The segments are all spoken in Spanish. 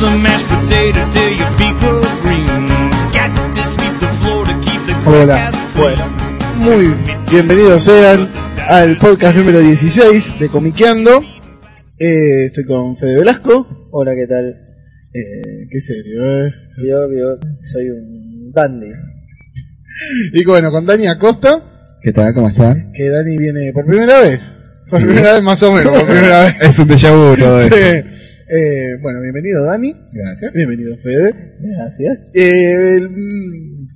Do the mashed potato till your feet go green. Got to sweep the floor to keep the crack Hola. Bueno, muy bienvenidos sean al podcast número 16 de Comiqueando. Eh, estoy con Fede Velasco. Hola, ¿qué tal? Eh, qué serio, eh. Yo, yo soy un dandy. Y bueno, con Dani Acosta, ¿Qué tal? ¿Cómo están? que Dani viene por primera vez. Por Sí. primera vez más o menos, por primera vez. Es un déjà vu todo Sí. esto. Eh, bueno, bienvenido Dani. Gracias. Bienvenido Fede. Gracias. Eh, el, mm,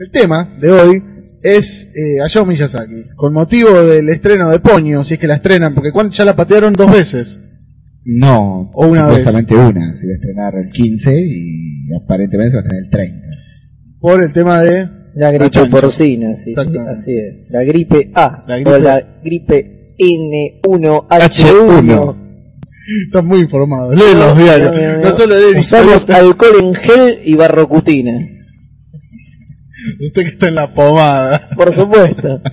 el tema de hoy es eh, Hayao Miyazaki, con motivo del estreno de Ponyo, si es que la estrenan, porque ya la patearon dos veces. No, O una supuestamente una. Se va a estrenar el 15 y aparentemente se va a estrenar el 30. Por el tema de La gripe porcina, sí, sí, así es. La gripe A. La gripe- O la gripe N1H1. H1. Están muy informados, leen los diarios. Mira, mira, No mira. solo leen Usamos alcohol en gel y barrocutina. usted que está en la pomada. Por supuesto.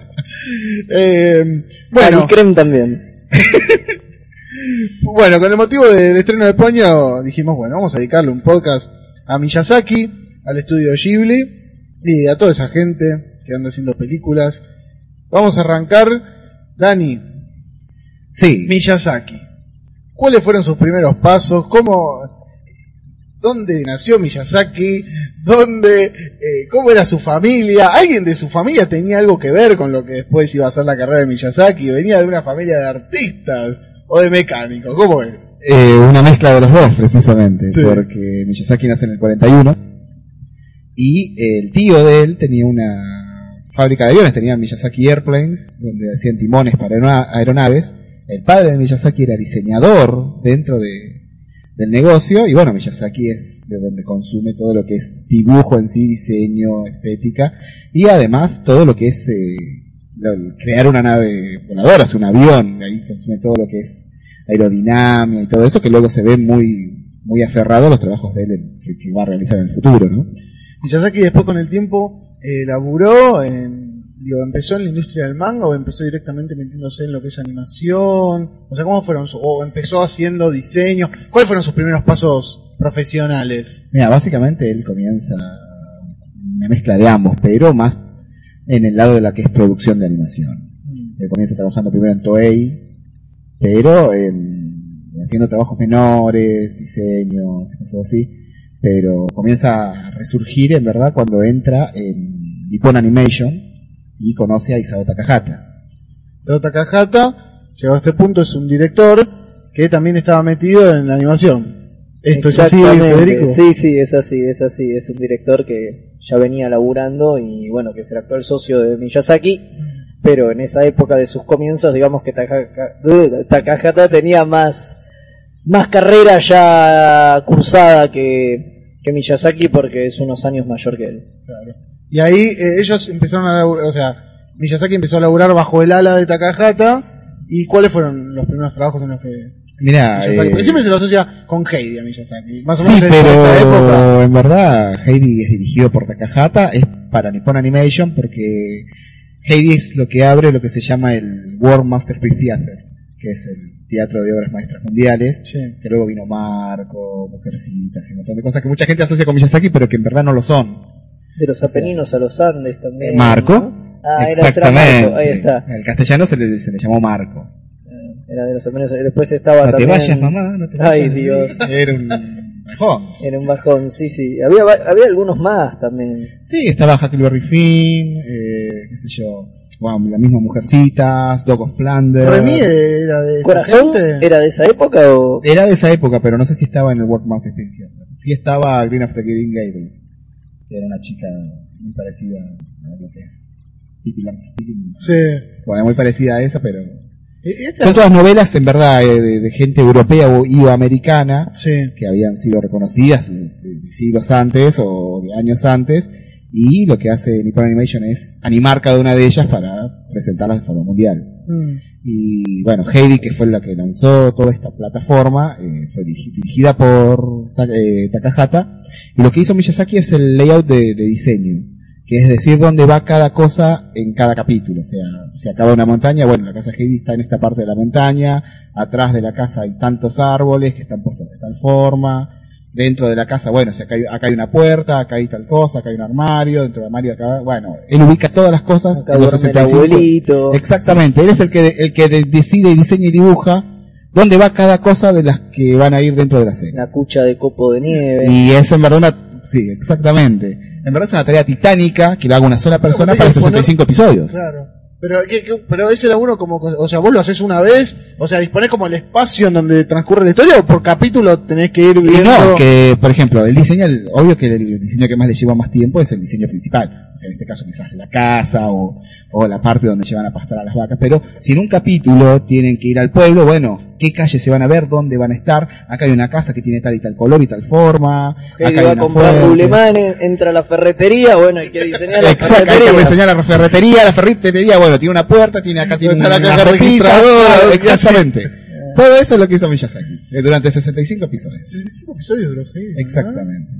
Eh, bueno, creme también. bueno, con el motivo del estreno de Ponyo dijimos, bueno, vamos a dedicarle un podcast a Miyazaki, al estudio Ghibli y a toda esa gente que anda haciendo películas. Vamos a arrancar, Dani, Sí. Miyazaki. ¿Cuáles fueron sus primeros pasos? ¿Cómo, dónde nació Miyazaki? ¿Dónde, eh, cómo era su familia? ¿Alguien de su familia tenía algo que ver con lo que después iba a ser la carrera de Miyazaki? ¿Venía de una familia de artistas o de mecánicos? ¿Cómo es? Eh, una mezcla de los dos, precisamente. Sí. Porque Miyazaki nace en el 41. Y el tío de él tenía una fábrica de aviones, tenía Miyazaki Airplanes, donde hacían timones para aerona- aeronaves. El padre de Miyazaki era diseñador dentro de, del negocio. Y bueno, Miyazaki es de donde consume todo lo que es dibujo en sí, diseño, estética. Y además todo lo que es eh, crear una nave voladora, es un avión. Ahí consume todo lo que es aerodinámica y todo eso, que luego se ve muy, muy aferrado a los trabajos de él que, que va a realizar en el futuro, ¿no? Miyazaki después con el tiempo eh, laburó en, digo, empezó en la industria del manga o empezó directamente metiéndose en lo que es animación, o sea, ¿cómo fueron su- o empezó haciendo diseño? ¿Cuáles fueron sus primeros pasos profesionales? Mira, básicamente él comienza una mezcla de ambos, pero más en el lado de la que es producción de animación. Él comienza trabajando primero en Toei, pero en- haciendo trabajos menores, diseños y cosas así, pero comienza a resurgir en verdad cuando entra en Nippon Animation y conoce a Isao Takahata. Sao Takahata, llegado a este punto, es un director que también estaba metido en la animación. Esto es así. Federico. Sí, sí, es así, es así. Es un director que ya venía laburando y bueno, que es el actual socio de Miyazaki. Pero en esa época de sus comienzos, digamos que Takahata, Takahata tenía más, más carrera ya cursada que, que Miyazaki porque es unos años mayor que él. Claro. Y ahí eh, ellos empezaron a laburar, o sea, Miyazaki empezó a laburar bajo el ala de Takahata. ¿Y cuáles fueron los primeros trabajos en los que Mira, eh, Porque siempre se lo asocia con Heidi a Miyazaki. Más o Sí, menos es por esta época. pero en verdad Heidi es dirigido por Takahata, es para Nippon Animation porque Heidi es lo que abre lo que se llama el World Masterpiece Theater, que es el teatro de obras maestras mundiales, Sí. que luego vino Marco, Mujercitas y un montón de cosas que mucha gente asocia con Miyazaki pero que en verdad no lo son. De los Apeninos a los Andes también. Marco, ¿no? Ah, era, era exactamente. Marco, ahí está. En el castellano se le, se le llamó Marco. Era de los Apeninos. Después estaba No te también. vayas, mamá, no te Ay, vayas. Dios. Era un bajón. Era un bajón, sí, sí. Había, había algunos más también. Sí, estaba Huckleberry Finn, eh, qué sé yo, bueno, la misma Mujercitas, Dog of Flanders. Remy era de ¿Corazón gente. era de esa época o.? Era de esa época, pero no sé si estaba en el World Theater. Sí estaba Green of the Green Gables, que era una chica muy parecida a lo que es Pippi Langspitting. Sí. Bueno, muy parecida a esa, pero Eh, esta- Son todas novelas, en verdad, eh, de, de gente europea o y o americana Sí. que habían sido reconocidas de, de siglos antes o de años antes. Y lo que hace Nippon Animation es animar cada una de ellas para presentarlas de forma mundial. Mm. Y bueno, Heidi, que fue la que lanzó toda esta plataforma, eh, fue dirigi- dirigida por eh, Takahata. Y lo que hizo Miyazaki es el layout de, de diseño, que es decir, dónde va cada cosa en cada capítulo. O sea, se acaba una montaña, bueno, la casa Heidi está en esta parte de la montaña, atrás de la casa hay tantos árboles que están puestos de tal forma. Dentro de la casa, bueno, sea, acá, hay, acá hay una puerta, acá hay tal cosa, acá hay un armario, dentro del armario acá, bueno, él ubica todas las cosas Acá los duerme el 65. abuelito. Exactamente, él es el que, el que de- decide, diseña y dibuja dónde va cada cosa de las que van a ir dentro de la serie. La cucha de copo de nieve. Y es en verdad una, sí, exactamente. En verdad es una tarea titánica que lo haga una sola persona Pero para tenés que 65 episodios. Claro. Pero, ¿qué- qué- pero ese laburo como, o sea, vos lo haces una vez, o sea, disponés como el espacio en donde transcurre la historia o por capítulo tenés que ir Y viendo. no, que por ejemplo, el diseño, el- obvio que el diseño que más le lleva más tiempo es el diseño principal. O sea, en este caso quizás la casa o, o la parte donde llevan a pastar a las vacas. Pero si en un capítulo tienen que ir al pueblo, bueno, qué calles se van a ver, dónde van a estar. Acá hay una casa que tiene tal y tal color y tal forma. Heidi acá hay va a una comprar fuente. Rulemán, entra a la ferretería, bueno, hay que diseñar la Exacto, hay que diseñar la ferretería, la ferretería, bueno, tiene una puerta, tiene acá tiene Está la una caja registradora, claro, ¿qué exactamente. Todo eso es lo que hizo Miyazaki, eh, durante 65 episodios. 65 episodios duró Heidi, ¿no? Exactamente.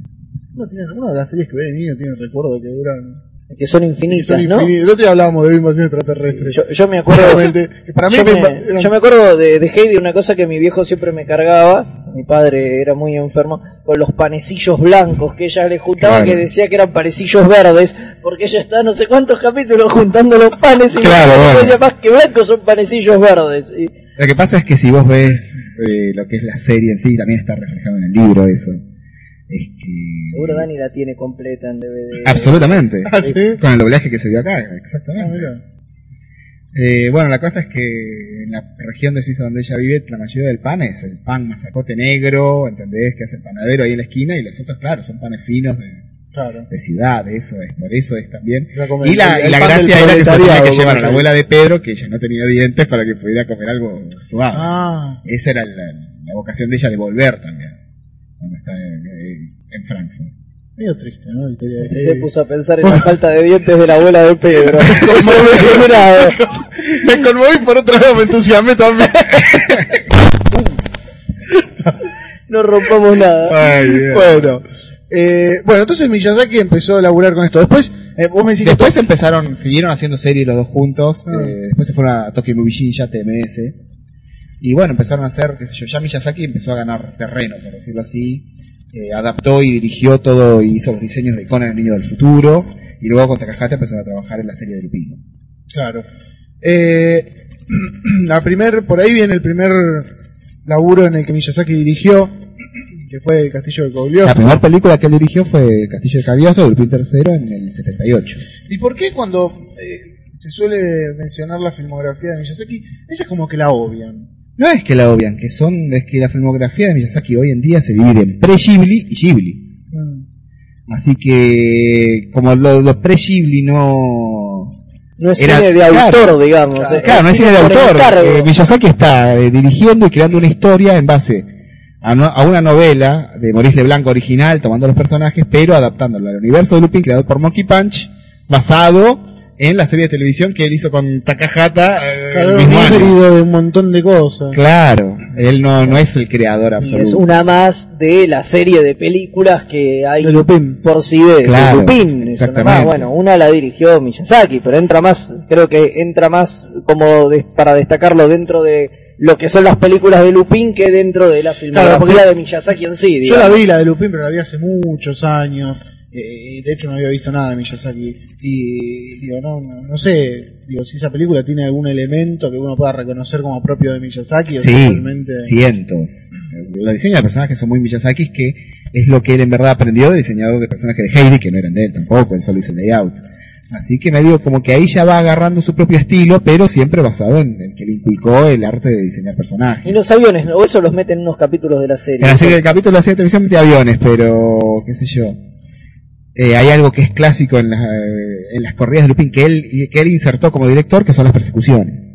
Uno, tiene, uno de las series que ve de niño tiene recuerdo que duran. Que son infinitas, son ¿no? El otro día hablábamos de invasión extraterrestre. Yo, yo me acuerdo. Que para mí yo, me- eran- yo me acuerdo de, de Heidi, una cosa que mi viejo siempre me cargaba. Mi padre era muy enfermo con los panecillos blancos que ella le juntaba, Claro. que decía que eran panecillos verdes, porque ella está no sé cuántos capítulos juntando los panes y Claro, bueno. más que blancos son panecillos verdes. Y Lo que pasa es que si vos ves eh, lo que es la serie en sí, también está reflejado en el libro eso. Es que... seguro Dani la tiene completa en DVD. Absolutamente. Ah, ¿sí? Con el doblaje que se vio acá, Ah, exactamente. mira. Eh, bueno, la cosa es que en la región de Suiza donde ella vive, la mayoría del pan es el pan mazacote negro, ¿entendés? Que hace el panadero ahí en la esquina y los otros, claro, son panes finos de, Claro. de ciudad, eso es, por eso es también. La Y la, y la gracia era que se tenía que llevar a la abuela de Pedro, que ella no tenía dientes para que pudiera comer algo suave. Ah, Esa era la, la vocación de ella de volver también, cuando está en, en Frankfurt. medio triste, ¿no? Se puso a pensar en la falta de dientes de la abuela de Pedro. Me conmoví por otro lado, me entusiasmé también. No rompamos nada. Ay, bueno. Eh, bueno, entonces Miyazaki empezó a laburar con esto. Después, eh, vos me decís que Después empezaron, siguieron haciendo series los dos juntos. Ah. eh, después se fueron a Tokyo Movie Shinja, TMS. Y bueno, empezaron a hacer, qué sé yo, ya Miyazaki empezó a ganar terreno, por decirlo así. Eh, adaptó y dirigió todo y hizo los diseños de Conan el Niño del Futuro. Y luego con Takahata empezó a trabajar en la serie de Lupino. Claro. Eh, la primer, por ahí viene el primer laburo en el que Miyazaki dirigió, que fue El Castillo de Cogliostro. La primera película que él dirigió fue El Castillo de Cagliostro, Lupin III, en el 78. ¿Y por qué cuando eh, se suele mencionar la filmografía de Miyazaki, esa es como que la obvian? No es que la obvian, que son, es que la filmografía de Miyazaki hoy en día se divide en pre-Ghibli y Ghibli. Así que, como los lo pre-Ghibli no, No es Era- cine de claro. autor, digamos. Claro, es Claro, no es cine de autor. Eh, Miyazaki está eh, dirigiendo y creando una historia en base a, no- a una novela de Maurice Leblanc original, tomando los personajes, pero adaptándolo al universo de Lupin creado por Monkey Punch, basado en la serie de televisión que él hizo con Takahata eh, Claro, el un mismo de un montón de cosas. Claro, él no, no es el creador Y absoluto. es una más de la serie de películas que hay De Lupin. por sí de, de Claro, Lupin. Una exactamente. más. Bueno, una la dirigió Miyazaki, pero entra más, creo que entra más como de- para destacarlo dentro de lo que son las películas de Lupin que dentro de la filmografía porque de Miyazaki en sí. Yo la vi, la de Lupin, pero la vi hace muchos años. Eh, de hecho no había visto nada de Miyazaki. Y digo, no, no, no sé, digo, si esa película tiene algún elemento que uno pueda reconocer como propio de Miyazaki o Sí, realmente... cientos. Los diseños de personajes son muy Miyazaki, que es lo que él en verdad aprendió de diseñador de personajes de Heidi, que no eran de él tampoco, él solo hizo el layout. Así que me digo como que ahí ya va agarrando su propio estilo, pero siempre basado en el que le inculcó el arte de diseñar personajes. Y los aviones, o eso los meten en unos capítulos de la serie. En la serie del capítulo de la serie de televisión mete aviones, pero qué sé yo. Eh, hay algo que es clásico en, las, en las corridas de Lupin que él, que él insertó como director, que son las persecuciones.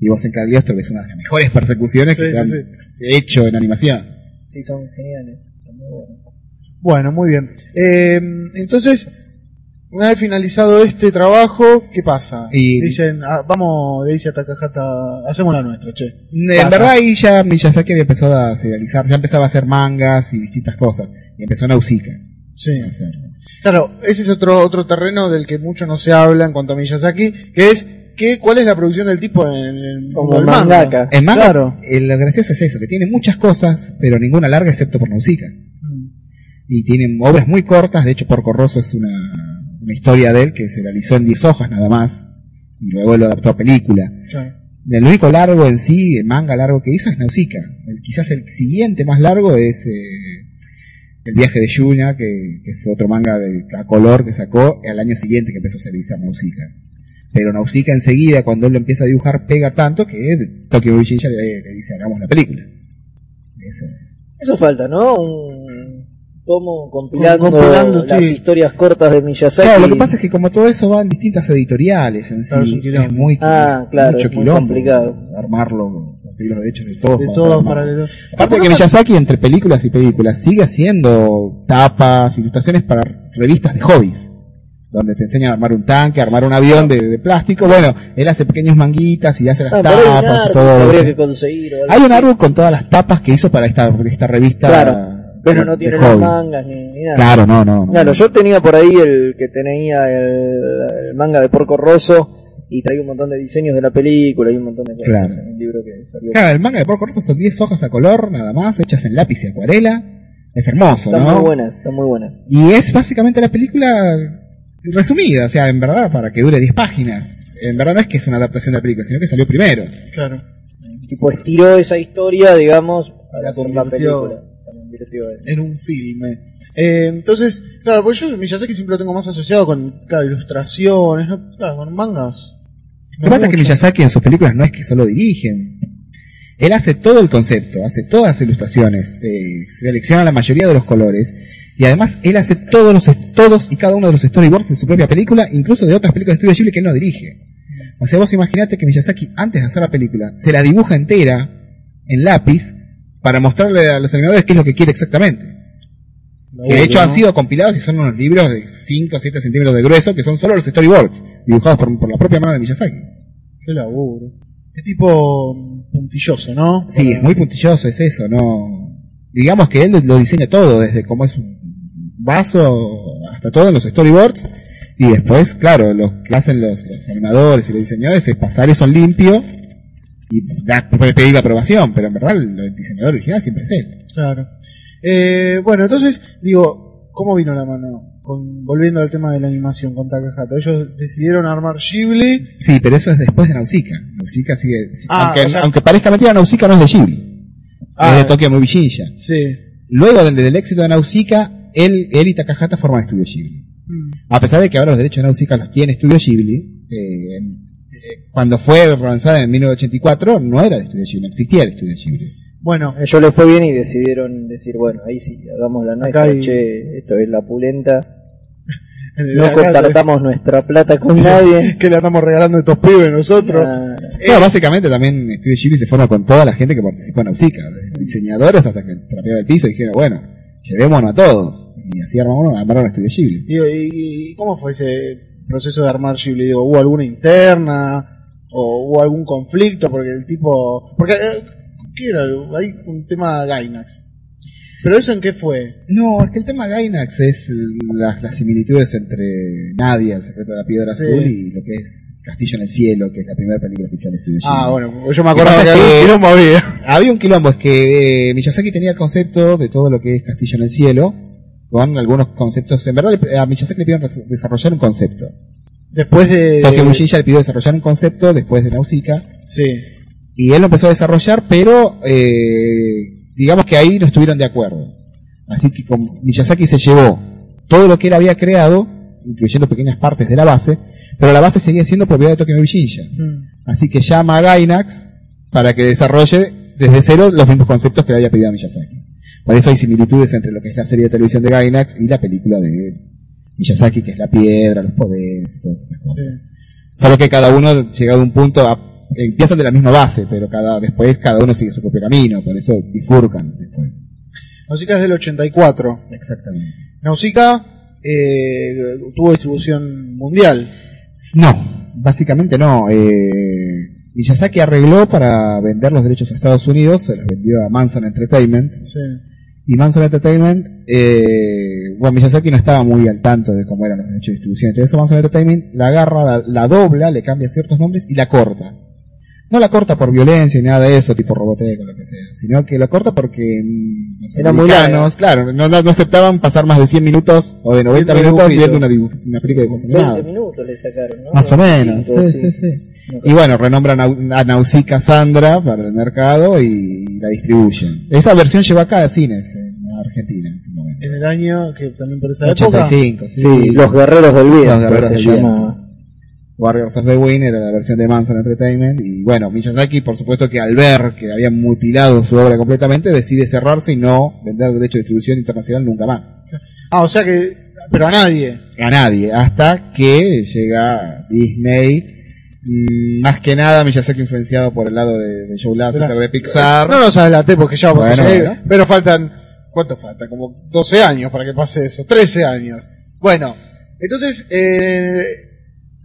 Y vos en Cagliostro ves una de las mejores persecuciones que Sí, se han sí, hecho en animación. Sí, son geniales. son muy buenos. Bueno, muy bien. Eh, entonces, una vez finalizado este trabajo, ¿qué pasa? Y- Dicen, ah, vamos, le dice a Takahata, hacemos la nuestra, che. En verdad ahí ya Miyazaki había empezado a serializar, ya empezaba a hacer mangas y distintas cosas. Y empezó Nausicaa Sí. Claro, ese es otro otro terreno del que mucho no se habla en cuanto a Miyazaki, que es que cuál es la producción del tipo en el Como manga. En manga, Claro. eh, lo gracioso es eso, que tiene muchas cosas, pero ninguna larga excepto por Nausicaa. Y tiene obras muy cortas, de hecho Porco Rosso es una, una historia de él que se realizó en 10 hojas nada más, y luego lo adaptó a película. Claro. El único largo en sí, el manga largo que hizo es Nausicaa. El- quizás el siguiente más largo es eh, El viaje de Yuna, que, que es otro manga de, a color que sacó al año siguiente que empezó a serializar Nausicaa. Pero Nausicaa enseguida, cuando él lo empieza a dibujar, pega tanto que Tokyo Shinja le, le dice, hagamos la película. Eso. Eso falta, ¿no? Un tomo compilando, compilando, las sí. historias cortas de Miyazaki. Claro, lo que pasa es que como todo eso va en distintas editoriales en sí, Claro, es un quilombo. es muy, Ah, claro, mucho es muy quilombo complicado. armarlo, conseguir los derechos de todos. De todos armarlo. para que Aparte de que Miyazaki, entre películas y películas, sigue haciendo tapas, ilustraciones para revistas de hobbies, donde te enseñan a armar un tanque, a armar un avión de, de plástico. Bueno, él hace pequeños manguitas y hace las Ah, tapas y todo eso. que conseguir. Hay un árbol con todas las tapas que hizo para esta, esta revista. Claro, pero no tiene los mangas ni, ni nada. Claro, no, no. no. Claro, yo tenía por ahí el que tenía el, el manga de Porco Rosso y traía un montón de diseños de la película y un montón de cosas Claro. en un libro que salió. Claro, el manga de Porco Rosso son 10 hojas a color, nada más, hechas en lápiz y acuarela. Es hermoso, Están ¿no? muy buenas, están muy buenas. Y es básicamente la película resumida, o sea, en verdad, para que dure 10 páginas. En verdad no es que es una adaptación de la película, sino que salió primero. Claro. Tipo, estiró esa historia, digamos, para hacer la película. En- en un filme. Eh, entonces, claro, pues yo Miyazaki siempre lo tengo más asociado con claro, ilustraciones, ¿no? claro, con mangas. Lo que pasa es que. Miyazaki en sus películas no es que solo dirigen. Él hace todo el concepto, hace todas las ilustraciones, eh, selecciona la mayoría de los colores y además él hace todos los todos y cada uno de los storyboards de su propia película, incluso de otras películas de estudio Ghibli que él no dirige. O sea, vos imaginate que Miyazaki antes de hacer la película se la dibuja entera en lápiz para mostrarle a los animadores qué es lo que quiere exactamente. Que de hecho han sido compilados y son unos libros de 5 o 7 centímetros de grueso que son solo los storyboards, dibujados por, por la propia mano de Miyazaki. Qué laburo. Qué tipo mm, puntilloso, ¿no? Sí, es muy puntilloso, es eso, no. Digamos que él lo diseña todo, desde cómo es un vaso hasta todo en los storyboards. Y después, claro, lo que hacen los, los animadores y los diseñadores es pasar eso limpio y da- puede pedir la aprobación, pero en verdad el, el diseñador original siempre es él. Claro. Eh, bueno, entonces, digo, ¿cómo vino la mano? Con, volviendo al tema de la animación con Takahata. Ellos decidieron armar Ghibli. Sí, pero eso es después de Nausicaa. Nausicaa sigue. Ah, aunque, o sea- aunque parezca mentira, Nausicaa no es de Ghibli. Ah. es de Tokyo Movie Shinja. Sí. Luego del, del éxito de Nausicaa, él, él y Takahata forman Estudio Ghibli. Mm. A pesar de que ahora los derechos de Nausicaa los tiene Estudio Ghibli, eh, eh, cuando fue lanzada en 1984 no era de Estudio Ghibli, no existía el Estudio Ghibli. Bueno, A ellos les fue bien y decidieron decir, bueno, ahí sí, hagamos la nuestra, Acá hay- che, esto es la pulenta, no compartamos nuestra plata con nadie. que le estamos regalando a estos pibes nosotros. Ah, Bueno, básicamente también Estudio Ghibli se forma con toda la gente que participó en Nausicaa, desde diseñadores hasta que trapeaba el piso y dijeron, bueno, llevémonos a todos. Y así armamos, armaron Estudio Ghibli. Digo, ¿y, y cómo fue ese proceso de armar Ghibli? Digo, ¿hubo alguna interna? ¿O hubo algún conflicto? Porque el tipo... Porque, eh, ¿qué era? Hay un tema Gainax. ¿Pero eso en qué fue? No, es que el tema Gainax es las, las similitudes entre Nadia, el secreto de la piedra Sí. azul, y lo que es Castillo en el cielo, que es la primera película oficial de Estudio Ghibli. Ah, bueno, yo me que acordaba que es algún que- quilombo había. Había un quilombo, es que eh, Miyazaki tenía el concepto de todo lo que es Castillo en el cielo, con algunos conceptos. En verdad, a Miyazaki le pidieron desarrollar un concepto. Después de... Tokyo Mushinja le pidió desarrollar un concepto después de Nausicaa, Sí. Y él lo empezó a desarrollar, pero eh, digamos que ahí no estuvieron de acuerdo. Así que con Miyazaki se llevó todo lo que él había creado, incluyendo pequeñas partes de la base, pero la base seguía siendo propiedad de Tokyo Mushinja. Mm. Así que llama a Gainax para que desarrolle desde cero los mismos conceptos que le había pedido a Miyazaki. Por eso hay similitudes entre lo que es la serie de televisión de Gainax y la película de Miyazaki, que es la piedra, los poderes y todas esas cosas. Sí. Solo que cada uno, llegado a un punto, a- empiezan de la misma base, pero cada después cada uno sigue su propio camino, por eso bifurcan después. Nausicaa es del 84. Exactamente. Nausicaa eh, tuvo distribución mundial. No, básicamente no. Eh, Miyazaki arregló para vender los derechos a Estados Unidos, se los vendió a Manson Entertainment. Sí. Y Manson Entertainment, eh, bueno, Miyazaki no estaba muy al tanto de cómo eran los derechos de distribución. Entonces eso Manson Entertainment la agarra, la, la dobla, le cambia ciertos nombres y la corta. No la corta por violencia ni nada de eso, tipo Robotech o lo que sea, sino que la corta porque mm, los Era muy americanos, claro, no, no, no aceptaban pasar más de 100 minutos o de 90 Viendo minutos viendo una, una película de dibujos 20 animados. minutos le sacaron, ¿no? Más o menos, sí, sí, sí. Sé. Y bueno, renombran a, Nausicaa Sandra para el mercado y la distribuyen. Esa versión llegó acá a cines en Argentina en ese momento. En el año que también por esa época. 85, sí. Sí, Los Guerreros del Bien, Los Guerreros del Bien. Warriors of the Wind era la versión de Manson Entertainment y bueno, Miyazaki por supuesto que al ver que habían mutilado su obra completamente decide cerrarse y no vender derecho de distribución internacional nunca más. Ah, o sea que. Pero a nadie. A nadie, hasta que llega Disney, mm, más que nada Miyazaki influenciado por el lado de, de Joe Lasseter de Pixar. No nos adelanté porque ya vamos a llegar. Pero faltan. ¿Cuánto falta? Como 12 años para que pase eso. 13 años. Bueno, entonces. Eh,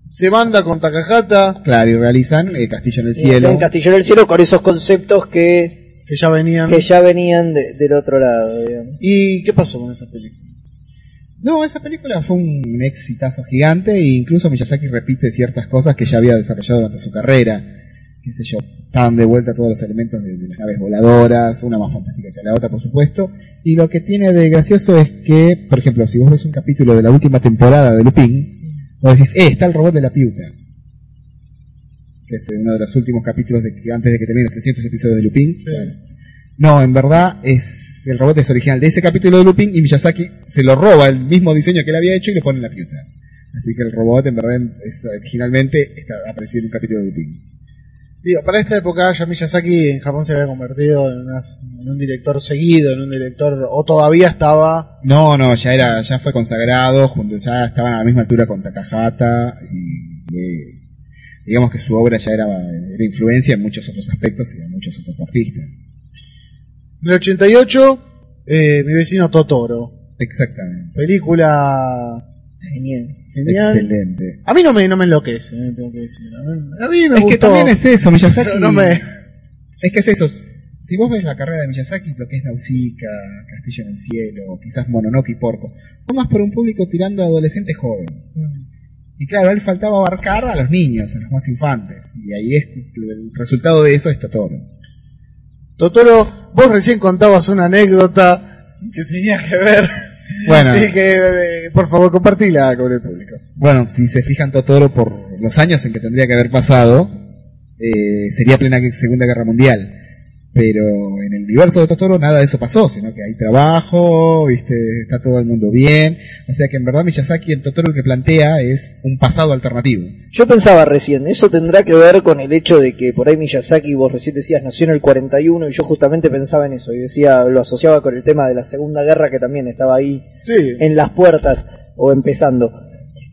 se manda con Takahata. Claro, y realizan El Castillo en el Cielo. hacen Castillo del Cielo con esos conceptos que, Que ya venían. que ya venían de- del otro lado, digamos. ¿Y qué pasó con esa película? No, esa película fue un exitazo gigante e incluso Miyazaki repite ciertas cosas que ya había desarrollado durante su carrera. Qué sé yo, estaban de vuelta todos los elementos de, de las naves voladoras, una más fantástica que la otra, por supuesto. Y lo que tiene de gracioso es que, por ejemplo, si vos ves un capítulo de la última temporada de Lupin, vos decís, eh, está el robot de la piuta. Que es uno de los últimos capítulos de, antes de que terminen los 300 episodios de Lupin. Sí. Bueno. No, en verdad es el robot es original de ese capítulo de Lupin y Miyazaki se lo roba el mismo diseño que él había hecho y lo pone en la piuta. Así que el robot en verdad es, originalmente está, apareció en un capítulo de Lupin. Digo, para esta época ya Miyazaki en Japón se había convertido en, unas- en un director seguido, en un director, o todavía estaba, No, no, ya era, ya fue consagrado, junto, ya estaban a la misma altura con Takahata y eh, digamos que su obra ya era, era influencia en muchos otros aspectos y en muchos otros artistas. en el 88, eh, mi vecino Totoro, Exactamente. película Genial. genial. Excelente. A mí no me, no me enloquece, eh, tengo que decir. A mí, a mí me Es que también es eso, Miyazaki. pero no me... Es que es eso. Si vos ves la carrera de Miyazaki, lo que es Nausicaa, Castillo en el Cielo, quizás Mononoke y Porco, son más para un público tirando a adolescente joven. Y claro, a él faltaba abarcar a los niños, a los más infantes. Y ahí es el resultado de eso es Totoro. Totoro, vos recién contabas una anécdota que tenía que ver. Bueno. Y que, eh, por favor, compartila con el público. Bueno, si se fijan Totoro por los años en que tendría que haber pasado, eh, sería plena Segunda Guerra Mundial. Pero en el universo de Totoro nada de eso pasó, sino que hay trabajo, viste, está todo el mundo bien. O sea que en verdad Miyazaki en Totoro lo que plantea es un pasado alternativo. Yo pensaba recién, eso tendrá que ver con el hecho de que por ahí Miyazaki, vos recién decías, nació en el 41 y yo justamente pensaba en eso y decía, lo asociaba con el tema de la Segunda Guerra que también estaba ahí Sí. en las puertas o empezando.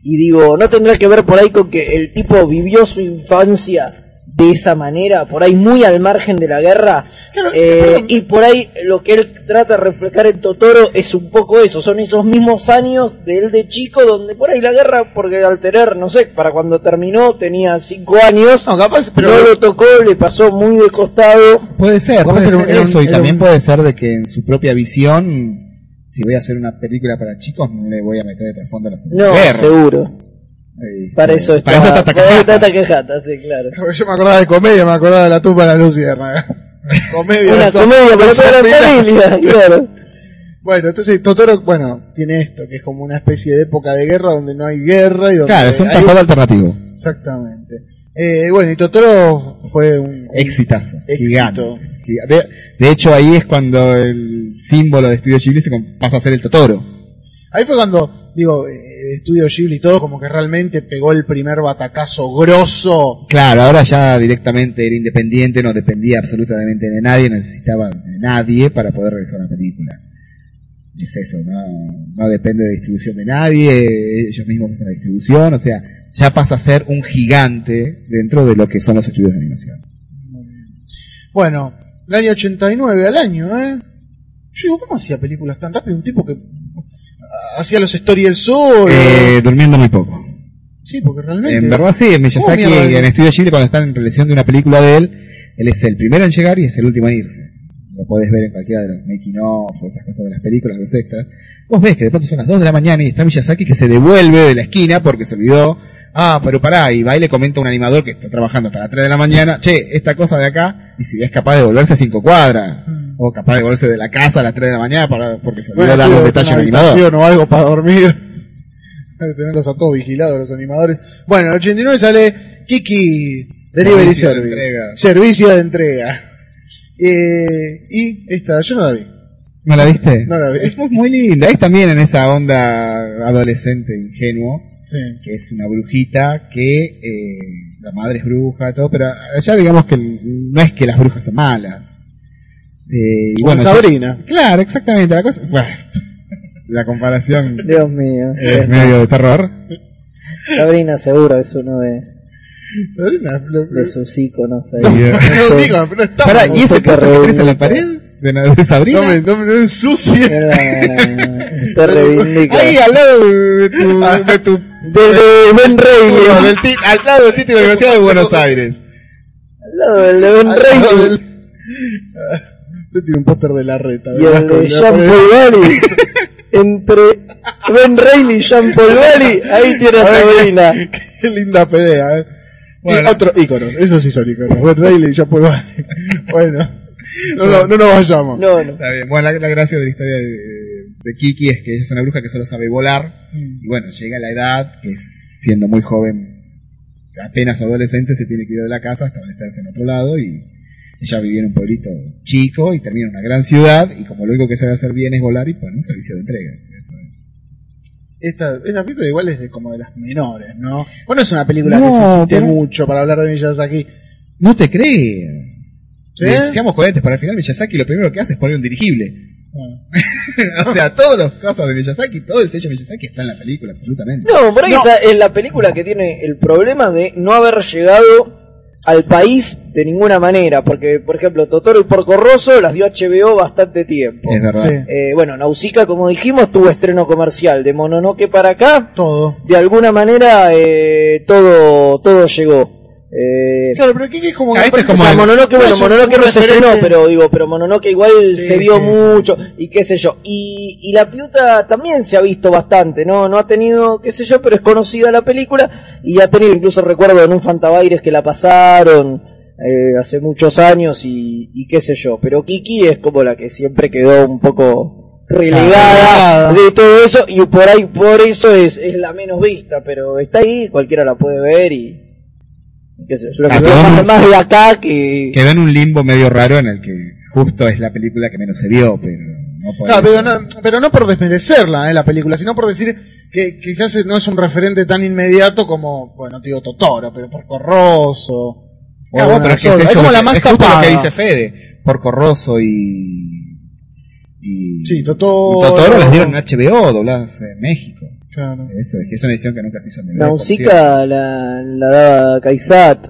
Y digo, ¿no tendrá que ver por ahí con que el tipo vivió su infancia de esa manera, por ahí muy al margen de la guerra? Claro, Eh, y por ahí lo que él trata de reflejar en Totoro es un poco eso, son esos mismos años de él de chico, donde por ahí la guerra, porque al tener, no sé, para cuando terminó tenía cinco años, No, capaz, pero... no lo tocó, le pasó muy de costado. Puede ser, Puede ser un- eso, y también un- puede ser de que en su propia visión, si voy a hacer una película para chicos, no le voy a meter de trasfondo a la Segunda No, Guerra. seguro. Eh, Para eso está, para eso está para Takahata. sí, claro. Yo me acordaba de comedia, me acordaba de la tumba de la luciérnaga. comedia. Una son- comedia para son toda la familia, claro. Bueno, entonces Totoro, bueno, tiene esto, que es como una especie de época de guerra donde no hay guerra y donde Claro, es un hay- pasado alternativo. Exactamente. Eh, bueno, y Totoro fue un... Exitazo. Éxito. Gigante. Giga- De, de hecho, ahí es cuando el símbolo de Estudio Ghibli se pasa a ser el Totoro. Ahí fue cuando, digo, eh, Estudio Ghibli y todo, como que realmente pegó el primer batacazo grosso. Claro, ahora ya directamente era independiente, no dependía absolutamente de nadie, necesitaba de nadie para poder realizar una película. es eso, no, no depende de distribución de nadie, ellos mismos hacen la distribución, o sea, ya pasa a ser un gigante dentro de lo que son los estudios de animación. Bueno, el año 89 al año, ¿eh? Yo digo, ¿cómo hacía películas tan rápido? Un tipo que hacía los Story el Sol. Eh, durmiendo muy poco. sí, porque realmente. En verdad sí, en Miyazaki, ¿Cómo mierda? en Estudio Ghibli, cuando están en relación de una película de él, él es el primero en llegar y es el último en irse. Lo podés ver en cualquiera de los making of o esas cosas de las películas, los extras. Vos ves que de pronto son las 2 de la mañana y está Miyazaki que se devuelve de la esquina porque se olvidó. Ah, pero pará, y va y le comenta a un animador que está trabajando hasta las 3 de la mañana, che, esta cosa de acá, y si es capaz de volverse 5 cuadras, o capaz de volverse de la casa a las 3 de la mañana para, porque se olvidó Bueno, darle un tuvo detalle una al animador. o algo para dormir. Hay que tenerlos a todos vigilados los animadores. Bueno, en el 89 sale Kiki Delivery Servicio de Service. entrega. Servicio de entrega. Eh, y esta, yo no la vi. ¿No la viste? No la vi. Es muy, muy linda. Es también en esa onda adolescente, ingenuo, Sí. que es una brujita que eh, la madre es bruja, todo, pero allá digamos que no es que las brujas son malas. Eh, y bueno, Sabrina. yo- claro, exactamente. La cosa, bueno, la comparación Dios mío. es medio de terror. Sabrina seguro es uno de, Sabrina, de sus íconos ahí. Y, no digo, está. Pará, ¿y ese póster que tenés en la pared? ¿De, de Sabrina? no me, no me no me ensucie. Te reivindica. Ahí al lado de tu, de tu De, de Ben ti- al lado del título de la Universidad de Buenos Aires. Al lado del de Ben del- Usted tiene un póster de la reta. Y el de Jean Paul Valley. Entre Ben Reilly y Jean Paul Valley, ahí tiene a Sabrina. Qué, qué linda pelea, ¿eh? Bueno. Y otros íconos, esos sí son íconos. Ben Reilly y Jean Paul Valley. Bueno, no, no, no nos vayamos. No, no. Está bien. Bueno, la, la gracia de la historia de, de Kiki es que ella es una bruja que solo sabe volar. Mm. Y bueno, llega a la edad que siendo muy joven, apenas adolescente, se tiene que ir de la casa a establecerse en otro lado. Y ella vivía en un pueblito chico y termina en una gran ciudad. Y como lo único que sabe hacer bien es volar y pone un servicio de entregas. Eso es. Esta, esta película igual es de como de las menores, ¿no? Bueno, es una película No, que se cite pero- mucho para hablar de Miyazaki. No te creas. ¿Sí? Seamos coherentes, para el final Miyazaki lo primero que hace es poner un dirigible. Bueno. o sea, todos los cosas de Miyazaki, todo el sello de Miyazaki está en la película, absolutamente. No, por ahí No. esa es la película que tiene el problema de no haber llegado al país de ninguna manera. Porque, por ejemplo, Totoro y Porco Rosso las dio HBO bastante tiempo. Es verdad. Sí. Eh, bueno, Nausicaa, como dijimos, tuvo estreno comercial. De Mononoke para acá, Todo. de alguna manera, eh, todo, todo llegó. Eh, Claro, pero Kiki es como Ah, este es como o sea, el- Mononoke, bueno, es Mononoke no se estrenó, pero digo, pero Mononoke igual Sí, se vio sí, mucho y qué sé yo. Y, y la piuta también se ha visto bastante, ¿no? No ha tenido, qué sé yo, pero es conocida la película y ha tenido, incluso recuerdo en un Fantabaires que la pasaron eh, hace muchos años y, y qué sé yo. Pero Kiki es como la que siempre quedó un poco relegada de todo eso y por ahí, por eso es, es la menos vista, pero está ahí, cualquiera la puede ver y... es una Ah, quedó más, en- más de acá que... Quedó en un limbo medio raro en el que justo es la película que menos se vio, pero no eso. pero no, pero no por desmerecerla, eh, la película, sino por decir que quizás no es un referente tan inmediato como, bueno, te digo Totoro, pero por Corroso. o Claro, alguna pero es, que es sola. eso es como la más es justo tapada. lo que dice Fede, por Corroso y... y Sí, y Totoro. Totoro las dieron en HBO, dobladas en México. Claro. Eso, es que es una edición que nunca se hizo en DVD. Nausicaa la, la daba Kaisat.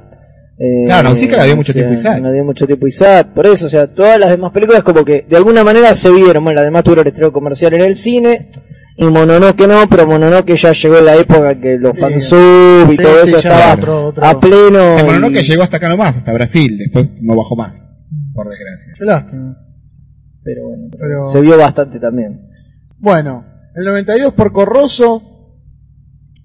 Eh, Claro, Nausicaa la dio mucho o sea, tiempo Isaac. La dio mucho tiempo Isaac. Por eso, o sea, todas las demás películas como que de alguna manera se vieron. Bueno, además tuvieron el estreno comercial en el cine. Y Mononoke no, pero Mononoke ya llegó en la época que los Sí. fansub y Sí, todo sí, eso estaba otro- otro- a pleno. El Mononoke y- llegó hasta acá nomás, hasta Brasil, después no bajó más, por desgracia. Qué lástima. Pero bueno, Pero- se vio bastante también. Bueno, el 92 por Corroso.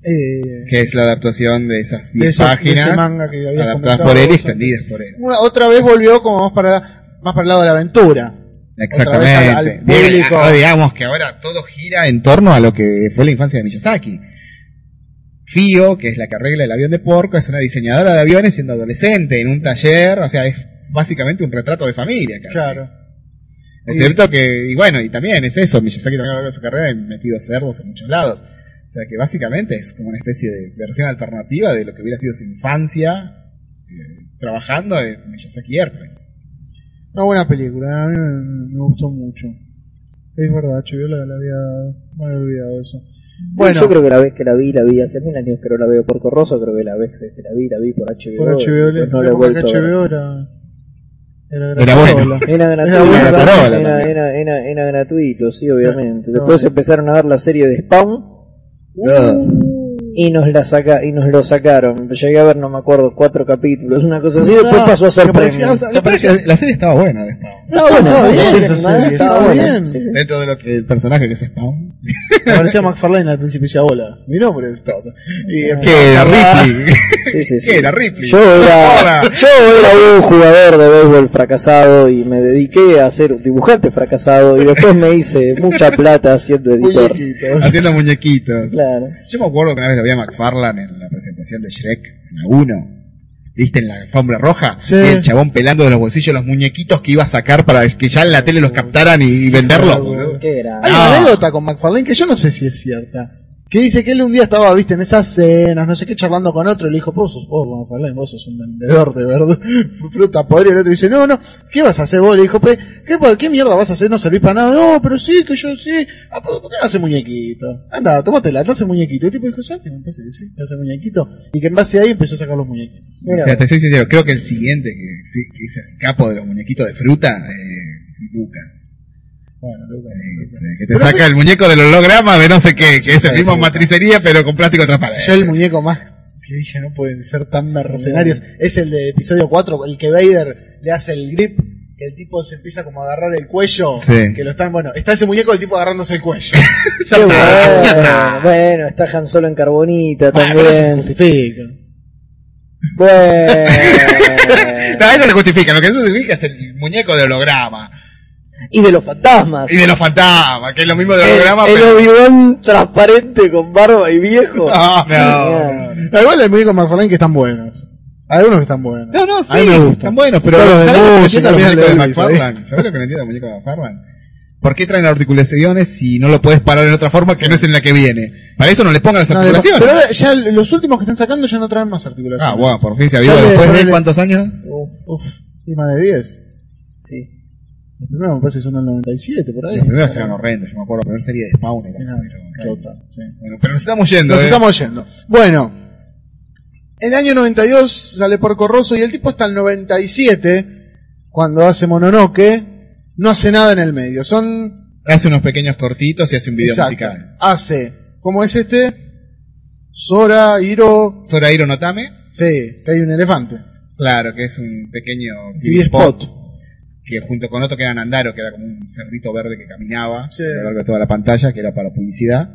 Eh, Que es la adaptación de esas de 10 esos- de páginas manga que adaptadas por él y extendidas por él. una- otra vez volvió como más para, más para el lado de la aventura. Exactamente. Al- al público. ah, digamos que ahora todo gira en torno a lo que fue la infancia de Miyazaki. Fio, que es la que arregla el avión de Porco, es una diseñadora de aviones siendo adolescente en un taller, o sea, es básicamente un retrato de familia. casi. Claro. Es cierto que, y bueno, y también es eso, Miyazaki también a lo largo de su carrera ha metido cerdos en muchos lados. O sea que básicamente es como una especie de versión alternativa de lo que hubiera sido su infancia eh, trabajando en Miyazaki Airplane. Una buena película, a mí me, me gustó mucho. Es verdad, HBO la, la había dado. No había olvidado eso. Bueno, yo creo que la vez que la vi, la vi hace mil años que no la veo por Corroso, creo que la vez que la vi, la vi por HBO. por HBO, no la he que vuelto a ver. HBO era. Era, Era bueno. Era gratuito, buena era, tarola era, también. era- era- era gratuito, sí, obviamente. No. Después empezaron a ver la serie de Spawn y nos la saca y nos lo sacaron. Llegué a ver, no me acuerdo, cuatro capítulos, una cosa así. Después Ah, pasó a ser premium. O sea, la, serie estaba buena de Spawn. No, bueno, estaba bien estaba bien. Dentro de lo que el personaje que es Spawn. Parecía McFarlane al principio y decía, hola, mi nombre es Todd. Y Que era Ripley. Sí, sí, sí. ¿Qué era Ripley? Yo era, Hola. yo era un jugador de béisbol fracasado y me dediqué a ser un dibujante fracasado y después me hice mucha plata siendo editor. Muñequitos. Haciendo muñequitos. Claro. Yo me acuerdo que una vez lo vi a McFarlane en la presentación de Shrek, en la 1. ¿Viste en la alfombra roja? Sí. Y el chabón pelando de los bolsillos los muñequitos que iba a sacar para que ya en la tele los captaran y, y venderlos. boludo. ¿Qué era? Hay una anécdota con McFarlane que yo no sé si es cierta. Que dice que él un día estaba, viste, en esas cenas, no sé qué, charlando con otro, y le dijo, vos sos, vos, McFarlane, vos sos un vendedor de verdad, fruta podrida. Y el otro dice, no, no, ¿qué vas a hacer vos? Le dijo, "Pe, ¿qué, ¿qué mierda vas a hacer? No servís para nada. No, pero sí, que yo sí. Ah, ¿Por qué no hace muñequito? Anda, tómatela, te hace muñequito. El tipo dijo, ¿sabes qué? Me parece que sí, hace muñequito. Y que en base a ahí empezó a sacar los muñequitos. O sea, te soy sincero, creo que el siguiente, que, que es el capo de los muñequitos de fruta, eh, Lucas. Bueno, Lucas. Eh, que te saca el muñeco del holograma de no sé qué, que es el mismo matricería pero con plástico transparente. Yo el muñeco más que dije no pueden ser tan mercenarios es el de episodio 4, el que Vader le hace el grip, que el tipo se empieza como a agarrar el cuello, Sí. que lo están, bueno, está ese muñeco del tipo agarrándose el cuello. Ya Qué está, bueno, bueno, está Han Solo en carbonita Bueno, pero eso se también. justifica. Bueno. No, eso se justifica, lo que eso justifica es el muñeco de holograma. Y de los fantasmas. Y de los fantasmas, que es lo mismo de El, holograma, el pero... Obi-Wan transparente con barba y viejo. No, Genial. no, No, igual hay muñecos McFarlane que están buenos. Hay algunos que están buenos. No, no, sí, A mí me gustan. están buenos, pero ¿sabes lo que entiendo de los el muñecos de McFarlane? ¿Sabes lo que entiendo los muñecos de McFarlane? ¿Por qué traen articulaciones si no lo puedes parar en otra forma que no es en la que viene? Para eso no le pongan las No, articulaciones. pero ahora ya los últimos que están sacando ya no traen más articulaciones. Ah, bueno, por fin se Dale, después de cuántos años. Uf, uf, y más de 10. Sí. Los primeros me parece que son del 97, por ahí. Los primeros eran horrendos, yo me acuerdo, la primera serie de Spawn era, Era pero- chota, sí. Bueno, pero nos estamos yendo, Nos ¿eh? estamos yendo. Bueno, el año 92 sale por Corroso y el tipo hasta el 97, cuando hace Mononoke, no hace nada en el medio. Son. Hace unos pequeños cortitos y hace un video exacto, musical. Hace, ¿cómo es este? Sora, Hiro. Sora Hiro Notame, Sí, que hay un elefante. claro, que es un pequeño TV Spot. Que junto con otro que era Nandaro, que era como un cerdito verde que caminaba Sí. a lo largo de toda la pantalla, que era para publicidad.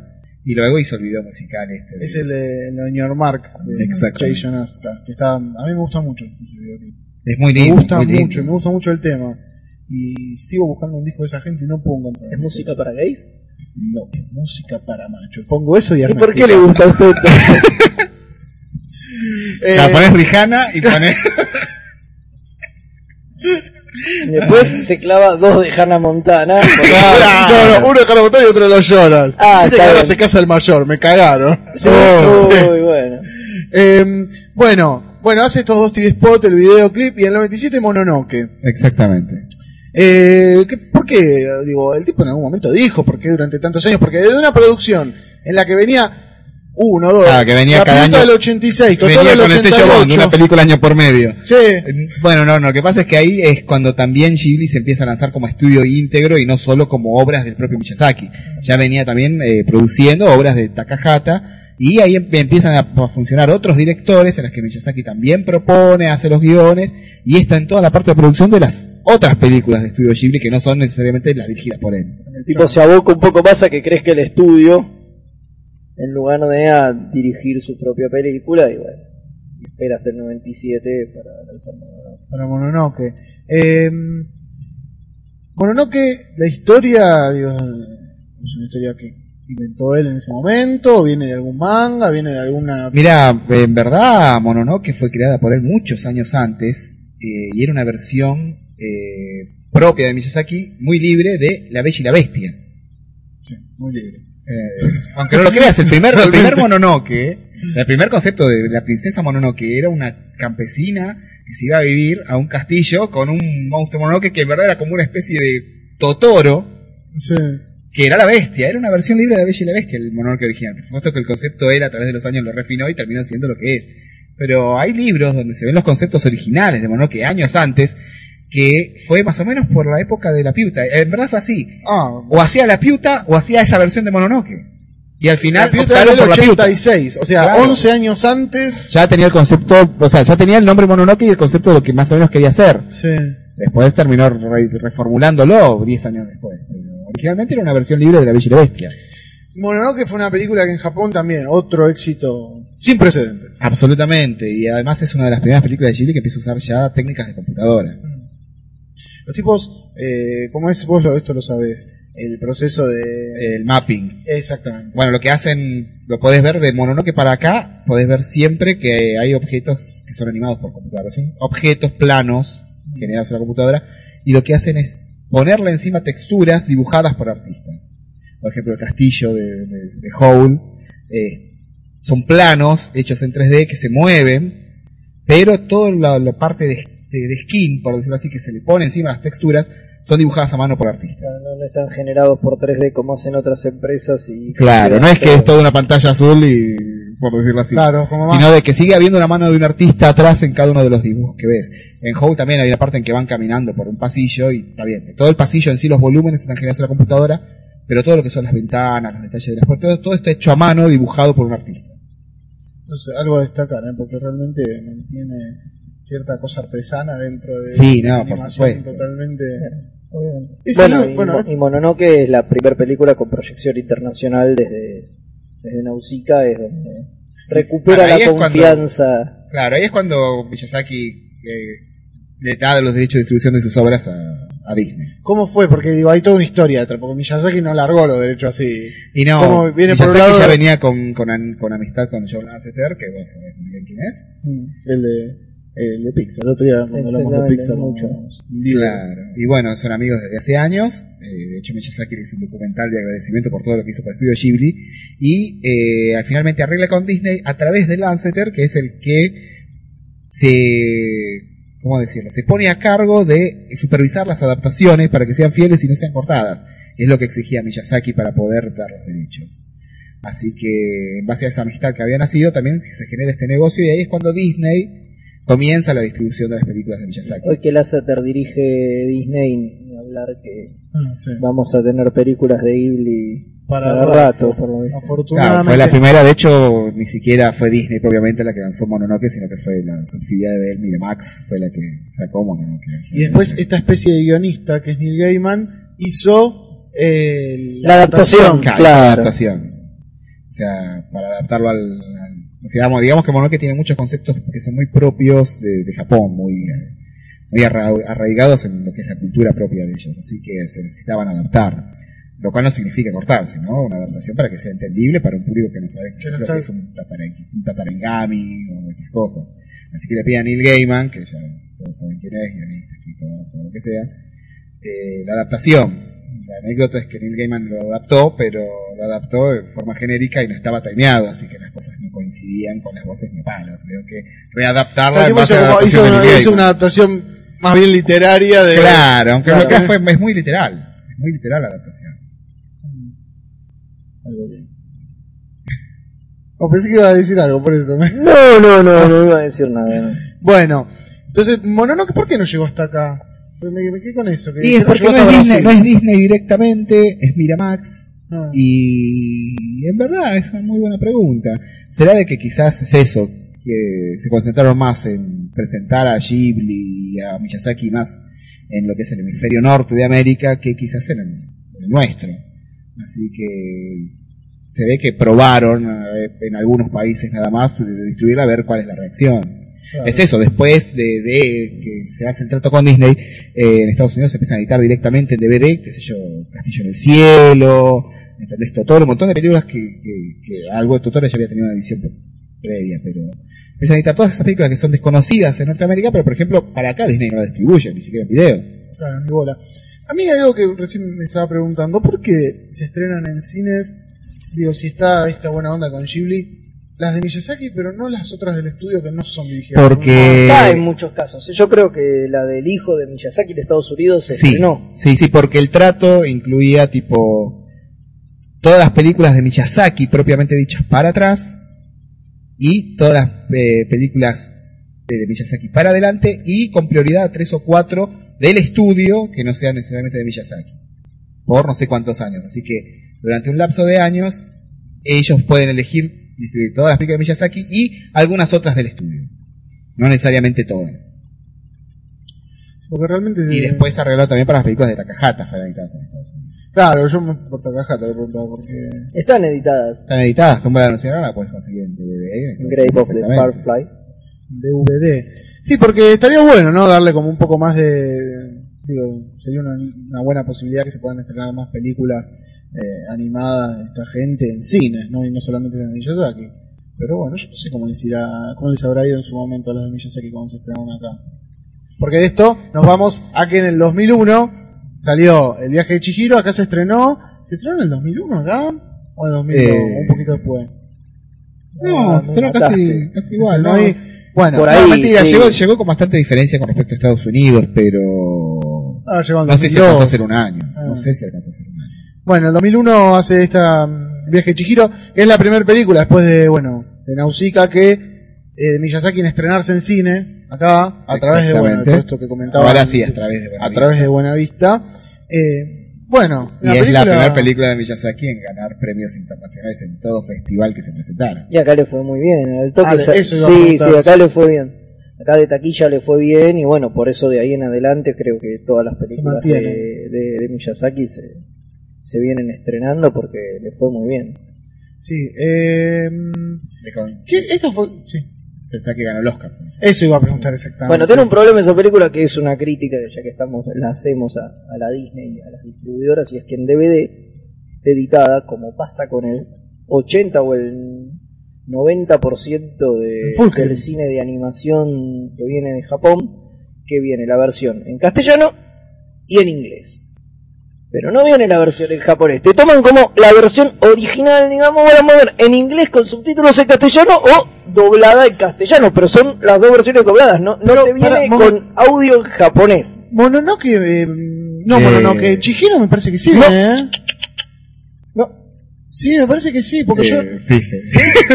Y luego hizo el video musical este. de- Es el de, el de New York Mark, de. Jason Asuka, que está, a mí me gusta mucho ese videoclip. Es muy Me lindo. gusta muy lindo. mucho, me gusta mucho el tema. Y sigo buscando un disco de esa gente y no puedo encontrar. ¿Es música para gays? No, es música para machos. Pongo eso y ¿Y por qué le gusta a usted? Eh, La pones Rijana y pones. Después se clava dos de Hannah Montana. no, no, uno de Hannah Montana y otro de los Jonas. Ah, Viste que ahora se casa el mayor, me cagaron. Sí, Oh, sí. bueno. Eh, bueno, bueno, hace estos dos TV spot, el videoclip y en el 97 Mononoke. Exactamente. Eh, ¿qué- ¿Por qué? Digo, el tipo en algún momento dijo, ¿por qué durante tantos años? Porque desde una producción en la que venía uno, dos, Claro, que venía la cada año- del 86, con Venía todo el con el sello Bond, 88. una película año por medio. Sí, Bueno, no, no, lo que pasa es que ahí es cuando también Ghibli se empieza a lanzar como estudio íntegro y no solo como obras del propio Miyazaki. Ya venía también eh, produciendo obras de Takahata y ahí em- empiezan a, a funcionar otros directores en las que Miyazaki también propone, hace los guiones y está en toda la parte de producción de las otras películas de estudio Ghibli que no son necesariamente las dirigidas por él. El tipo se aboca un poco más a que crezca el estudio en lugar de a dirigir su propia película y bueno, y espera hasta el 97 para lanzar Mononoke. para Mononoke. Eh, Mononoke, la historia, digo, es una historia que inventó él en ese momento, viene de algún manga, viene de alguna... Mira, en verdad Mononoke fue creada por él muchos años antes eh, y era una versión eh, propia de Miyazaki muy libre de La Bella y la Bestia. Sí, muy libre. Eh, aunque no lo creas, el primer, el primer Mononoke, el primer concepto de la princesa Mononoke era una campesina que se iba a vivir a un castillo con un monstruo Mononoke que en verdad era como una especie de Totoro, Sí. que era la bestia, era una versión libre de la Bella y la Bestia, el Mononoke original. Por supuesto que el concepto él a través de los años lo refinó y terminó siendo lo que es. Pero hay libros donde se ven los conceptos originales de Mononoke años antes, que fue más o menos por la época de la piuta. En verdad fue así. Ah, O hacía la piuta o hacía esa versión de Mononoke. Y al final la optaron por del la piuta. 86, o sea, Claro. 11 años antes. Ya tenía el concepto, o sea, ya tenía el nombre Mononoke y el concepto de lo que más o menos quería hacer. Sí. Después terminó re- reformulándolo 10 años después. Pero originalmente era una versión libre de la Bella y la Bestia. Mononoke fue una película que en Japón también, otro éxito sin precedentes. Absolutamente. Y además es una de las primeras películas de Ghibli que empieza a usar ya técnicas de computadora. Los tipos, eh, como es, vos lo, esto lo sabés, el proceso de... El mapping. Exactamente. Bueno, lo que hacen, lo podés ver de Mononoke para acá, podés ver siempre que hay objetos que son animados por computadora. Son objetos planos generados en la computadora y lo que hacen es ponerle encima texturas dibujadas por artistas. Por ejemplo, el castillo de, de, de Howl eh, son planos hechos en 3D que se mueven, pero toda la, la parte de, de- de skin, por decirlo así, que se le pone encima las texturas, son dibujadas a mano por artistas. No, no están generados por 3D como hacen otras empresas y Claro, no es que es toda una pantalla azul y por decirlo así. Claro, como Sino de que sigue habiendo una mano de un artista atrás en cada uno de los dibujos que ves. En Howe también hay una parte en que van caminando por un pasillo y está bien. Todo el pasillo en sí, los volúmenes están generados en la computadora, pero todo lo que son las ventanas, los detalles de las puertas, todo, todo está hecho a mano, dibujado por un artista. Entonces, algo a destacar, ¿eh? porque realmente mantiene cierta cosa artesana dentro de Sí, no, la por supuesto. totalmente... Bueno, y, bueno, y Mononoke es la primera película con proyección internacional desde, desde Nausicaa, es donde recupera la cuando- confianza. Claro, ahí es cuando Miyazaki eh, le da los derechos de distribución de sus obras a, a Disney. ¿Cómo fue? Porque digo, hay toda una historia detrás, porque Miyazaki no largó los derechos así. Y no, Como viene por un Miyazaki lado- ya venía con, con, amistad con Joe Lasseter, que vos sabés muy bien quién es. El de, el de Pixar. El otro día cuando hablamos de Pixar, mucho. Claro. Y bueno, son amigos desde hace años. Eh, de hecho, Miyazaki le hizo un documental de agradecimiento por todo lo que hizo para el estudio Ghibli. Y eh, finalmente arregla con Disney a través de Lasseter, que es el que se. ¿Cómo decirlo? Se pone a cargo de supervisar las adaptaciones para que sean fieles y no sean cortadas. Es lo que exigía Miyazaki para poder dar los derechos. Así que, en base a esa amistad que había nacido, también se genera este negocio y ahí es cuando Disney comienza la distribución de las películas de Miyazaki. Hoy que Lasseter dirige Disney, ni hablar que Ah, sí. vamos a tener películas de Ghibli Para para, rato. rato, por lo visto. Claro, Afortunadamente. fue la primera, de hecho, ni siquiera fue Disney propiamente la que lanzó Mononoke, sino que fue la subsidiaria de él, Miramax, fue la que sacó Mononoke. Y después esta especie de guionista que es Neil Gaiman hizo eh, La adaptación. Claro, Claro. la adaptación. O sea, para adaptarlo al... o sea, digamos, que Mononoke tiene muchos conceptos que son muy propios de, de Japón, muy, muy arra- arraigados en lo que es la cultura propia de ellos, así que se necesitaban adaptar. Lo cual no significa cortarse, ¿no? Una adaptación para que sea entendible para un público que no sabe qué Que no es que un tatarengami o esas cosas. Así que le pide a Neil Gaiman, que ya todos saben quién es, guionista, escritor, todo lo que sea, eh, la adaptación. La anécdota es que Neil Gaiman lo adaptó, pero lo adaptó de forma genérica y no estaba timeado, así que las cosas no coincidían con las voces ni palos. Tuvieron que readaptarla en base hizo, a la hizo de una, Neil hizo Gaiman. una adaptación más bien literaria de. Claro, aunque Claro. lo que fue, es muy literal. Es muy literal la adaptación. Algo bien. O pensé que iba a decir algo, por eso. me- No, no, no, no iba a decir nada. Bueno, entonces, Mononoke, ¿por qué no llegó hasta acá? Me, quedé con eso. Que es que porque no es, Disney, no es Disney directamente, es Miramax. Ah. Y en verdad es una muy buena pregunta. ¿Será de que quizás es eso? Que se concentraron más en presentar a Ghibli y a Miyazaki más en lo que es el hemisferio norte de América que quizás en el, en el nuestro. Así que se ve que probaron eh, en algunos países nada más de distribuirla a ver cuál es la reacción. Es eso, después de, de que se hace el trato con Disney, eh, en Estados Unidos se empiezan a editar directamente en DVD, qué sé yo, Castillo en el Cielo, ¿entendés? Todo un montón de películas que, que, algo de tutores ya había tenido una edición previa, pero empiezan a editar todas esas películas que son desconocidas en Norteamérica, pero por ejemplo, para acá Disney no la distribuye, ni siquiera en video. Claro, ni bola. A mí hay algo que recién me estaba preguntando, ¿por qué se estrenan en cines? Digo, si está esta buena onda con Ghibli, las de Miyazaki, pero no las otras del estudio que no son dirigidas. Porque... Acá en muchos casos. Yo creo que la del hijo de Miyazaki de Estados Unidos se Sí, estrenó. sí, sí, porque el trato incluía tipo todas las películas de Miyazaki propiamente dichas para atrás y todas las eh, películas de, de Miyazaki para adelante y con prioridad a tres o cuatro del estudio que no sean necesariamente de Miyazaki por no sé cuántos años. Así que durante un lapso de años ellos pueden elegir distribuir todas las películas de Miyazaki y algunas otras del estudio. No necesariamente todas. Porque realmente. Y después se arregló también para las películas de Takahata, fueron editadas en Estados Unidos. Claro, yo me por Takahata le preguntaba porque. Están editadas. Están editadas, son buenas anunciar, la puedes conseguir en DVD. en Grave of the. Fireflies. DVD. Sí, porque estaría bueno, ¿no? Darle como un poco más de. Digo, sería una, una buena posibilidad que se puedan estrenar más películas eh, animadas de esta gente en cines, ¿no? Y no solamente de Miyazaki. Pero bueno, yo no sé cómo les irá, cómo les habrá ido en su momento a las de Miyazaki cuando se estrenaron acá. Porque de esto nos vamos a que en el 2001 salió El viaje de Chihiro, acá se estrenó. ¿Se estrenó en el 2001 acá? ¿O en 2002? Eh, un poquito después. No, Ah, se estrenó casi, igual, ¿no? Y-. Bueno, Por ahí, mentira, sí. llegó, llegó con bastante diferencia con respecto a Estados Unidos, pero ah, llegó no sé si 2002. alcanzó a ser un año. Ah. No sé si alcanzó a ser un año. Bueno, el 2001 hace esta mm, Viaje de Chihiro, que es la primera película después de, bueno, de Nausicaa que eh, Miyazaki en estrenarse en cine, acá, a través de, bueno, de todo esto que comentaba. Ahora sí, a través de a Buena través de Buenavista. Eh, bueno, Y es la primera película de Miyazaki en ganar premios internacionales en todo festival que se presentara. Y acá le fue muy bien. El toque Ah, eso iba a sí, sí, acá le fue bien. Acá de taquilla le fue bien y bueno, por eso de ahí en adelante creo que todas las películas de, de- de Miyazaki se, se vienen estrenando porque le fue muy bien. Sí, eh. Esto fue, sí, Pensá que ganó el Oscar. eso iba a preguntar exactamente. Bueno, tiene un problema esa película que es una crítica, ya que estamos la hacemos a, a la Disney y a las distribuidoras, y es que en DVD editada, como pasa con el 80 o el 90% de, del cine de animación que viene de Japón, que viene la versión en castellano y en inglés. Pero no viene la versión en japonés. Te toman como la versión original, digamos, vamos a ver, en inglés con subtítulos en castellano o doblada en castellano. Pero son las dos versiones dobladas, no, no Pero, te viene para, con audio en japonés. Mononoke, eh, no, Eh, Mononoke, Chihiro me parece que sí, No. ¿eh? No, Sí, me parece que sí, porque yo... Eh, sí,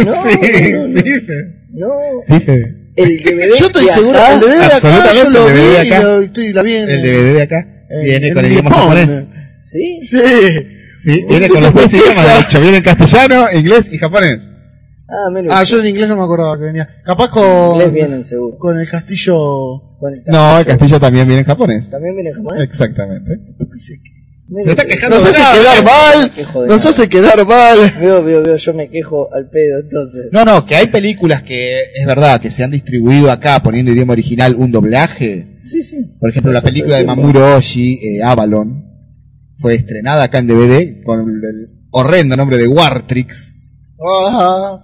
no, sí, no, no. sí, Fede. no. Sí, Fede. El DVD Yo estoy de seguro, acá- el DVD de acá, absolutamente, yo lo el vi DVD de y acá. lo, estoy, la vi en... El DVD de acá en- viene en con el idioma Nippon. japonés. ¿Sí? Sí. Sí, viene con los dos idiomas, de hecho. Viene en castellano, inglés y japonés. Ah, menos. Ah, yo en inglés no me acordaba que venía. Capaz con... vienen seguro. Con el castillo... Con el No, el castillo también viene en japonés. ¿También viene en japonés? Exactamente. Está quejando Nos hace quedar mal. Nos hace quedar mal. Veo, veo, veo, yo me quejo al pedo entonces. No, no, que hay películas que es verdad que se han distribuido acá poniendo idioma original un doblaje. Sí, sí. Por ejemplo, la película de Mamuro Oshii, eh, Avalon, fue estrenada acá en DVD con el horrendo nombre de Wartrix. Ah,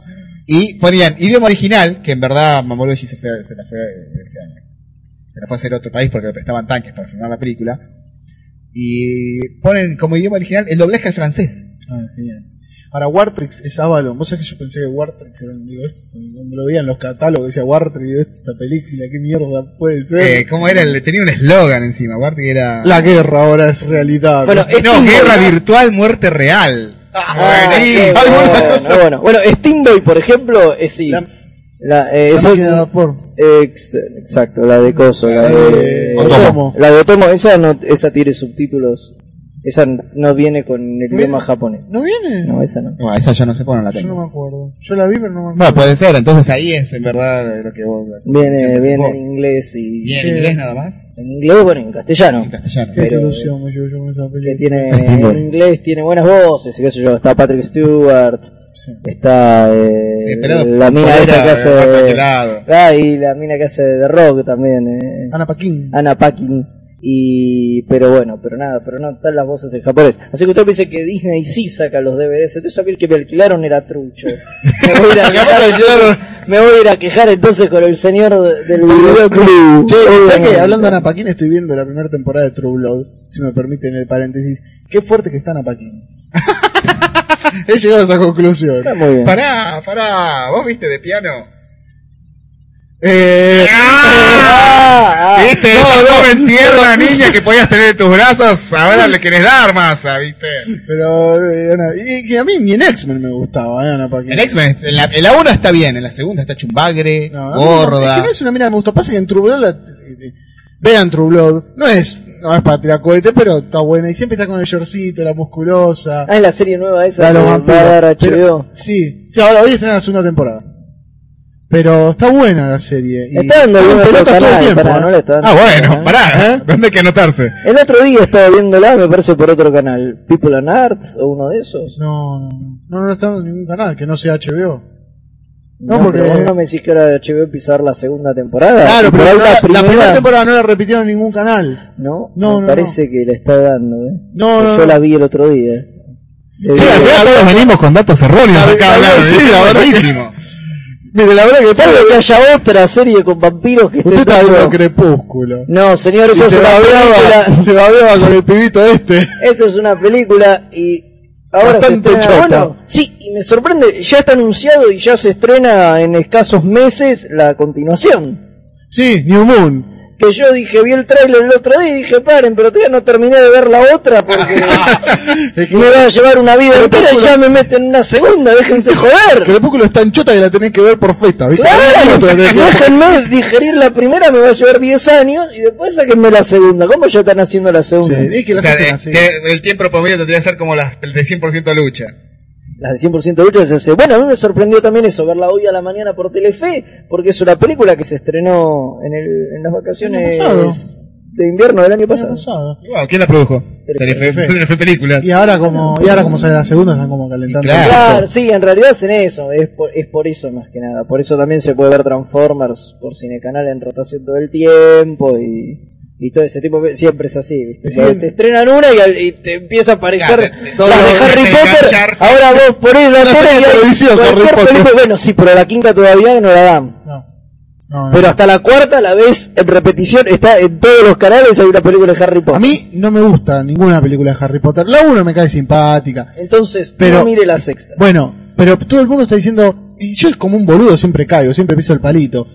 Y ponían idioma original, que en verdad Mamoru Oshii se, fue, se la fue ese año. Se la fue a hacer a otro país porque le prestaban tanques para filmar la película. Y ponen como idioma original el doblaje al francés. Ah, genial. Ahora, Wartrix es Avalon. Vos sabés que yo pensé que Wartrix era, digo, esto, cuando lo veía en los catálogos decía Wartrix, esta película, qué mierda puede ser. Eh, ¿Cómo era? Le tenía un eslogan encima. Wartrix era... La guerra ahora es realidad. Bueno, No, guerra virtual, muerte real. Ah, qué alguna bueno, bueno. Bueno, Steamboat, por ejemplo, es sí. La- La, eh, la esa- máquina de vapor. Ex- exacto, la de Coso. La La de, de Otomo. La de Otomo, esa, no, esa tiene subtítulos. Esa no viene con el idioma japonés. ¿No viene? No, esa no. No, esa yo no sé no la Yo no tengo. me acuerdo. Yo la vi, pero no me acuerdo. Bueno, puede ser, entonces ahí es en verdad lo que vos... Viene, viene vos. en inglés y. ¿Viene en inglés nada más? En inglés, bueno, en castellano. En castellano. Qué desilusión me llevo yo con esa Que película. tiene Steamboat. en inglés tiene buenas voces y qué sé yo. Está Patrick Stewart, Sí. está eh, la mina polera, esta que hace. Ah, y la mina que hace de rock también. Eh. Ana Paquín. Anna Paquin. Y, pero bueno, pero nada, pero no están las voces en japonés. Así que usted me dice que Disney sí saca los DVDs. Entonces a mí el que me alquilaron era trucho. Me voy a ir a quejar, me voy a, ir a quejar entonces con el señor de- del videoclub. Che, ¿sabes que hablando de Ana Paquín estoy viendo la primera temporada de True Blood? Si me permiten el paréntesis. Qué fuerte que está Ana Paquín. He llegado a esa conclusión. Está muy bien. Pará, pará, ¿vos viste de piano? Eh, Ah, ah. ¿Viste? no, Esa no, joven tierna niña que podías tener en tus brazos, ahora le querés dar masa, ¿viste? pero, eh, Ana, y que a mí ni en X-Men me gustaba, eh, Ana, pa' que- El X-Men, en la, en la 1 está bien, en la segunda está chumbagre, No, a mí no, gorda. es que no es una mina que me gustó. Pasa que en True Blood, la- eh, vean True Blood, no es, no es para tirar cohete, pero está buena. Y siempre está con el shortcito, la musculosa. Ah, es la serie nueva esa la va a dar Pero- HBO. sí, sí, ahora hoy estrena la segunda temporada. Pero está buena la serie. Y Está dando algún otro pelotas todo el canal, tiempo. pará, ¿eh? no le está Ah, bueno, canal. pará, ¿Eh? ¿dónde hay que anotarse? El otro día estaba viéndola, me parece por otro canal. People and Arts o uno de esos. No, no, no, no está en ningún canal que no sea HBO. No, No, porque- vos no me decís que ahora HBO pisar la segunda temporada. Claro, Y pero la, la primera primera- temporada no la repitieron en ningún canal. No, No, me no, parece que le está dando, ¿eh? No, no, Yo no. la vi el otro día. De- Sí, final todos venimos con datos erróneos La- acá la- sí, la verdad. Mire, la verdad que Salvo que haya otra serie con vampiros que esté usted está viendo Crepúsculo. No, señor, Y eso es se una babeaba, película. se babeaba con el pibito este. Eso es una película y ahora Bastante se estrena. chota. Bueno, sí, y me sorprende, ya está anunciado y ya se estrena en escasos meses la continuación. Sí, New Moon. Que yo dije, vi el tráiler el otro día y dije, paren, pero todavía no terminé de ver la otra porque me va a llevar una vida entera y ya me meten en una segunda, déjense joder. Crepúsculo es tan chota que la tenés que ver por festa, ¿viste? Claro, déjenme digerir la primera, me va a llevar 10 años y después sáquenme la segunda. ¿Cómo ya están haciendo la Sí, segunda? es que O las sea, hacen de- así. de- el tiempo promedio tendría que ser como las el de 100% lucha. Las de 100% lucha es ese. Bueno, a mí me sorprendió también eso, verla hoy a la mañana por Telefe, porque es una película que se estrenó en, el, en las vacaciones de invierno del año pasado. pasado. Wow, ¿Quién la produjo? Telefe. Telefe, Películas. Y ahora como, y ahora como sale la segunda, están como calentando. Claro. Claro, sí, en realidad hacen eso, es por, es por eso más que nada. Por eso también se puede ver Transformers por Cinecanal en rotación todo el tiempo y, y todo ese tipo, siempre es así, ¿viste? Sí. Te estrenan una y, al- y te empieza a aparecer Claro, las de Harry te Potter, ahora vos ponés la tele y televisión, película- bueno, sí, pero la quinta todavía no la dan. No. No, no. Pero hasta la cuarta la ves en repetición, está en todos los canales hay una película de Harry A Potter. mí no me gusta ninguna película de Harry Potter. La uno me cae simpática. Entonces, Pero- no mire la sexta. Bueno, pero todo el mundo está diciendo, y yo como un boludo siempre caigo, siempre piso el palito.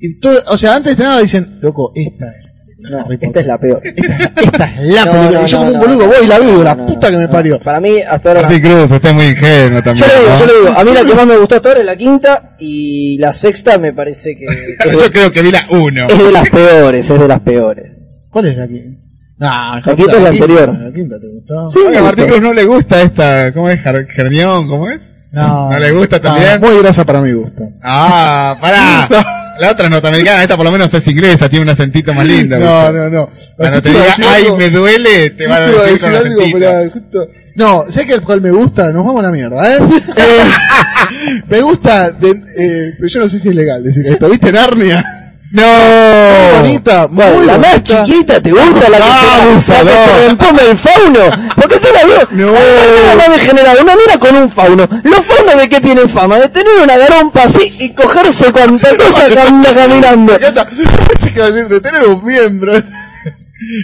Y todo, o sea, antes de estrenar dicen, loco, esta es. No, Harry esta es la peor. Esta es la, esta es la No, película. no, y yo no, como un boludo no, voy y la veo, no, la no, puta que me no. parió. Para mí, hasta ahora. Martín Cruz, usted es muy ingenuo Yo también. le digo, ¿no? yo le digo, a mí la que más me gustó hasta ahora es la quinta y la sexta me parece que es Yo de, creo que vi la 1. es de las peores, es de las peores. ¿Cuál es la quinta? Nah, La quinta es la anterior. La quinta te gustó. Sí, a Martín Cruz no le gusta esta, ¿cómo es? Ger- Germión, ¿cómo es? No, ¿No le gusta no, también? muy grasa para mi gusto. Ah, pará. La otra norteamericana, esta por lo menos es inglesa, tiene un acentito más lindo. No, no, no. Cuando te diga, ay, algo- me duele, te van a decir con algo, pero justo- No, sé que el cual me gusta, nos vamos a la mierda, ¿eh? Eh, me gusta, de, eh, pero yo no sé si es legal decir esto, ¿viste Narnia? No. Muy bonita, muy Bueno, la más chiquita, ¿te gusta la que, Ah, se, la que abusador. se empome el fauno? ¿Por qué se la vio? No. Nada más degenerado, una mira con un fauno. ¿Los faunos de qué tienen fama? De tener una garompa así y cogerse cuanta cosa que anda caminando. Me encanta. Pensé que iba a decir de tener un miembro.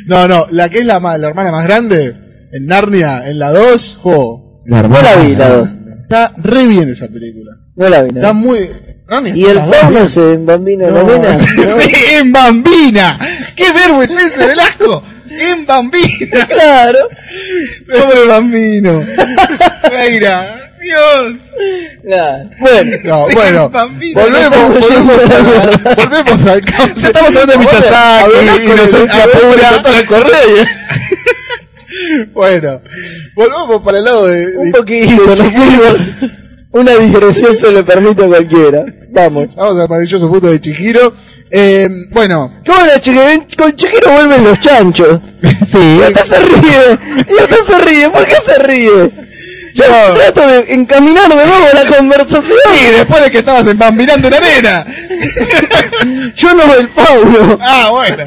No, no, la que es la, la hermana más grande, en Narnia, en la 2, jo, No la vi, la dos. está re bien esa película. No la vi, no. Está muy... Y el las dos fauno bien. se bambino en la No, nena. Sí, en bambina. ¿Qué verbo es ese, Velasco? En bambina. Claro. Pobre bambino. Mira, Dios. Claro. Bueno. No, Sí, bueno, bambino. volvemos, volvemos, al, volvemos al. Ya estamos hablando de Miyazaki, inocencia pura. Bueno, volvamos para el lado de... de- Un poquito, nos fuimos. Una digresión se le permite a cualquiera. Vamos. Vamos al maravilloso punto de Chihiro. Eh, bueno, ¿Qué bueno, chique? Con Chihiro vuelven los chanchos. Sí. Y usted se ríe. Y usted se ríe. ¿Por qué se ríe? Yo trato de encaminar de nuevo la conversación. Y después de que estabas embambinando una nena. Yo no el fauno. Ah, bueno.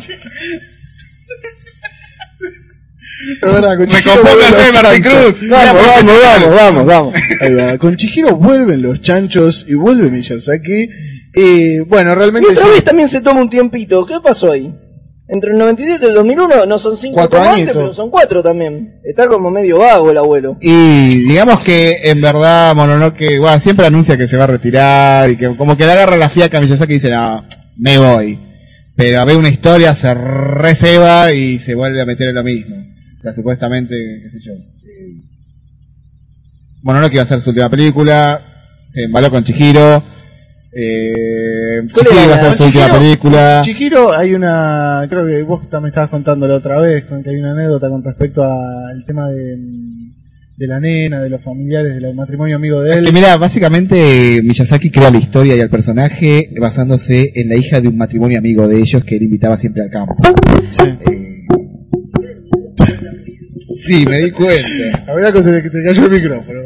La verdad, con Me vuelven los Martín chanchos. Cruz. Vamos, vamos, vamos, vamos, vamos. Ahí va, con Chihiro vuelven los chanchos y vuelve Miyazaki. Y bueno, realmente Y otra sí. vez también se toma un tiempito. ¿Qué pasó ahí? Entre el 97 y el 2001 no son cinco Cuatro añitos. pero son cuatro también. Está como medio vago el abuelo. Y digamos que en verdad Mononoke bueno, siempre anuncia que se va a retirar y que como que le agarra la fiaca a Miyazaki y dice, no, me voy. Pero a ver una historia, se receba y se vuelve a meter en lo mismo. Sea, supuestamente, qué sé yo. eh, Mononoke iba a ser su última película, se embaló con Chihiro. Eh, ¿Cuál Chihiro era iba a ser su última película. Chihiro, hay una, creo que vos también estabas contando la otra vez, con que hay una anécdota con respecto al tema de, de la nena, de los familiares, del matrimonio amigo de Que él. mira, básicamente Miyazaki crea la historia y al personaje basándose en la hija de un matrimonio amigo de ellos que él invitaba siempre al campo. Sí. Eh, Sí, me di cuenta. La verdad que se cayó el micrófono.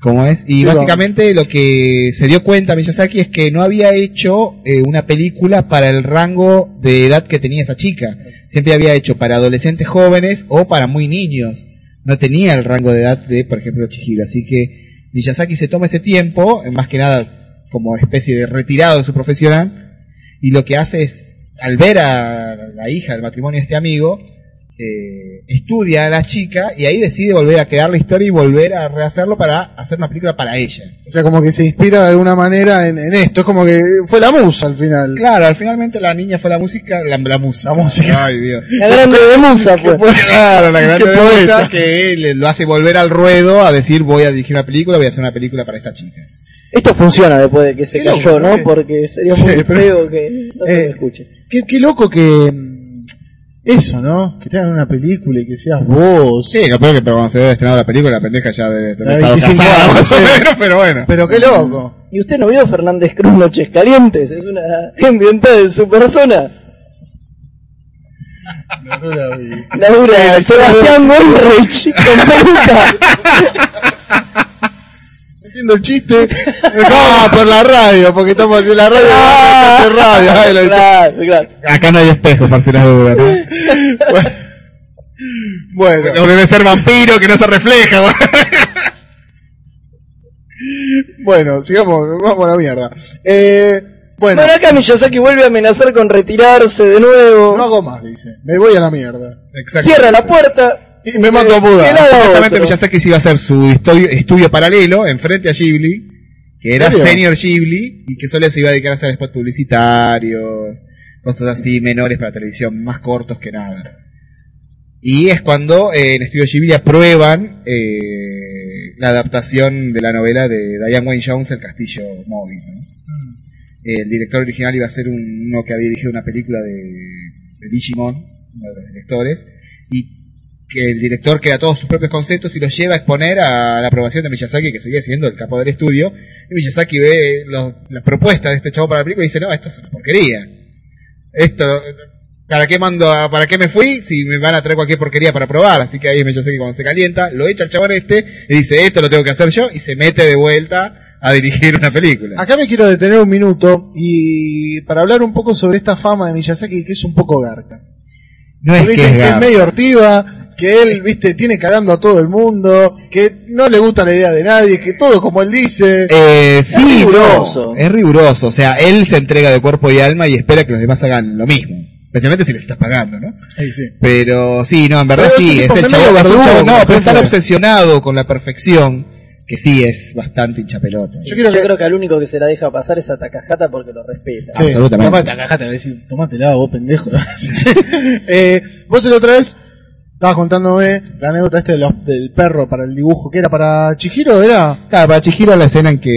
¿Cómo es? Y Sí, básicamente lo que se dio cuenta Miyazaki es que no había hecho eh, una película para el rango de edad que tenía esa chica. Siempre había hecho para adolescentes jóvenes o para muy niños. No tenía el rango de edad de, por ejemplo, Chihiro. Así que Miyazaki se toma ese tiempo, eh, más que nada como especie de retirado de su profesional, y lo que hace es, al ver a la hija del matrimonio de este amigo, eh, estudia a la chica y ahí decide volver a quedar la historia y volver a rehacerlo para hacer una película para ella. O sea, como que se inspira de alguna manera en, en esto. Es como que fue la musa al final. Claro, al finalmente la niña fue la música, la, la música. La música. Ay, Dios. La grande de Musa, pues. Claro, la grande diosa poeta. que le- lo hace volver al ruedo a decir voy a dirigir una película, voy a hacer una película para esta chica. Esto funciona después de que se cayó, loco, ¿no? ¿eh? Porque sería Sí, muy pero- feo que no se Eh, me escuche. Qué, qué loco que. Eso, ¿no? Que te hagan una película y que seas vos. Sí, lo peor que pero cuando se debe estrenar la película, la pendeja ya debe La estar 25 casada, más o menos, pero bueno. Pero qué loco. ¿Y usted no vio Fernández Cruz Noches Calientes? Es una ambientada en su persona. No, no la vi. Laura Eh, Sebastián Goldrich con peluca. Entiendo el chiste. No, por la radio, porque estamos en la radio. Ah, radio. Ay, lo- claro, claro. Acá no hay espejo, para si las dudas, ¿no? Bueno, O debe ser vampiro que no se refleja. bueno, sigamos, vamos a la mierda. Eh, bueno, Bueno, acá Miyazaki vuelve a amenazar con retirarse de nuevo. no hago más, dice. Me voy a la mierda. Cierra la puerta. Y me mato a haga Supuestamente otro. Miyazaki se iba a hacer su estudio, estudio paralelo enfrente a Ghibli, que era. Senior Ghibli, y que solo se iba a dedicar a hacer spots publicitarios, cosas así menores para televisión, más cortos que nada. Y es cuando eh, en Estudio Ghibli aprueban eh, la adaptación de la novela de Diane Wayne Jones, El Castillo Móvil. ¿no? El director original iba a ser un- uno que había dirigido una película de, de Digimon, uno de los directores, y que el director crea todos sus propios conceptos y los lleva a exponer a la aprobación de Miyazaki, que seguía siendo el capo del estudio. Y Miyazaki ve los- la propuesta de este chavo para la película y dice, no, esto es una porquería. Esto, ¿para qué mando, a- para qué me fui si me van a traer cualquier porquería para probar? Así que ahí Miyazaki cuando se calienta, lo echa el chabón este y dice, esto lo tengo que hacer yo y se mete de vuelta a dirigir una película. Acá me quiero detener un minuto y para hablar un poco sobre esta fama de Miyazaki que es un poco garca. No es que dicen es que es medio ortiva, que él, viste, tiene cagando a todo el mundo, que no le gusta la idea de nadie, que todo como él dice. Eh, sí, riguroso. no, es riguroso. O sea, él se entrega de cuerpo y alma y espera que los demás hagan lo mismo. Especialmente si les estás pagando, ¿no? Sí, sí. Pero sí, no, en verdad Pero es sí, es el chavo, es un verdugo, chavo- no, pero es tan jefe. obsesionado con la perfección que sí es bastante hinchapelota. Yo quiero Yo creo que al único que se la deja pasar es a Takahata porque lo respeta. Sí, Absolutamente. Tomate, cagate, le decir, tomátela vos, pendejo. eh, vos la otra vez estabas contándome la anécdota este de los- del perro para el dibujo, que era para Chihiro, ¿era? Claro, para Chihiro la escena en que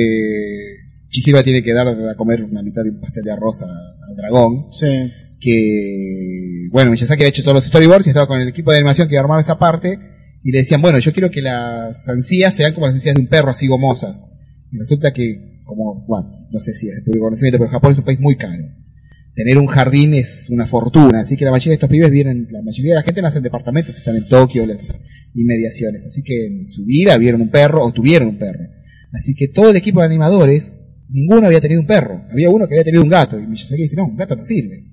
Chihiro tiene que dar a comer una mitad de un pastel de arroz al dragón, Sí. que, bueno, Miyazaki había hecho todos los storyboards y estaba con el equipo de animación que armaba esa parte, y le decían, bueno, yo quiero que las encías sean como las encías de un perro, así gomosas. Y resulta que, como, bueno, no sé si es de público conocimiento, pero Japón es un país muy caro. Tener un jardín es una fortuna, así que la mayoría de estos pibes vienen, la mayoría de la gente nace en departamentos, están en Tokio, las inmediaciones, así que en su vida vieron un perro o tuvieron un perro. Así que todo el equipo de animadores, ninguno había tenido un perro, había uno que había tenido un gato, y Miyazaki dice, no, un gato no sirve.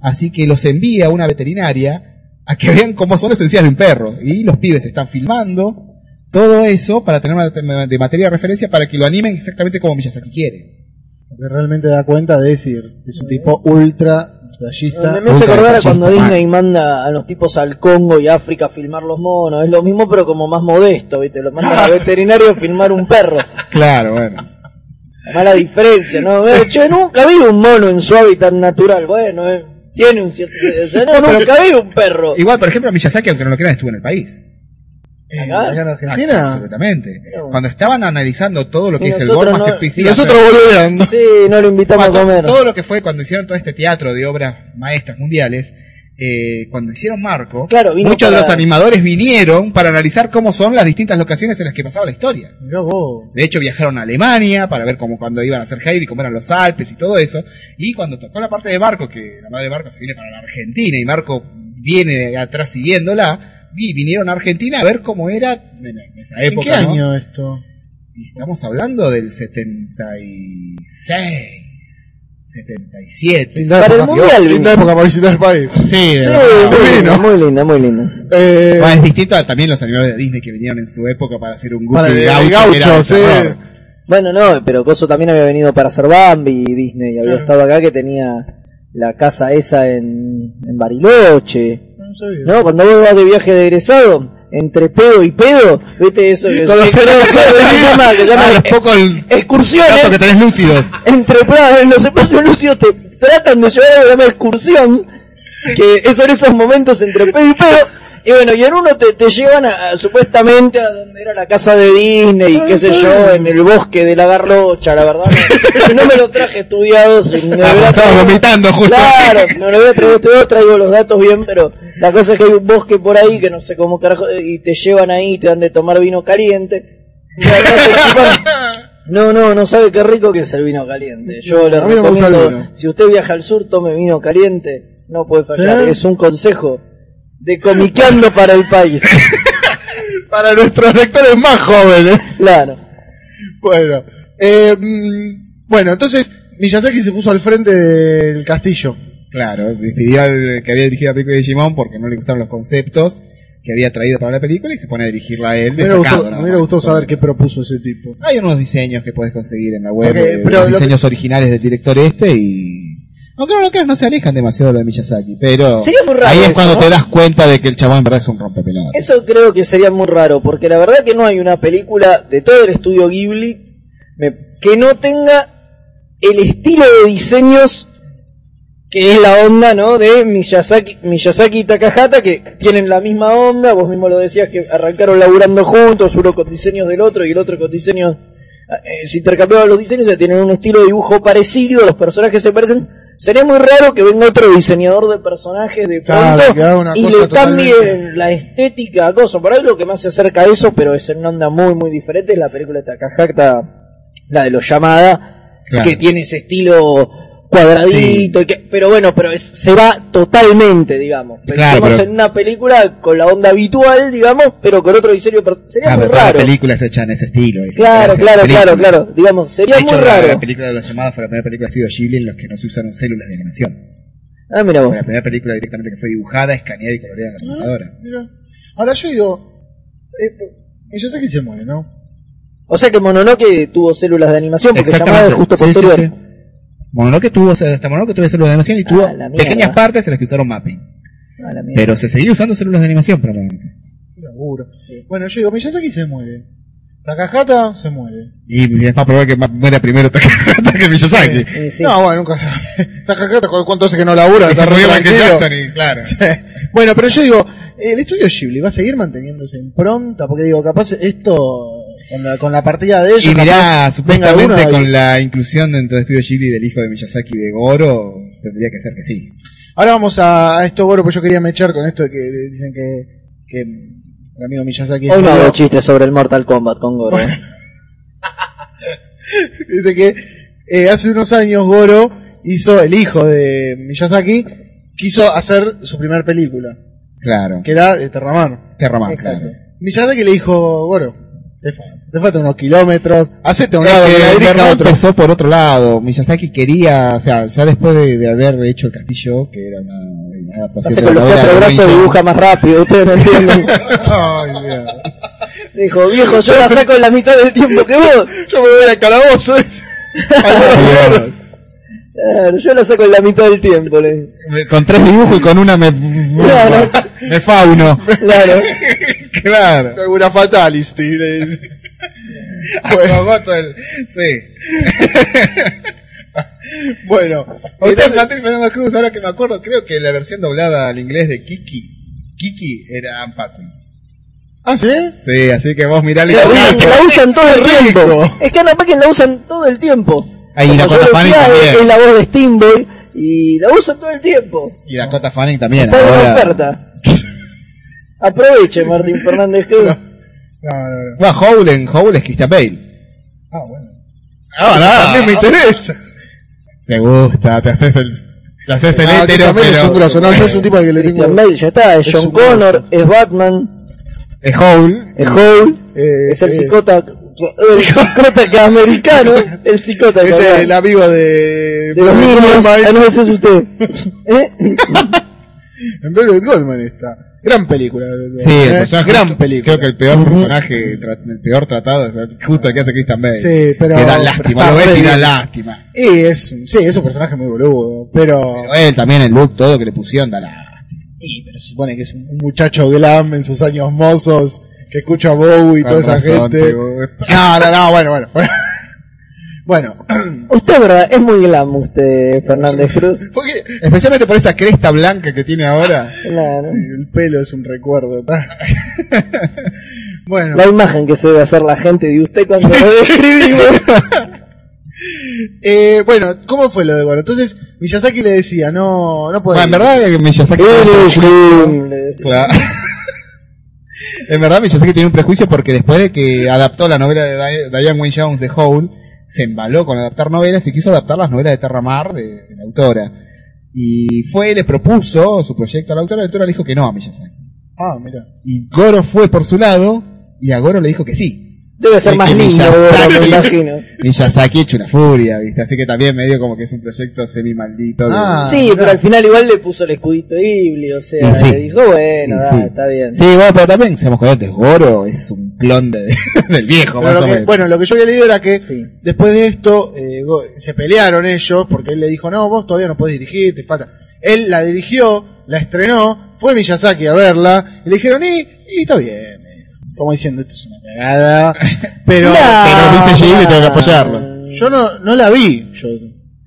Así que los envía a una veterinaria a que vean cómo son las encías de un perro. Y los pibes están filmando todo eso para tener una de materia de referencia para que lo animen exactamente como Miyazaki quiere. Porque realmente da cuenta de decir, es un tipo ultra detallista. Me, me hace acordar a cuando. Disney manda a los tipos al Congo y África a filmar los monos. Es lo mismo, pero como más modesto, ¿viste? Lo mandan al veterinario a filmar un perro. Claro, bueno. Mala diferencia, ¿no? Eh, Che, nunca vi un mono en su hábitat natural. Bueno, eh, tiene un cierto. sea, no, nunca vi un perro. Igual, por ejemplo, Miyazaki, aunque no lo crean, estuvo en el país. Eh, ¿Acá? acá en Ah, Argentina. Absolutamente. No. Cuando estaban analizando todo lo que Y es el nosotros Gormas no- que Y nosotros boludeando. Sí, no lo invitamos a comer. todo lo que fue cuando hicieron todo este teatro de obras maestras mundiales, eh, cuando hicieron Marco, Claro, muchos de los animadores vinieron para analizar cómo son las distintas locaciones en las que pasaba la historia. Mirá vos. De hecho, viajaron a Alemania para ver cómo cuando iban a hacer Heidi, cómo eran los Alpes y todo eso. Y cuando tocó la parte de Marco, que la madre de Marco se viene para la Argentina y Marco viene de atrás siguiéndola, y vinieron a Argentina a ver cómo era en, en esa ¿En época. qué ¿no? año esto? Y estamos hablando del 76, 77. Linda Para el mundial, Linda época para visitar el país. Sí, Sí, muy bueno. linda, muy linda, muy linda. Eh, Bueno, es distinto a también los animadores de Disney que vinieron en su época para hacer un Goofy gaucho, gaucho, de sí. terror. Bueno, no, pero Coso también había venido para hacer Bambi y Disney. Había Claro. estado acá que tenía la casa esa en, en Bariloche. No sabía. ¿No? Cuando vos vas de viaje de egresado, entre pedo y pedo, ¿viste eso? Que, Con los que- que- cerebros que se llama, que llama Ah, los pocos datos que excursiones. tenés lúcidos. Entre en los espacios lúcidos te tratan de llevar a llama excursión, que son esos momentos entre pedo y pedo. Y bueno, y en uno te, te llevan a, a- supuestamente a donde era la casa de Disney, Ah, qué sé yo, en el bosque de la garlocha, la verdad. No, no me lo traje estudiado. si hubiera estaba vomitando justo. Claro, no lo hubiera traído estudiado, traigo los datos bien, pero la cosa es que hay un bosque por ahí que no sé cómo carajo, y te llevan ahí y te dan de tomar vino caliente. Y no, no, no sabe qué rico que es el vino caliente. Yo le no recomiendo, si usted viaja al sur, tome vino caliente. No puede fallar, ¿Sí? es un consejo de comiqueando para el país. Para nuestros lectores más jóvenes. Claro. Bueno, eh, mm, bueno, entonces Miyazaki se puso al frente del castillo. Claro, despidió al que había dirigido la película de Digimon porque no le gustaron los conceptos que había traído para la película y se pone a dirigirla a él. Me de sacado, me Son- saber qué propuso ese tipo. Hay unos diseños que puedes conseguir en la web, Ok, eh, pero los lo diseños originales del director este y... Aunque no lo creas, no se alejan demasiado de lo de Miyazaki, pero Sería muy raro ahí es eso, cuando ¿no? te das cuenta de que el chabón en verdad es un rompepelotas. Eso creo que sería muy raro, porque la verdad que no hay una película de todo el estudio Ghibli que no tenga el estilo de diseños que es la onda, ¿no? De Miyazaki, Miyazaki y Takahata, que tienen la misma onda, vos mismo lo decías que arrancaron laburando juntos, uno con diseños del otro y el otro con diseños... eh, se intercambiaban los diseños, ya tienen un estilo de dibujo parecido, los personajes se parecen... Sería muy raro que venga otro diseñador de personajes de Claro, pronto y le cambie totalmente- la estética a cosa. Por ahí lo que más se acerca a eso, pero es en una onda muy, muy diferente, es la película de Takahata, la de los Yamada, Claro. que tiene ese estilo cuadradito, y que, pero bueno, pero es- se va totalmente, digamos. Claro, Pensemos pero- en una película con la onda habitual, digamos, pero con otro diseño. Sería Ah, muy pero raro. película es hecha en ese estilo. y Claro, claro, claro, claro. Digamos, sería De hecho, muy raro. la película de los llamados fue la primera película de estudio Ghibli en los que no se usaron células de animación. Ah, mira vos. Fue la primera película directamente que fue dibujada, escaneada y coloreada en la computadora. Mira. Ahora yo digo, eh, Miyazaki se muere, ¿no? O sea que Mononoke tuvo células de animación porque llamada es justo Sí, sí, sí. Mononoke tuvo, o sea, hasta Mononoke tuvo células de animación y tuvo Ah, pequeñas partes en las que usaron mapping. Ah. Pero se seguía usando células de animación para Mononoke. Qué laburo. Bueno, yo digo, Miyazaki se muere. Takahata se muere. Y es más probable que muera primero Takahata que Miyazaki. Eh, sí. No, bueno, nunca. Takahata, ¿cu- ¿cuánto hace que no labura? Que se. Jackson y claro. bueno, pero yo digo, el estudio Ghibli va a seguir manteniéndose impronta, porque digo, capaz esto, con la, con la partida de ellos, Y mirá, supuestamente y- con la inclusión dentro del estudio Ghibli del hijo de Miyazaki de Goro, tendría que ser que sí. Ahora vamos a, a esto, Goro, pues yo quería mechar con esto de que dicen que, que el amigo Miyazaki Hoy no medio- hago chistes sobre el Mortal Kombat con Goro. ¿eh? Dice que eh, hace unos años Goro hizo, el hijo de Miyazaki, quiso hacer su primer película, Claro. que era de Terramar. Terramar, Exacto. claro. Miyazaki le dijo, Goro, te, fa- te faltan unos kilómetros, hacete a un lado, dirija verdad otro. empezó por otro lado. Miyazaki quería, o sea, ya después de, de haber hecho el castillo, que era una, una adaptación Hace con los cuatro brazos dibuja más rápido, ustedes no entienden. Ay, Dios. Dijo, viejo, yo la saco en la mitad del tiempo que vos. Yo me voy al calabozo. ese. Dios. Claro, yo la saco en la mitad del tiempo. le- Con tres dibujos y con una me, Claro. Me fauno. Claro. Claro. Alguna fatality. Agogoto el- Sí. Bueno, Usted Martín Fernando Cruz, ahora que me acuerdo, creo que la versión doblada al inglés de Kiki, Kiki era Anne Paquin. ¿Ah, sí? Sí, así que vos mirá la La, usan- historia. la usan todo el tiempo. Es que Ana Paquin la usan todo el tiempo. Ahí Como Dakota Fanning también. es la voz de Steamboy y la usan todo el tiempo. Y Dakota Fanning también. Está en ahora- oferta. Aproveche, Martín Fernández Cruz. No, no, no. Bueno, Howl en Howl es Christian Bale. Ah, bueno. Ah, También me interesa. Te gusta, te haces el, te haces el Ah, hétero, también es un pero grosso. No, yo soy un tipo que le tengo. Christian Bale, ya está, es Es John un Connor, es Batman, es Howl. es Hole, Eh, es el eh, psicota, el psicota que es americano, el psicota que Es el amigo de. de los niños, ah, no, ese es usted. ¿Eh? En Velvet Goldman está. Gran película. Velvet Sí, el ¿eh? personaje, Gran película. Creo que el peor personaje, tra- el peor tratado es justo el que hace Christian Bale. Sí, pero- Que da lástima, lo ves y da lástima. Y es, sí, es un personaje muy boludo. Pero. Pero él también, el look, todo que le pusieron, da lástima. Y, pero se supone que es un muchacho glam en sus años mozos. Que escucha a Bowie y toda esa gente. No, no, no, bueno, bueno. Bueno, Usted, verdad, es muy glam usted, Fernández Cruz. porque Especialmente por esa cresta blanca que tiene ahora. Claro. sí, el pelo es un recuerdo. bueno, La imagen que se debe hacer la gente de usted cuando lo describimos. eh, bueno, ¿cómo fue lo de Goro? Entonces, Miyazaki le decía, no, no podés. Bueno, en verdad, que Miyazaki. Claro. en verdad, Miyazaki tiene un prejuicio porque después de que adaptó la novela de Di- Diane Wayne Jones de Howl, se embaló con adaptar novelas y quiso adaptar las novelas de Terramar de, de la autora. Y fue le propuso su proyecto a la autora, la autora le dijo que no a Miyazaki. Ah, mira. Y Goro fue por su lado y a Goro le dijo que sí. Debe ser Es más lindo, Miyazaki- me imagino. Miyazaki hecho una furia, ¿viste? Así que también medio como que es un proyecto semi maldito. de- Ah, Sí, pero al final igual le puso el escudito Ghibli, o sea, Y sí. le dijo, bueno, da, sí. está bien. Sí, bueno, pero también, seamos coherentes, Goro es un clon de- del viejo, Pero más lo o que- menos. bueno, lo que yo había leído era que Sí. después de esto eh, se pelearon ellos porque él le dijo, no, vos todavía no podés dirigir, te falta. Él la dirigió, la estrenó, fue Miyazaki a verla y le dijeron, y, y está bien. Como diciendo, esto es una cagada. Pero No, pero dice Ghibli, tengo que apoyarlo. yo no, no la vi. Yo,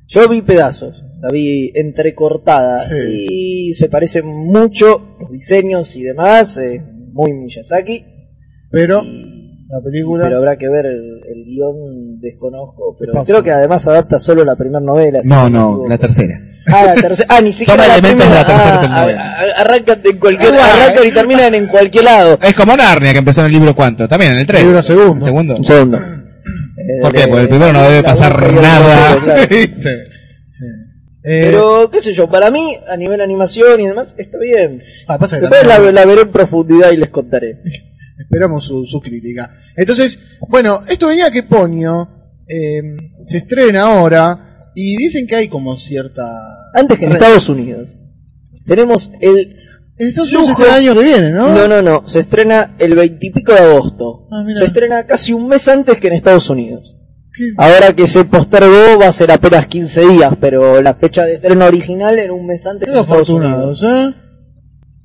Yo vi pedazos, la vi entrecortada Sí. y se parecen mucho los diseños y demás, eh, muy Miyazaki, pero la película... pero habrá que ver el, el guion, desconozco, pero creo que además adapta solo la primera novela. No, no, la tercera. Ah, la tercera. Ah, ni siquiera Toma la elementos primera. de la tercera Ah, telenovela. a- a- arrancan en cualquier, arrancan y terminan en cualquier lado. Es como Narnia, que empezó en el libro cuánto, también en el 3. Libro segundo. segundo. Un segundo. ¿Por qué? Porque el primero no debe La pasar aguja y el nada. rojo, claro. ¿Viste? Eh, Pero, qué sé yo, para mí, a nivel animación y demás, está bien. ah, pasa que Después la, también- la veré en profundidad y les contaré. Esperamos su, su crítica. Entonces, bueno, esto venía que Ponio eh, se estrena ahora y dicen que hay como cierta... Antes que en Estados Unidos. Tenemos el... En Estados Unidos se Lujo. estrena el año que viene, ¿no? No, no, no. Se estrena el veintipico de agosto. Ah, se estrena casi un mes antes que en Estados Unidos. ¿Qué? Ahora que se postergó va a ser apenas 15 días, pero la fecha de estreno original era un mes antes Qué que en Estados Unidos. afortunados, ¿eh?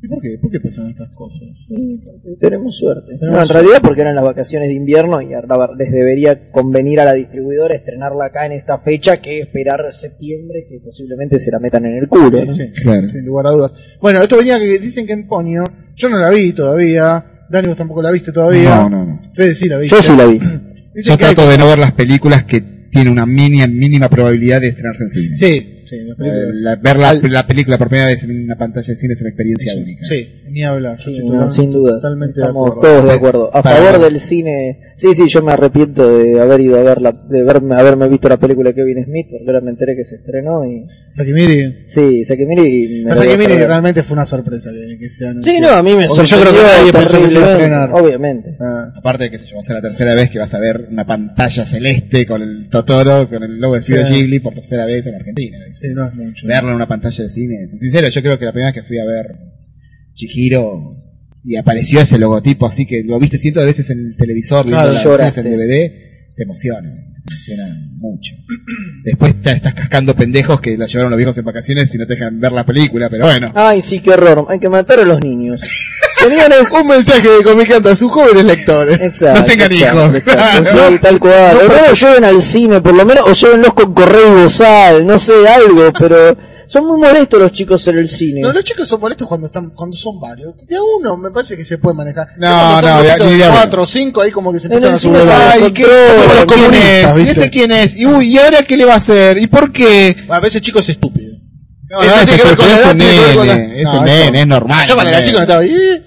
¿Y por qué? ¿Por qué pasan estas cosas? Sí, tenemos suerte. Tenemos No, en suerte. realidad porque eran las vacaciones de invierno y les debería convenir a la distribuidora estrenarla acá en esta fecha que esperar septiembre que posiblemente se la metan en el culo. ¿no? Sí, Claro. sin lugar a dudas. Bueno, esto venía que dicen que en Ponio, yo no la vi todavía, Dani vos tampoco la viste todavía. No, no, no. Fede sí la viste. Yo sí la vi. Dicen Yo hay trato de no ver las películas que tienen una mínima, mínima probabilidad de estrenarse en cine. Sí, sí, películas. la- ver la, Al- la película por primera vez en una pantalla de cine es una experiencia única. Sí, ni hablar. Yo Sí, estoy no, totalmente- sin duda. Totalmente Estamos de acuerdo. todos de acuerdo. A Para- favor del cine. Sí, sí, yo me arrepiento de haber ido a verla, de verme, haberme visto la película de Kevin Smith, porque ahora me enteré que se estrenó y. Sakimiri. Sí, Sakimiri y me voy a Sakimiri perder. realmente fue una sorpresa que, que se anunció. Sí, no, a mí me Porque yo sorprendió creo que nadie pensó que se iba a terriblemente, estrenar. Obviamente. Ah, Aparte de que se va a ser la tercera vez que vas a ver una pantalla celeste con el Totoro, con el logo de Studio Sí. Ghibli por tercera vez en Argentina. Sí, no es mucho. Verlo en una pantalla de cine. Sincero, yo creo que la primera vez que fui a ver Chihiro y apareció ese logotipo así que lo viste cientos de veces en el televisor, viendo Claro, las lloraste. veces en DVD, te emociona. Funciona mucho. Después te estás cascando pendejos que la llevaron los viejos en vacaciones y no te dejan ver la película, pero bueno. Ay, sí, qué horror. Hay que matar a los niños. Un mensaje de Comiqueando a sus jóvenes lectores. Exacto, No tengan exacto, hijos. exacto, sí, tal cual. O no los lleven al cine, por lo menos, o llévenlos con correo y bozal, no sé, algo, pero son muy molestos los chicos en el cine. No, los chicos son molestos cuando están cuando son varios. De a uno me parece que se puede manejar. No, son no, de cuatro o cinco, ahí como que se En empiezan a subir. Ay, ¿qué, como los ¿quién comunistas, es? ¿Y ese quién es? Y, uy, ¿y ahora qué le va a hacer? ¿Y por qué? A veces chico es estúpido. No, Esto no, tiene ese que ver con la es un nene, es No, un nene, es normal. Yo cuando era chico no estaba ahí.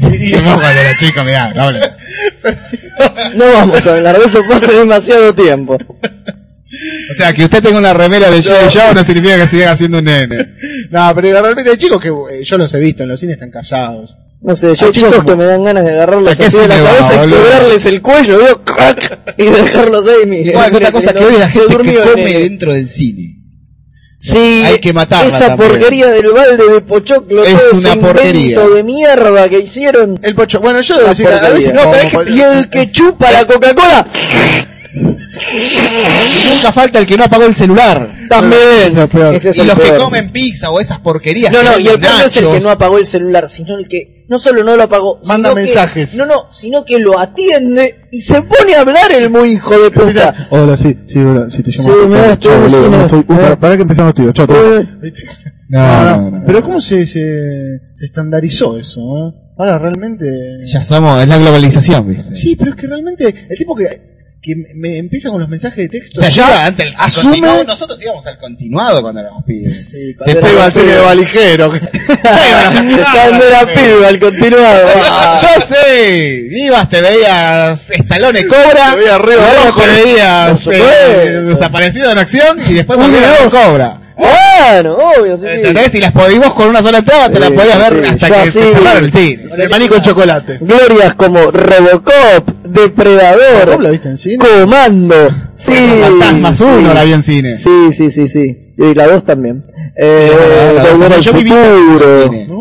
Y mirá, no habla. No vamos a hablar de eso, fue hace demasiado tiempo. O sea, que usted tenga una remera de Joe Joe no significa que siga siendo un nene. No, pero realmente hay chicos que eh, yo los he visto en los cines están callados. No sé, yo Hay chicos chicos como- que me dan ganas de agarrarlos ¿A qué así de la va, cabeza y quebrarles el cuello, digo, crack, y dejarlos ahí, mire. Bueno, otra cosa que no- hoy la gente que come dentro del cine. Sí, Hay que matarla esa también. porquería del balde de pochoclo, Es todo una ese porquería. invento de mierda que hicieron. El pocho, bueno, yo debo decir, a porquería. veces No, como- pero es que- y el que chupa la Coca-Cola, Nunca falta el que no apagó el celular. también. Eso es peor. Ese es y el los que comen pizza o esas porquerías. No, no, y el peor no es el que no apagó el celular, sino el que no solo no lo apagó, Manda sino que- mensajes. no, no, sino que lo atiende y se pone a hablar el muy hijo de puta. Hola, sí, sí, hola, sí, te llamo. Sí, estoy en el cine. Uh, para, Eh. para que empezamos tiros, chao. Eh. No, no, no. Pero ¿cómo se, se, se estandarizó eso? eh? Ahora realmente... Ya somos, es la globalización, ¿viste? Sí, pero es que realmente el tipo que, que me empieza con los mensajes de texto... O sea, yo ya antes al asume- continuado, nosotros íbamos al continuado cuando éramos pibes. Sí, cuando Después iba al cine de valijero. Cuando era pibe, al continuado. Ah. Yo sé, ibas, te veías Estalone Cobra, Te veías luego Rojo. te veías eh, desaparecido en acción y después volvías a ver Dios. Cobra. Bueno, obvio, sí. ¿Entendés? Y las podíamos con una sola entrada, te las Sí, podías ver hasta yo que así- te cerraron el cine. El maní con chocolate. Glorias como Robocop, Depredador, ¿Cómo la viste en cine? Comando, sí. Fantasmas sí. 1 la vi en cine. Sí, sí, sí, sí. Y la 2 también. Eh, Volver al yo viví en futuro. cine. No.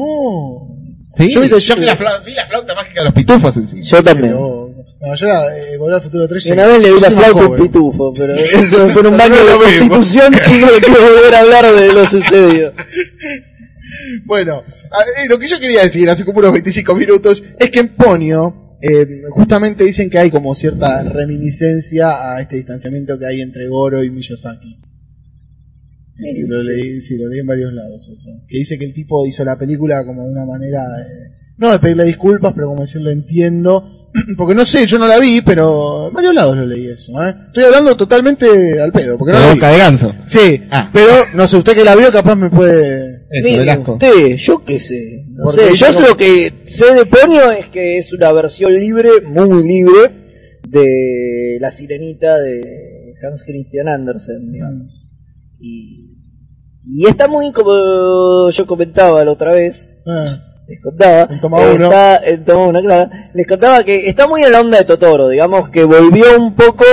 ¿Sí? Yo Yo, vi- vi, la fla- vi la flauta mágica de los pitufos en cine. Yo también. No, yo era eh, Volver al Futuro 3. Y una vez le vi la flauta a un pitufo, pero eso fue un baño de mismo. constitución y no quiero volver a hablar de lo sucedido. Bueno, a- eh, lo que yo quería decir hace como unos 25 minutos es que en Ponio eh, justamente dicen que hay como cierta reminiscencia a este distanciamiento que hay entre Goro y Miyazaki. Eh, lo leí, sí, lo leí en varios lados eso. Que dice que el tipo hizo la película como de una manera, eh, no de pedirle disculpas, pero como decirlo entiendo. Porque no sé, yo no la vi, pero en varios lados lo leí eso. ¿eh? Estoy hablando totalmente al pedo, porque no la vi. boca de ganso. Sí, Ah. pero no sé, usted que la vio capaz me puede... Eso, Mire usted, yo qué sé. No Porque sé, yo lo que sé de Ponio es que es una versión libre, muy libre, de La Sirenita de Hans Christian Andersen, digamos. Y, y está muy como yo comentaba la otra vez, Ah. Les contaba. En toma eh, uno. está- en toma uno, claro. Les contaba que está muy en la onda de Totoro, digamos que volvió un poco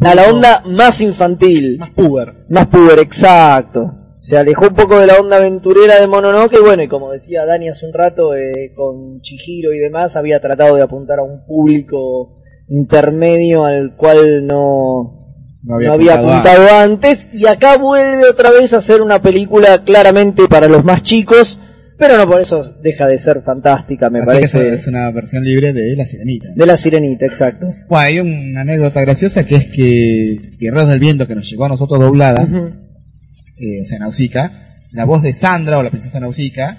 a la onda más infantil. Más puber. Más puber, exacto. Se alejó un poco de la onda aventurera de Mononoke y bueno, y como decía Dani hace un rato, eh, con Chihiro y demás, había tratado de apuntar a un público intermedio al cual no, No había no había apuntado apuntado antes. Y acá vuelve otra vez a hacer una película claramente para los más chicos, pero no por eso deja de ser fantástica, me Así que parece. es, es una versión libre de La Sirenita. De la sirenita, exacto. Bueno, hay una anécdota graciosa que es que Guerreros del Viento, que nos llegó a nosotros doblada, eh, o sea, Nausicaa, la voz de Sandra o la princesa Nausicaa,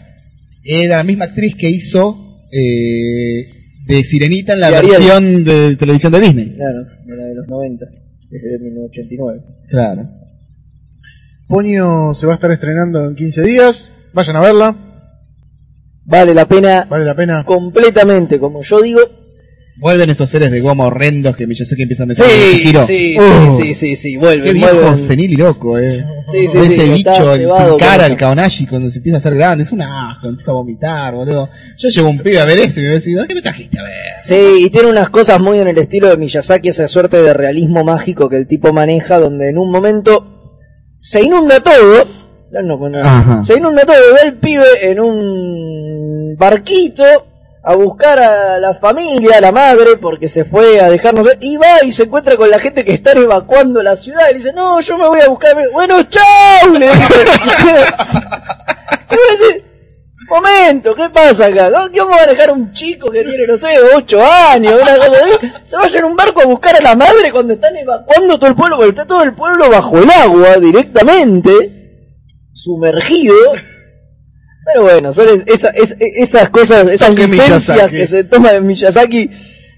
era la misma actriz que hizo eh, de Sirenita en la versión de televisión de Disney. Claro, de la de los 90, desde 1989. Claro. Ponio se va a estar estrenando en 15 días. Vayan a verla. Vale la pena Vale la pena. completamente, como yo digo. Vuelven esos seres de goma horrendos que Miyazaki empieza a meter Sí, en Chihiro. sí, Uh, sí, sí, sí, sí, vuelven, Qué viejo vuelven. senil y loco, eh. Sí, sí, Ese sí, bicho sin cara, el Kaonashi, cuando se empieza a hacer grande, es un asco, empieza a vomitar, boludo. Yo llevo un pibe a ver eso y me voy a decir, ¿qué me trajiste a ver? Sí, y tiene unas cosas muy en el estilo de Miyazaki, esa suerte de realismo mágico que el tipo maneja, donde en un momento se inunda todo. No, no, se inunda todo, ve el pibe en un barquito, a buscar a la familia, a la madre, porque se fue a dejarnos y va y se encuentra con la gente que está evacuando la ciudad y dice, no, yo me voy a buscar, bueno, chau, le dice. Momento, ¿qué pasa acá? ¿Cómo vamos a dejar un chico que tiene, no sé, 8 años, una cosa así? Se vaya en un barco a buscar a la madre cuando están evacuando todo el pueblo, porque está todo el pueblo bajo el agua directamente, sumergido. Pero bueno, son es- esa- es- esas cosas, esas Toque licencias Miyazaki. que se toman en Miyazaki,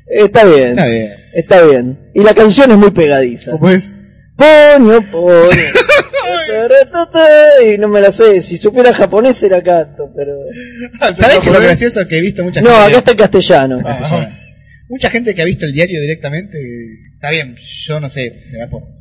está bien. Está bien. Está bien. Y la canción es muy pegadiza. ¿Cómo es? Poño, poño. y no me la sé. Si supiera japonés era canto, pero. ¿Sabes qué es lo gracioso? Que he visto mucha No, gente. acá está en castellano. Ah, Mucha gente que ha visto el diario directamente. Está bien, yo no sé, será por. por-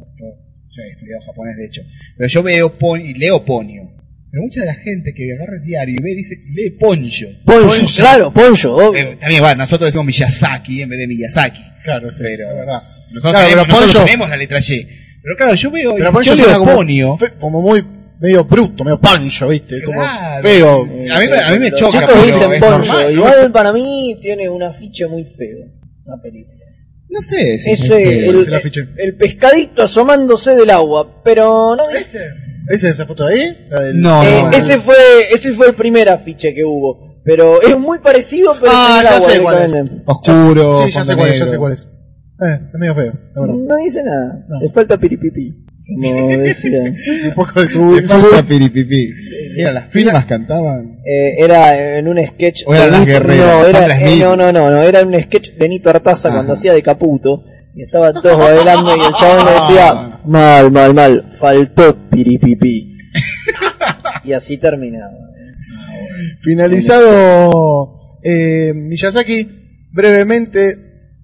yo he estudiado japonés, de hecho. Pero yo veo pon y leo ponio. Pero mucha de la gente que agarra el diario y ve dice, lee poncho. Poncho, claro, poncho, obvio. Eh, también, bueno, nosotros decimos Miyazaki en vez de Miyazaki. Claro, sí, Pero es nosotros, Claro, tenemos, pero nosotros Poncho- tenemos la letra Y. Pero claro, yo veo, Pero yo Poncho suena como, ponio. como muy medio bruto, medio pancho, ¿viste? Como Claro. feo. A mí, me- a mí me Los choca, chicos dicen es poncho. normal, ¿no? Igual para mí tiene un afiche muy feo. La película. No sé, si Ese, es el, es el afiche. el pescadito asomándose del agua, pero no dice. ¿Esa es esa foto de ahí? La del- No, Eh, no, ese fue ese fue el primer afiche que hubo, pero es muy parecido, pero Ah, ya agua sé cuál es. Oscuro, Sí, ya sé cuál es, ya sé cuál es. Eh, es medio feo, la verdad. No dice nada, No. le falta piripipi, como decían. Un poco de su... Le falta piripipi. Mira, las primas cantaban. Eh, era en un sketch O eran las guerreras, no, era, eh, no, no, no, no, era un sketch de Nito Artaza Ajá. cuando hacía de Caputo y estaban todos bailando y el chabón le decía mal, mal, mal, faltó piripipi. y así terminaba. Finalizado eh, Miyazaki, brevemente,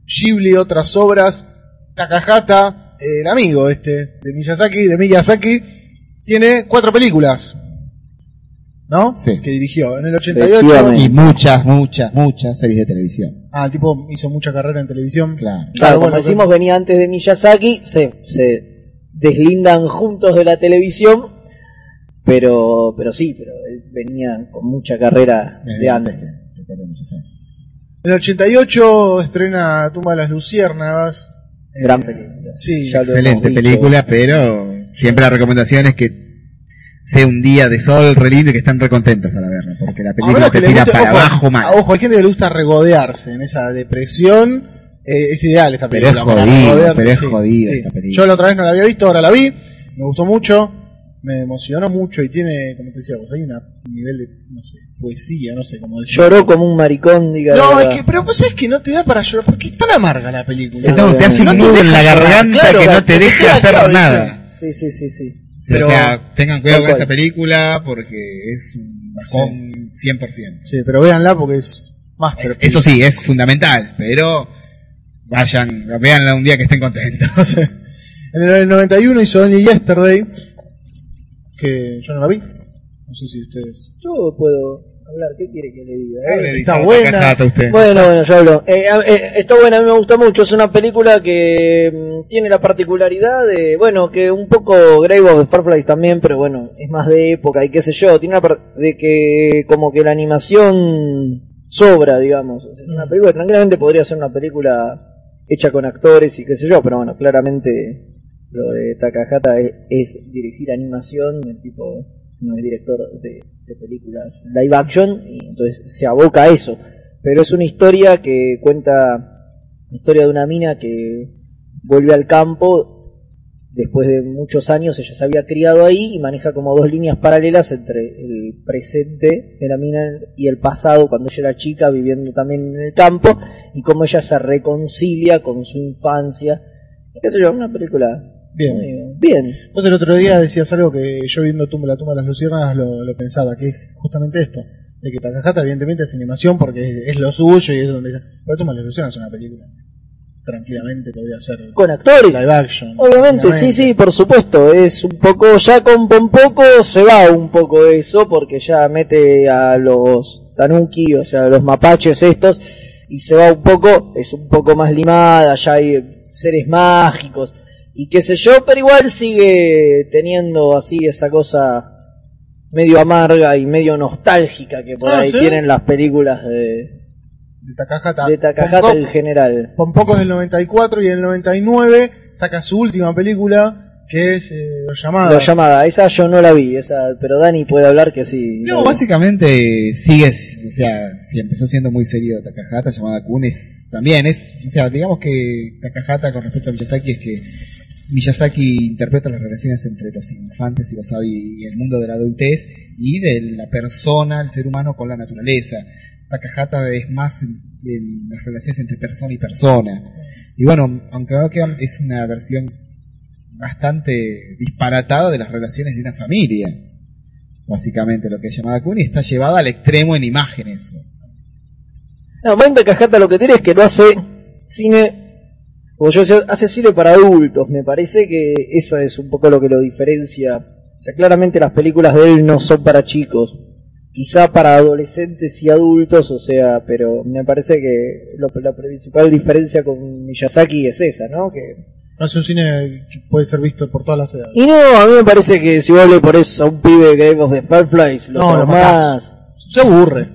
Ghibli, otras obras, Takahata, eh, el amigo este de Miyazaki, de Miyazaki, tiene cuatro películas, ¿no? Sí. Que dirigió en el 88. Efectivamente. Y muchas, muchas, muchas series de televisión. Ah, el tipo hizo mucha carrera en televisión. Claro. Claro, como bueno, decimos, venía antes de Miyazaki, se, se deslindan juntos de la televisión, pero, pero sí, pero él venía con mucha carrera de Desde antes. antes que- que corre Miyazaki. En el 88 estrena Tumba de las Luciérnagas. Eh, Gran película. Sí, Excelente película, pero siempre la recomendación es que sea un día de sol re lindo y que estén re contentos para verla, porque la película te tira guste- para ojo, abajo mal. Ojo, hay gente que le gusta regodearse en esa depresión. Eh, es ideal esta Pero película. es para jodida, regodearte, pero es jodida sí. esta película. Yo la otra vez no la había visto, ahora la vi. Me gustó mucho. Me emocionó mucho y tiene, como te decía, pues hay una- un nivel de, no sé, poesía, no sé cómo decirlo. Lloró como un maricón, diga. No, la es que, pero pues es que no te da para llorar, porque es tan amarga la película. No, te hace un nudo en la garganta claro, que no te te deja hacer claro, nada. Sí, sí, sí, sí. Sí, Pero- o sea, tengan cuidado con esa película porque es un bajón 100%. Sí, pero véanla porque es más Es- eso sí, es fundamental, pero vayan, véanla un día que estén contentos. En el 91 hizo Only Yesterday, que yo no la vi. No sé si ustedes... Yo puedo hablar, ¿qué quiere que le diga? De Está buena. usted. Bueno, bueno, yo hablo. Eh, eh, está buena, a mí me gusta mucho. Es una película que mm, tiene la particularidad de, bueno, que un poco Grave of the Fireflies también, pero bueno, es más de época y qué sé yo. Tiene par- de que como que la animación sobra, digamos. O sea, una película que tranquilamente podría ser una película hecha con actores y qué sé yo, pero bueno, claramente lo de Takahata es, es dirigir animación, el tipo no es director de, de películas live action, y entonces se aboca a eso. Pero es una historia que cuenta la historia de una mina que vuelve al campo después de muchos años, ella se había criado ahí y maneja como dos líneas paralelas entre el presente de la mina y el pasado cuando ella era chica viviendo también en el campo y cómo ella se reconcilia con su infancia. ¿Qué sé yo? Una película Bien. eh, bien. Vos el otro día decías algo que yo viendo tumba, la tumba de las luciérnagas lo, lo pensaba, que es justamente esto. De que Takahata evidentemente es animación porque es, es lo suyo y es donde... Pero tumba de las luciérnagas es una película. Tranquilamente podría ser Con actores. live action. Obviamente, sí, sí, por supuesto. Es un poco, ya con poco se va un poco de eso, porque ya mete a los tanuki, o sea, los mapaches estos, y se va un poco, es un poco más limada, ya hay seres mágicos, y qué sé yo, pero igual sigue teniendo así esa cosa medio amarga y medio nostálgica que por Ah, ahí ¿sí? tienen las películas de, de Takahata. De Takahata en general. con pocos del 94 y en el 99 saca su última película que es eh, Los Llamadas. La llamada, esa yo no la vi, esa, pero Dani puede hablar que sí. No, básicamente sigue, o sea, si empezó siendo muy serio Takahata, llamada Kun, es también, es, o sea, digamos que Takahata con respecto a Miyazaki es que Miyazaki interpreta las relaciones entre los infantes y los y el mundo de la adultez y de la persona, el ser humano con la naturaleza. Takahata es más en, las relaciones entre persona y persona. Y bueno, aunque es una versión bastante disparatada de las relaciones de una familia básicamente lo que es llamada Kuni, está llevada al extremo en imágenes. No, Manta Cajata lo que tiene es que no hace cine, como yo decía, hace cine para adultos. Me parece que eso es un poco lo que lo diferencia. O sea, claramente las películas de él no son para chicos. Quizá para adolescentes y adultos, o sea, pero me parece que lo- la principal diferencia con Miyazaki es esa, ¿no? Que Hace un cine que puede ser visto por todas las edades. Y no, a mí me parece que si vos le pones a un pibe que vemos de Fireflies, lo No, lo tomás. Se aburre.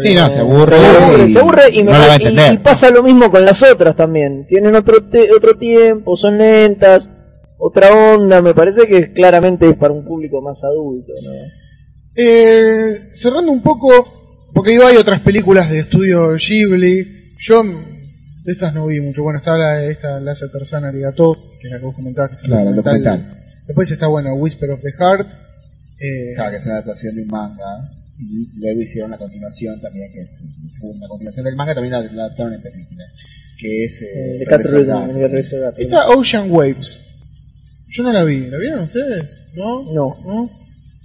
Sí, no, se aburre. Se aburre, y se aburre y, me no la va a y- pasa lo mismo con las otras también. Tienen otro te- otro tiempo, son lentas, otra onda. Me parece que claramente es para un público más adulto. ¿no? Eh, cerrando un poco, porque digo, hay otras películas de estudio Ghibli. Yo de estas no vi mucho. Bueno, está la, esta Láser Terzana Arigato, que es la que vos comentabas, que es Claro, el documental. Después está, bueno, Whisper of the Heart. Eh, Claro, que es una adaptación de un manga. Y luego hicieron la continuación también, que es la segunda continuación del manga, también la, la adaptaron en película. Que es. Eh, Eh, de Regreso de. Esta Ocean Waves. Yo no la vi. ¿La vieron ustedes? ¿No? No. ¿No?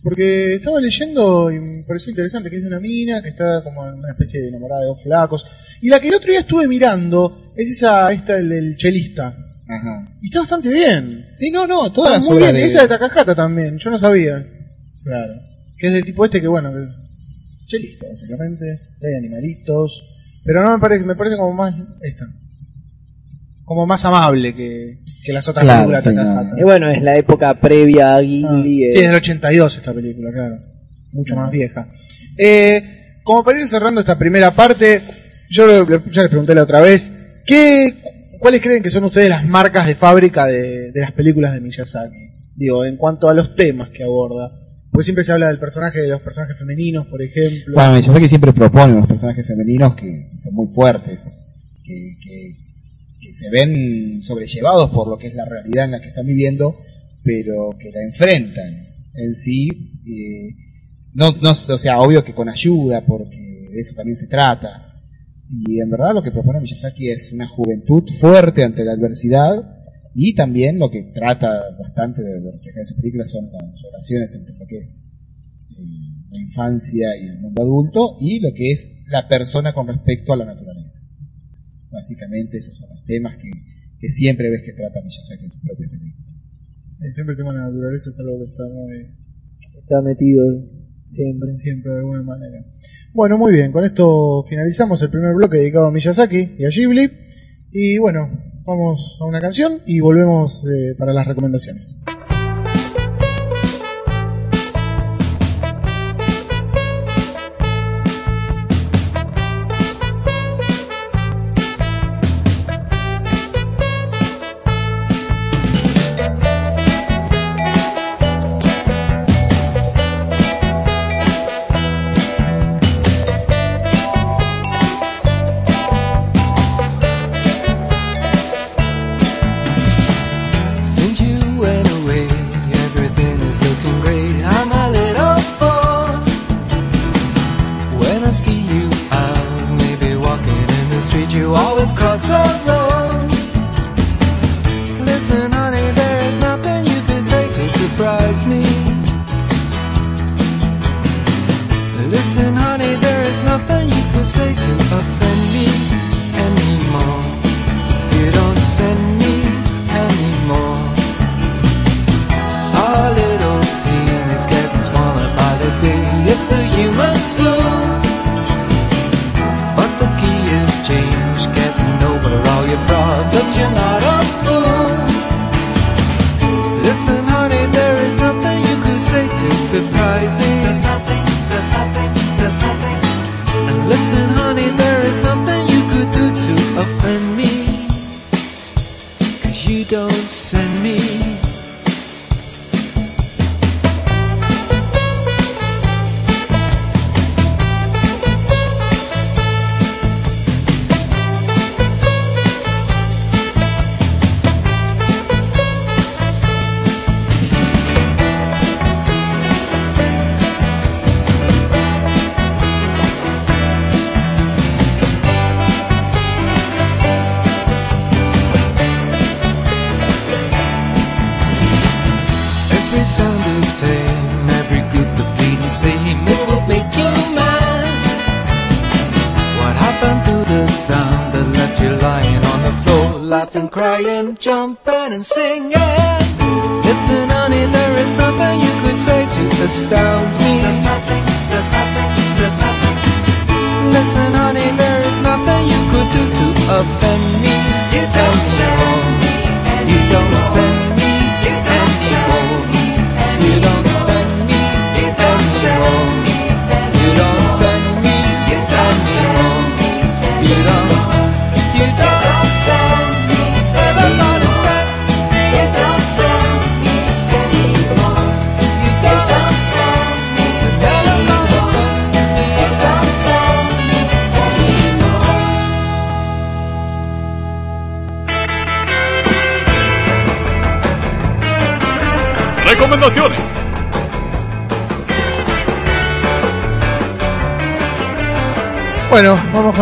Porque estaba leyendo y me pareció interesante que es de una mina que está como en una especie de enamorada de dos flacos. Y la que el otro día estuve mirando es esa, esta, el del chelista. Ajá. Y está bastante bien. Sí, no, no, todas Está las muy obras bien. de. Esa de Takahata también, yo no sabía. Claro. Que es del tipo este que, bueno, que- chelista, básicamente. Hay animalitos. Pero no me parece, me parece como más esta. Como más amable que, que las otras Claro, películas sí, de no. Takahata. Y bueno, es la época previa a Ah, Ghibli. eh, Sí, es del 82 esta película, claro. Mucho más vieja. Eh, como para ir cerrando esta primera parte, yo ya les pregunté la otra vez, ¿qué, ¿cuáles creen que son ustedes las marcas de fábrica de, de las películas de Miyazaki? Digo, en cuanto a los temas que aborda. Porque siempre se habla del personaje, de los personajes femeninos, por ejemplo. Bueno, Miyazaki siempre propone unos personajes femeninos que son muy fuertes, que, que, que se ven sobrellevados por lo que es la realidad en la que están viviendo, pero que la enfrentan en sí. eh, no, no, o sea, obvio que con ayuda, porque de eso también se trata. Y en verdad lo que propone Miyazaki es una juventud fuerte ante la adversidad y también lo que trata bastante de, de reflejar en sus películas son las relaciones entre lo que es eh, la infancia y el mundo adulto y lo que es la persona con respecto a la naturaleza. Básicamente esos son los temas que, que siempre ves que trata Miyazaki en sus propias películas. Siempre el tema de la naturaleza es algo que está muy, Está metido siempre. siempre de alguna manera. Bueno, muy bien, con esto finalizamos el primer bloque dedicado a Miyazaki y a Ghibli. Y bueno, vamos a una canción y volvemos eh, para las recomendaciones.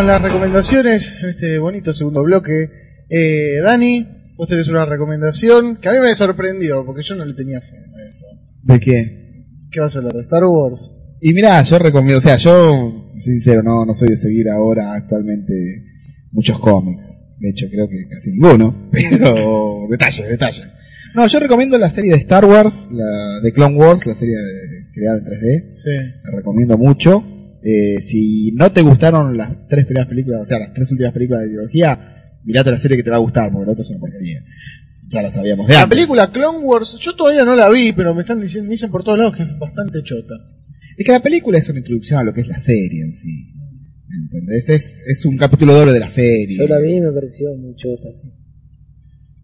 Las recomendaciones en este bonito segundo bloque. Eh, Dani, vos tenés una recomendación que a mí me sorprendió porque yo no le tenía fe a eso. ¿De qué? ¿Qué vas a hablar? ¿De Star Wars? Y mira, yo recomiendo, o sea, yo, sincero, no, no soy de seguir ahora actualmente muchos cómics. De hecho, creo que casi ninguno. Pero detalles, detalles. No, yo recomiendo la serie de Star Wars, la de Clone Wars, la serie de- creada en 3D. Sí. La recomiendo mucho. Eh, si no te gustaron las tres primeras películas, o sea, las tres últimas películas de ideología, mirate la serie que te va a gustar, porque la otra es una porquería. Ya la sabíamos de La antes. película Clone Wars, yo todavía no la vi, pero me están diciendo, me dicen por todos lados que es bastante chota. Es que la película es una introducción a lo que es la serie en sí. ¿Entendés? Es, es un capítulo doble de la serie. Yo la vi y me pareció muy chota, sí.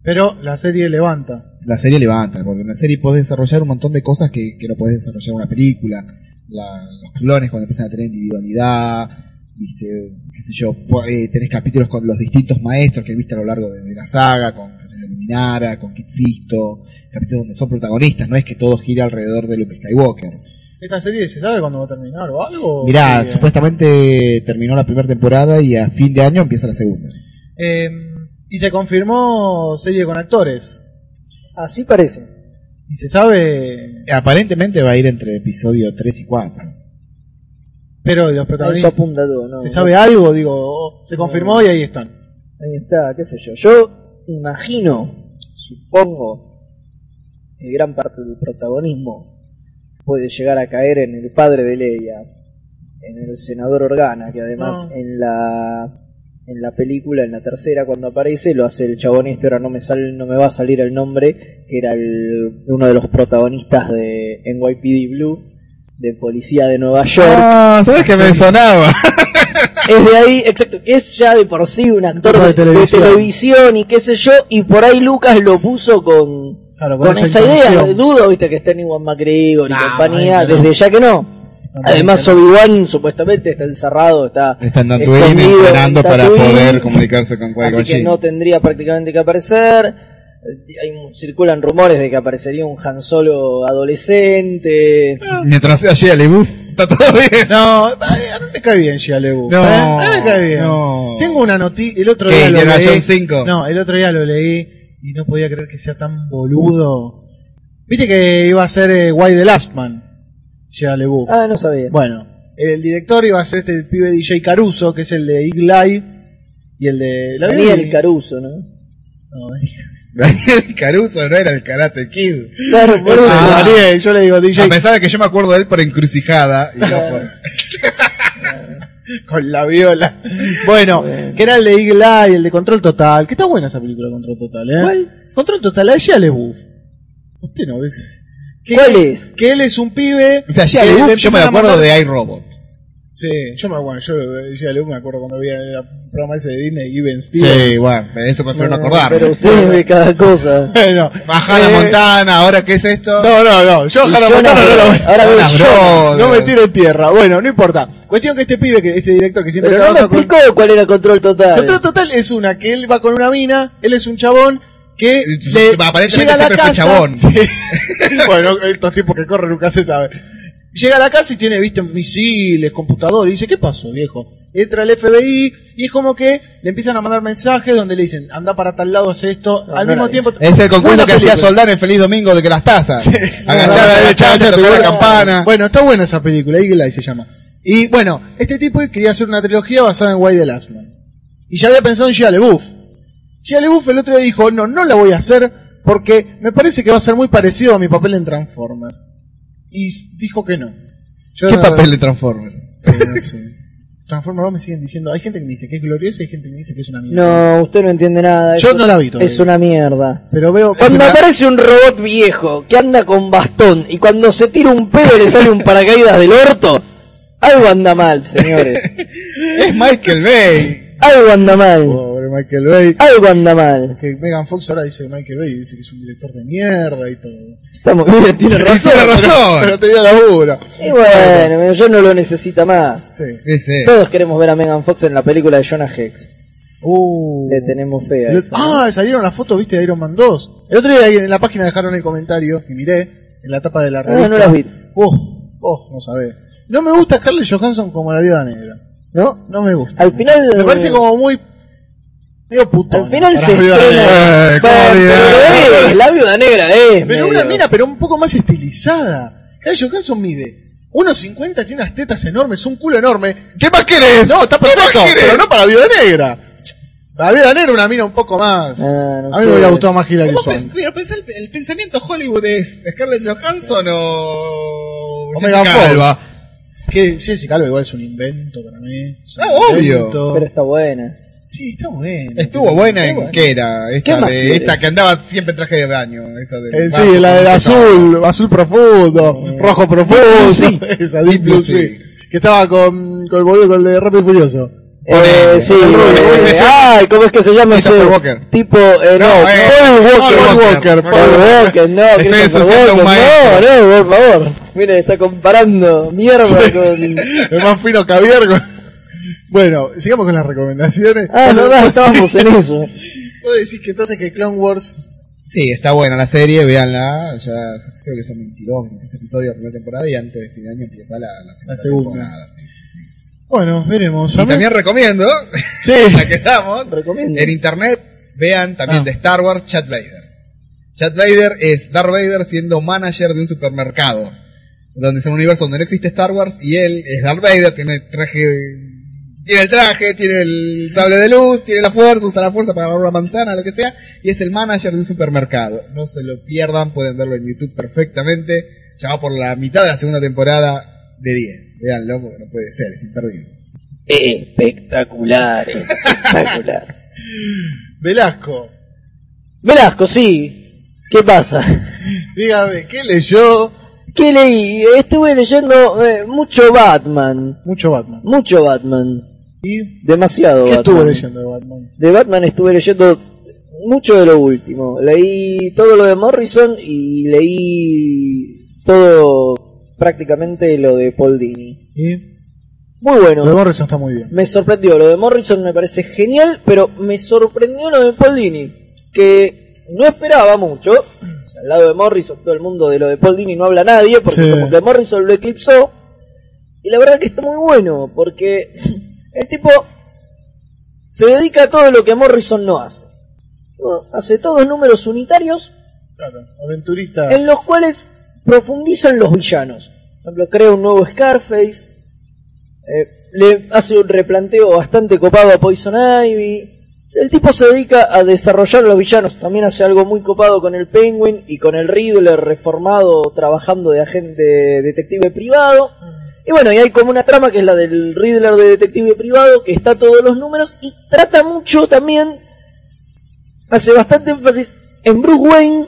Pero la serie levanta. La serie levanta, porque en la serie podés desarrollar un montón de cosas que, que no podés desarrollar en una película. La- los clones cuando empiezan a tener individualidad, viste, qué sé yo, eh, tenés capítulos con los distintos maestros que viste a lo largo de, de la saga, con qué sé yo, Luminara, con Kit Fisto, capítulos donde son protagonistas, no es que todo gira alrededor de Luke Skywalker. ¿Esta serie se sabe cuándo va a terminar o algo? Mirá, Sí, supuestamente terminó la primera temporada y a fin de año empieza la segunda. eh, y se confirmó serie con actores. Así parece. Y se sabe. Aparentemente va a ir entre episodio 3 y 4. Pero los Eso protagonistas. apunta todo, ¿no? ¿Se sabe algo? Digo, oh, se confirmó y ahí están. Ahí está, qué sé yo. Yo imagino, supongo, que gran parte del protagonismo puede llegar a caer en el padre de Leia, en el senador Organa, que además en la en la película, en la tercera, cuando aparece, lo hace el chabón este, ahora no me sale, no me va a salir el nombre, que era el, uno de los protagonistas de NYPD Blue, de Policía de Nueva York. Ah, ¿sabes que me sonaba? Es de ahí, exacto, que es ya de por sí un actor de, televisión. y qué sé yo, y por ahí Lucas lo puso con, Claro, con, con esa esa idea. Dudo, viste, que esté en Iwan McGregor y No, compañía, no. desde ya que no. Además, Obi-Wan supuestamente está encerrado, está, Está en Tatooine escondido esperando en para poder comunicarse con Así Qui-Gon que Jinn. no tendría prácticamente que aparecer. Hay, circulan rumores de que aparecería un Han Solo adolescente. Mientras sea Shia LaBeouf, está todo bien. No, a mí me cae bien Shia LaBeouf. No, ¿eh? A mí me cae bien. no. Tengo una noticia, el otro ¿Qué, día lo leí. Jones 5? No, el otro día lo leí y no podía creer que sea tan boludo. Viste que iba a ser eh, Why the Last Man, Shia LaBeouf. Ah, no sabía. Bueno, el director iba a ser este pibe DJ Caruso, que es el de Eye y el de... ¿la Daniel vi? Caruso, ¿no? No, Daniel. Caruso no era el Karate Kid. Claro, por eso. Ah. Daniel, yo le digo DJ A pesar de que yo me acuerdo de él por encrucijada. Y no por... con la viola. Bueno, que era el de Eagle Eye, el de Control Total. Que está buena esa película Control Total, ¿eh? ¿Cuál? Control Total, a Shia LaBeouf. Usted no ve. Que- ¿Cuál es? Que él es un pibe. O sea, Shia que le LaBeouf, yo me acuerdo mandar- de iRobot. Sí, yo me acuerdo, yo decía, me acuerdo cuando veía el programa ese de Disney, Given Stevens. Sí, bueno, de eso prefiero no acordarme. Pero usted ve cada cosa. Bueno, Bajar la eh, montana, ahora qué es esto. No, no, no, yo Hannah Montana no lo Brothers. veo. Ahora veo. No me tire en tierra. Bueno, no importa. Cuestión que este pibe, que este director que siempre Pero no me con... explicó cuál era control total. Control total es una que él va con una mina, él es un chabón que Entonces, le aparentemente llega a la casa. chabón. Sí. bueno, estos tipos que corren nunca se sabe. Llega a la casa y tiene, viste, misiles, computador, y dice, ¿qué pasó, viejo? Entra el FBI y es como que le empiezan a mandar mensajes donde le dicen, anda para tal lado, hace esto, al no mismo tiempo... Es el concurso que hacía. Soldar en Feliz Domingo de que las tazas. Sí. Agachar a la derecha, Agachate, tocar la bueno. campana. Bueno, está buena esa película, Eagle Eye se llama. Y bueno, este tipo quería hacer una trilogía basada en White the Last Man. Y ya había pensado en Shia LaBeouf. Shia LaBeouf el otro día dijo, no, no la voy a hacer porque me parece que va a ser muy parecido a mi papel en Transformers. Y dijo que no. Yo ¿Qué no- papel de Transformers? Sí, no sé. Transformers me siguen diciendo, hay gente que me dice que es glorioso y hay gente que me dice que es una mierda. No, usted no entiende nada. Yo Eso no la vi todavía. Es una mierda. Pero veo... Cuando es una- aparece un robot viejo que anda con bastón y cuando se tira un pedo le sale un paracaídas del orto, algo anda mal, señores. Es Michael Bay. Algo anda mal. Pobre Michael Bay. Algo anda mal. Que Megan Fox ahora dice Michael Bay, dice que es un director de mierda y todo. Estamos bien, tiene razón. Tiene razón. Pero tenía laburo. Y bueno, yo no lo necesita más. Sí. Ese. Todos queremos ver a Megan Fox en la película de Jonah Hex. Uh. Le tenemos fe a Le- esa, ¿no? Ah, salieron las fotos, viste, de Iron Man 2. El otro día en la página dejaron el comentario y miré en la tapa de la revista. Ah, no las vi. Vos, vos, no sabés. No me gusta Scarlett Johansson como la viuda negra. ¿No? No me gusta. Al final. Me parece como muy. medio puto. Al final se estrena. Eh, ¿cómo Bueno, olvidar? pero es, la viuda negra, eh. Pero medio. una mina, pero un poco más estilizada. Scarlett Johansson mide 1.50, tiene unas tetas enormes, un culo enorme. ¿Qué más querés? No, está ¿Qué más perfecto, pero no para la viuda negra. La viuda negra una mina un poco más. Ah, no a mí me hubiera gustado más Hilary ¿Cómo Swank. pe- Pero pensá, el, el pensamiento Hollywood es Scarlett Johansson o. O Jessica Megan. Que Jessica Alba igual es un invento para mí. Es un Ah, obvio. invento. Pero está buena. Sí, está buena. Estuvo buena en buena. qué era, esta, ¿Qué más de, esta que andaba siempre en traje de baño, esa de Eh, sí, la del azul, azul profundo, rojo profundo, Sí. esa Deep Blue Sea. Que estaba con, con el boludo con el de Rápido y Furioso. Eh, sí, el rubio, ¿cómo se eh, ay, ¿cómo es que se llama ese? Tipo, eh, no, No, eh, Paul Walker. Paul Walker, Paul Walker, no, Christopher Walker, no, no, por favor. Mire, está comparando mierda con... El más fino con- Bueno, sigamos con las recomendaciones. Ah, no, no, vos- estábamos en eso. Vos decís que entonces que Clone Wars. Sí, está buena la serie, véanla, ya creo que son 22, 23 episodios de la primera temporada y antes de fin de año empieza la, la segunda, La segunda. temporada. Sí. Bueno, veremos. Y también recomiendo, Sí. ya que estamos, Recomiendo. en internet vean también Ah. de Star Wars Chat Vader. Chat Vader es Darth Vader siendo manager de un supermercado, donde es un universo donde no existe Star Wars y él es Darth Vader, tiene traje, tiene el traje, tiene el sable de luz, tiene la fuerza, usa la fuerza para agarrar una manzana, lo que sea, y es el manager de un supermercado. No se lo pierdan, pueden verlo en YouTube perfectamente. Ya va por la mitad de la segunda temporada de 10. Véanlo porque no puede ser, es imperdible. Espectacular, espectacular. Velasco, Velasco, sí. ¿Qué pasa? dígame, ¿qué leyó? ¿Qué leí? Estuve leyendo eh, mucho Batman. Mucho Batman. Mucho Batman. ¿Y Demasiado qué Batman. estuvo leyendo de Batman? De Batman estuve leyendo mucho de lo último. Leí todo lo de Morrison y leí todo prácticamente lo de Paul Dini. ¿Y? Muy bueno. Lo de Morrison está muy bien. Me sorprendió. Lo de Morrison me parece genial, pero me sorprendió lo de Paul Dini. Que no esperaba mucho. O sea, al lado de Morrison, todo el mundo de lo de Paul Dini no habla nadie, porque Sí. como que Morrison lo eclipsó. Y la verdad que está muy bueno, porque el tipo se dedica a todo lo que Morrison no hace. Bueno, hace todos números unitarios Claro, aventuristas. en los cuales profundizan los villanos. Por ejemplo, crea un nuevo Scarface, eh, le hace un replanteo bastante copado a Poison Ivy. El tipo se dedica a desarrollar los villanos. También hace algo muy copado con el Penguin y con el Riddler reformado trabajando de agente detective privado. Y bueno, y hay como una trama que es la del Riddler de detective privado, que está todos los números y trata mucho también, hace bastante énfasis en Bruce Wayne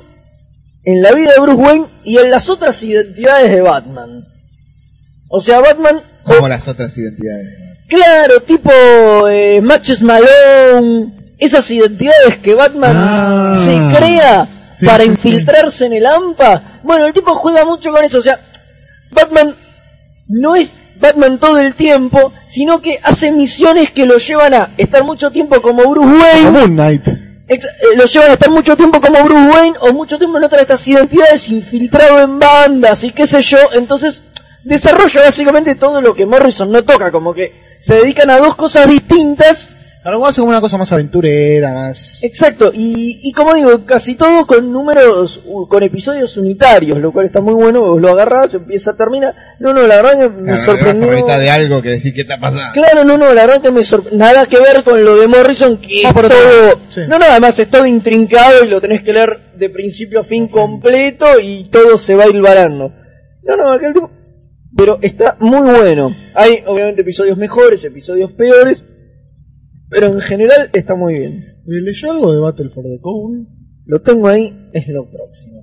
en la vida de Bruce Wayne y en las otras identidades de Batman. O sea, Batman Como las otras identidades. Claro, tipo eh, Matches Malone, esas identidades que Batman Ah. se crea Sí, para sí, infiltrarse en el AMPA. Bueno, el tipo juega mucho con eso, o sea, Batman no es Batman todo el tiempo, sino que hace misiones que lo llevan a estar mucho tiempo como Bruce Wayne, Como Moon Knight. Eh, lo llevan a estar mucho tiempo como Bruce Wayne o mucho tiempo en otra de estas identidades infiltrado en bandas y qué sé yo. Entonces desarrolla básicamente todo lo que Morrison no toca, como que se dedican a dos cosas distintas. Claro, hace como una cosa más aventurera, más... Exacto, y, y como digo, casi todo con números, con episodios unitarios, lo cual está muy bueno, vos lo agarrás, empieza a terminar. No, no, la verdad que me Claro, sorprendió. no vas a mitad de algo que decir qué está pasando. Claro, no, no, la verdad que me sorprendió. Nada que ver con lo de Morrison, que Ah, es por todo. sí. No, no, además es todo intrincado y lo tenés que leer de principio a fin completo y todo se va hilvanando. No, no, aquel tipo. Pero está muy bueno. Hay, obviamente, episodios mejores, episodios peores. Pero en general está muy bien. ¿Leyó algo de Battle for the Code? Lo tengo ahí, es lo próximo.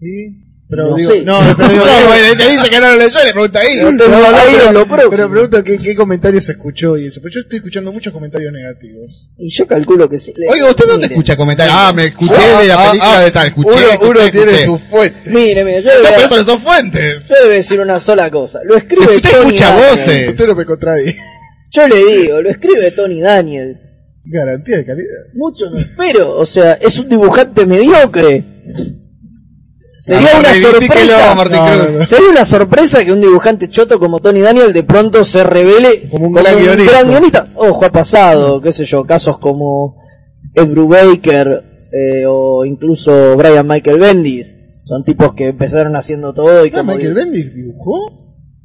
Sí. Pero No digo, sé. no, pero digo, No, te dice que no lo leyó y le pregunta ahí. Tengo No, no, ahí pero, lo próximo. pero pregunto qué, qué comentarios escuchó y eso. Pero yo estoy escuchando muchos comentarios negativos. Y yo calculo que sí. Oiga, ¿usted dónde Mire. escucha comentarios? Ah, me escuché Ah, de la ah, película ah, de tal. Escuché, uno, escuché, uno tiene escuché. su fuente. Mire, mire, yo le No, voy a- pero eso no son fuentes. yo le a decir una sola cosa. Lo escribe Si usted Tony escucha Daniel. voces. Usted no me contradice. Yo le digo, lo escribe Tony Daniel. Garantía de calidad. Mucho no espero. O sea, es un dibujante mediocre. Sería una Reivindíquelo, sorpresa. No, no. Sería una sorpresa que un dibujante choto como Tony Daniel de pronto se revele Como un gran guionista. gran guionista. Ojo, ha pasado, qué sé yo, casos como Ed Brubaker eh, o incluso Brian Michael Bendis. Son tipos que empezaron haciendo todo y Ah, como Michael Bendis dibujó.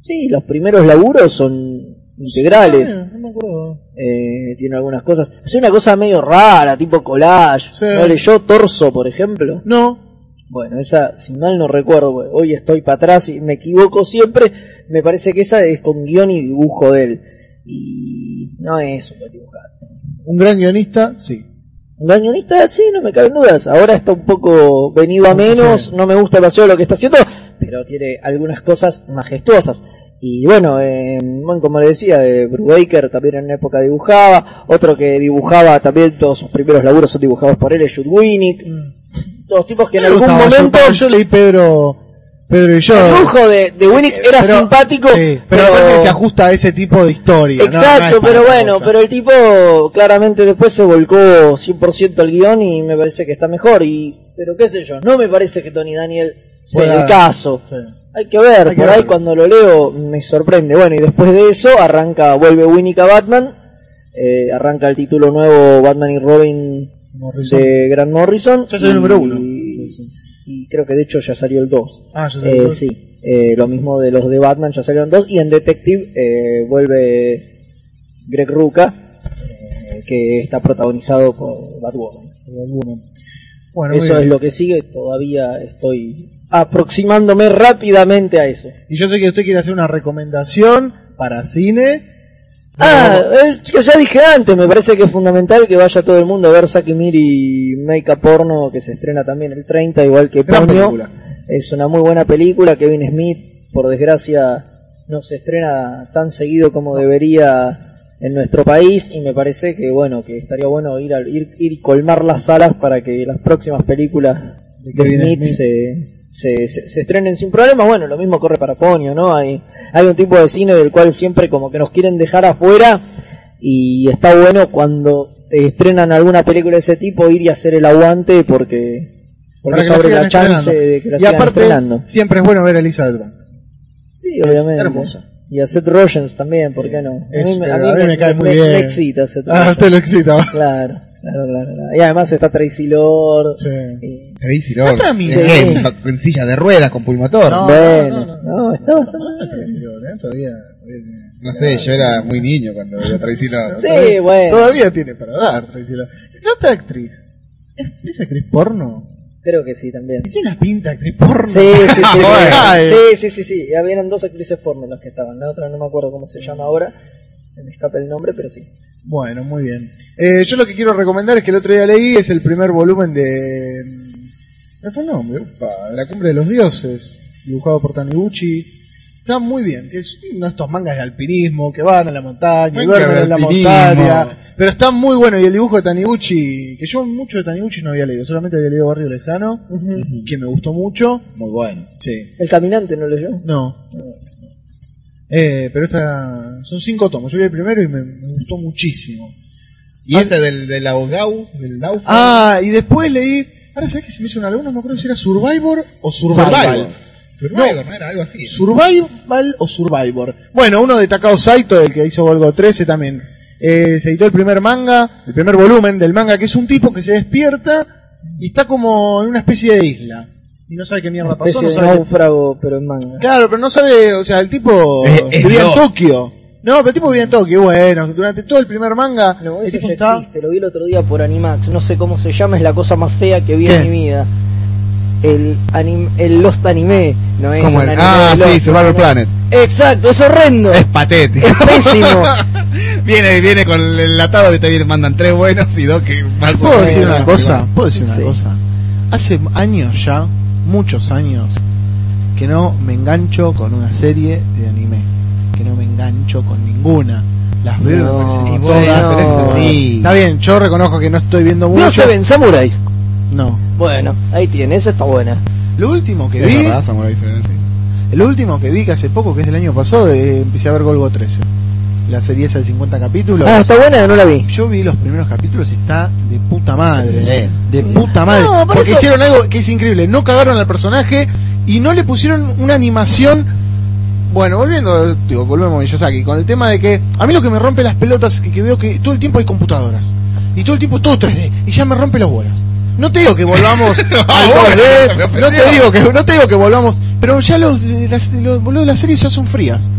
Sí, los primeros laburos son integrales. Ah, no me acuerdo. Eh, tiene algunas cosas. Hace una cosa medio rara, tipo collage. Sí. ¿No leyó Torso, por ejemplo? No. Bueno, esa, si mal no recuerdo, hoy estoy para atrás y me equivoco siempre. Me parece que esa es con guion y dibujo de él. Y no es un dibujante. Un gran guionista, sí. Un gran guionista, sí, no me caben dudas. Ahora está un poco venido a menos, Sí. no me gusta demasiado lo que está haciendo, pero tiene algunas cosas majestuosas. Y bueno, eh, bueno, como le decía, de Brubaker también en una época dibujaba, otro que dibujaba también todos sus primeros laburos son dibujados por él, es Jude Winnick. Todos tipos que en algún yo- momento... Yo, leí Pedro, Pedro y yo. El dibujo de, de Winnick era Pero- simpático, sí, pero, me parece que se ajusta a ese tipo de historia. ¿no? No Exacto, pero bueno, cosa. pero el tipo claramente después se volcó 100% al guion y me parece que está mejor. y Pero qué sé yo, no me parece que Tony Daniel sea el caso. Sí. Hay que ver, Hay que por ahí cuando lo leo me sorprende. Bueno, y después de eso arranca, vuelve Winnick a Batman, eh, arranca el título nuevo Batman y Robin Morrison. de Grant Morrison. Ya salió el número uno. Y creo que de hecho ya salió el 2. Ah, ya salió el Eh, dos. sí, eh, lo mismo de los de Batman ya salieron dos y en Detective eh, vuelve Greg Ruca que está protagonizado por Batwoman. Bueno, muy Eso es lo que sigue, todavía estoy aproximándome rápidamente a eso. Y yo sé que usted quiere hacer una recomendación para cine. Ah, eh, que ya dije antes, me parece que es fundamental que vaya todo el mundo a ver Saki Miri Make Up Porno, que se estrena también el 30, igual que película. Es una muy buena película. Kevin Smith, por desgracia, no se estrena tan seguido como debería en nuestro país y me parece que bueno que estaría bueno ir a ir, ir y colmar las salas para que las próximas películas De de Kevin Smith, Smith. Se, se, se- se estrenen sin problemas. Bueno, lo mismo corre para Ponio, ¿no? Hay, hay un tipo de cine del cual siempre como que nos quieren dejar afuera y está bueno cuando te estrenan alguna película de ese tipo ir y hacer el aguante porque, porque eso la la chance de que la y sigan aparte, estrenando. siempre es bueno ver a Elizabeth Banks. Sí, es obviamente. hermosa. Y a Seth Rogens también, ¿por qué no? Es- a mí me cae muy bien. Me excita Seth Ah, usted lo excita. Claro, claro, claro, claro. Y además está Tracy Lord. Sí. y- Crazy Lord. Otra. Sí, Sí. En silla de ruedas con pulmotor. No. No, bueno, no, no, está bastante Tracy Lord, ¿eh? Todavía, todavía tiene- sé, yo era muy niño cuando veía Tracy Lord. Sí, bueno. Todavía tiene para dar, Tracy Lord. ¿Y otra actriz? ¿Es, es actriz porno? Creo que sí también. Tiene una pinta de actriz porno. Sí, sí, sí. Sí, sí, sí, sí. Ya eran dos actrices porno las que estaban. La otra no me acuerdo cómo se llama ahora. Se me escapa el nombre, pero sí. Bueno, muy bien. Eh, yo lo que quiero recomendar es que el otro día leí, es el primer volumen de... ¿Cuál fue el nombre? Upa, de la Cumbre de los Dioses, dibujado por Taniguchi, Está muy bien, que es uno de estos mangas de alpinismo que van a la montaña, y duermen en la montaña. Pero está muy bueno y el dibujo de Taniguchi, que yo mucho de Taniguchi no había leído, solamente había leído Barrio Lejano, que me gustó mucho. Muy bueno. Sí. El caminante no leyó. No. Eh, pero esta son cinco tomos. Yo vi el primero y me, me gustó muchísimo. Y ese del, del ahogado, del náufrago. Ah, y después leí. Ahora sabes que se me hizo una laguna, no me acuerdo si era Survivor o Survival. Survivor. Survivor, ¿no? Era algo así. Survival o Survivor. Bueno, uno de Takao Saito, el que hizo Golgo 13 también. Eh, se editó el primer manga, el primer volumen del manga, que es un tipo que se despierta y está como en una especie de isla. Y no sabe qué mierda pasó, no sabe. náufrago, pero en manga. Claro, pero no sabe, o sea, el tipo Es- es vivía en. Tokio. No, pero el tipo vivía en Tokio, bueno, durante todo el primer manga, No, el tipo está... existe, lo vi el otro día por Animax, no sé cómo se llama, es la cosa más fea que vi ¿Qué? en mi vida. El, anim- el Lost Anime, no es Como un el, anime ah, Lost, sí, Survival ¿no? Planet. Exacto, es horrendo. Es patético. Es pésimo. viene, viene con el enlatado que te vienen, mandan tres buenos y dos que más o ¿Puedo decir una cosa? ¿Puedo decir una Sí. cosa? Hace años ya, muchos años, que no me engancho con una serie de anime. Que no me engancho con ninguna. Las veo y No, me parecen todas- así. Está bien, yo reconozco que no estoy viendo mucho. No se ven samuráis. No. Bueno, ahí tiene, esa está buena. Lo último que Es vi, verdad, Samurai se ven, sí. lo último que vi que hace poco, que es del año pasado, eh, empecé a ver Golgo 13. La serie esa de 50 capítulos. Ah, está buena, no la vi. Yo vi los primeros capítulos y está de puta madre. De puta madre. No, por porque eso- hicieron algo que es increíble. No cagaron al personaje y no le pusieron una animación. Bueno, volviendo, digo, volvemos a Miyazaki, con el tema de que a mí lo que me rompe las pelotas es que veo que todo el tiempo hay computadoras. Y todo el tiempo todo 3D. Y ya me rompe las bolas. No te digo que volvamos al bueno, me 2D, ofendió. no te digo que no te digo que volvamos, pero ya los las, los boludo de las series ya son frías.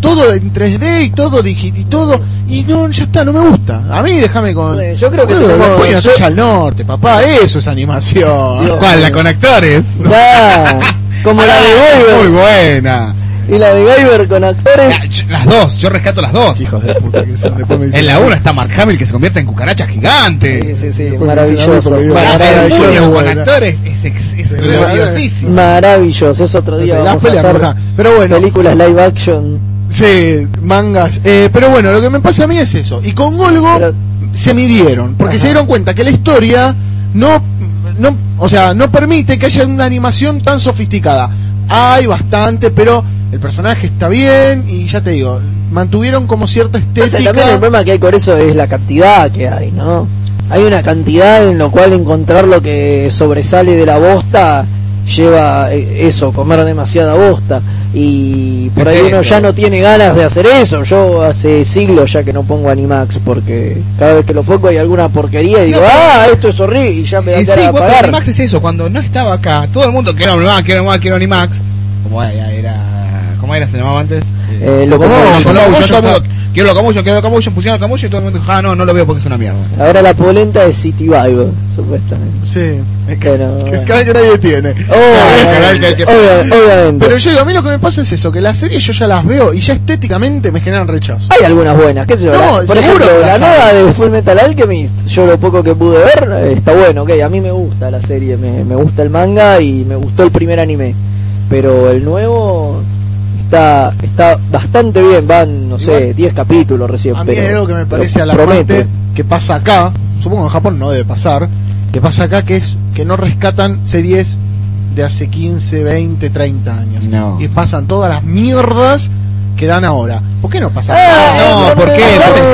Todo en 3D y todo digi- y todo y no ya está, no me gusta. A mí déjame con Bueno, yo creo que Boludo, tenemos- la yo- al norte, papá, eso es animación. Dios. ¿Cuál? ¿La con actores? Ya, como la de Muy Guyver. buena. Y la de Guyver con actores. Ah, yo- Las dos, yo rescato las dos. Hijos de puta que son, después me dicen- En la una está Mark Hamill que se convierte en cucaracha gigante. Sí, sí, sí, maravilloso. a Maravilloso, con actores es, es Sí, gloriosísimo. Maravilloso, es otro día. Las Vamos a peleas, hacer. Pero bueno. películas live action. Sí, mangas. Eh, pero bueno, lo que me pasa a mí es eso. Y con Golgo Pero- se midieron, porque Ajá. se dieron cuenta que la historia no, no, o sea, no permite que haya una animación tan sofisticada. Hay bastante, pero el personaje está bien y ya te digo, mantuvieron como cierta Pasa, También el estética. problema que hay con eso es la cantidad que hay, ¿no? Hay una cantidad en lo cual encontrar lo que sobresale de la bosta lleva eh, eso, comer demasiada bosta. Y por ahí uno eso. ya no tiene ganas de hacer eso. Yo hace siglos ya que no pongo Animax porque cada vez que lo pongo hay alguna porquería y digo, No, ah, esto es horrible y ya me da sí, cara bueno. Animax es eso, cuando no estaba acá, todo el mundo quiero Animax, quiero Animax, quiero Animax. Como era, era ¿cómo era? Se llamaba antes. Eh, Locomotion, todo el mundo, está- quiero quiero Locomotion, pusieron Locomotion y todo el mundo dijo, ah, no, no lo veo porque es una mierda. Ahora la polenta es City Vibe, supuestamente. Sí, es que, Pero, que bueno. que nadie tiene. Obviamente, que- que- obvia- obviamente. Pero yo digo, a mí lo que me pasa es eso, que las series yo ya las veo y ya estéticamente me generan rechazo. Hay algunas buenas, qué sé yo. No, la- por seguro ejemplo, que la nueva de Full Metal Alchemist, yo lo poco que pude ver, eh, está bueno, ok, a mí me gusta la serie, me, me gusta el manga y me gustó el primer anime. Pero el nuevo está está bastante bien, van, no sé, Igual, 10 capítulos recién. A mí pero, hay algo que me parece alarmante que pasa acá, supongo que en Japón no debe pasar, que pasa acá que es que no rescatan series de hace 15, 20, 30 años. No. Y pasan todas las mierdas que dan ahora. ¿Por qué no pasa Ah, nada? no, ¿por qué?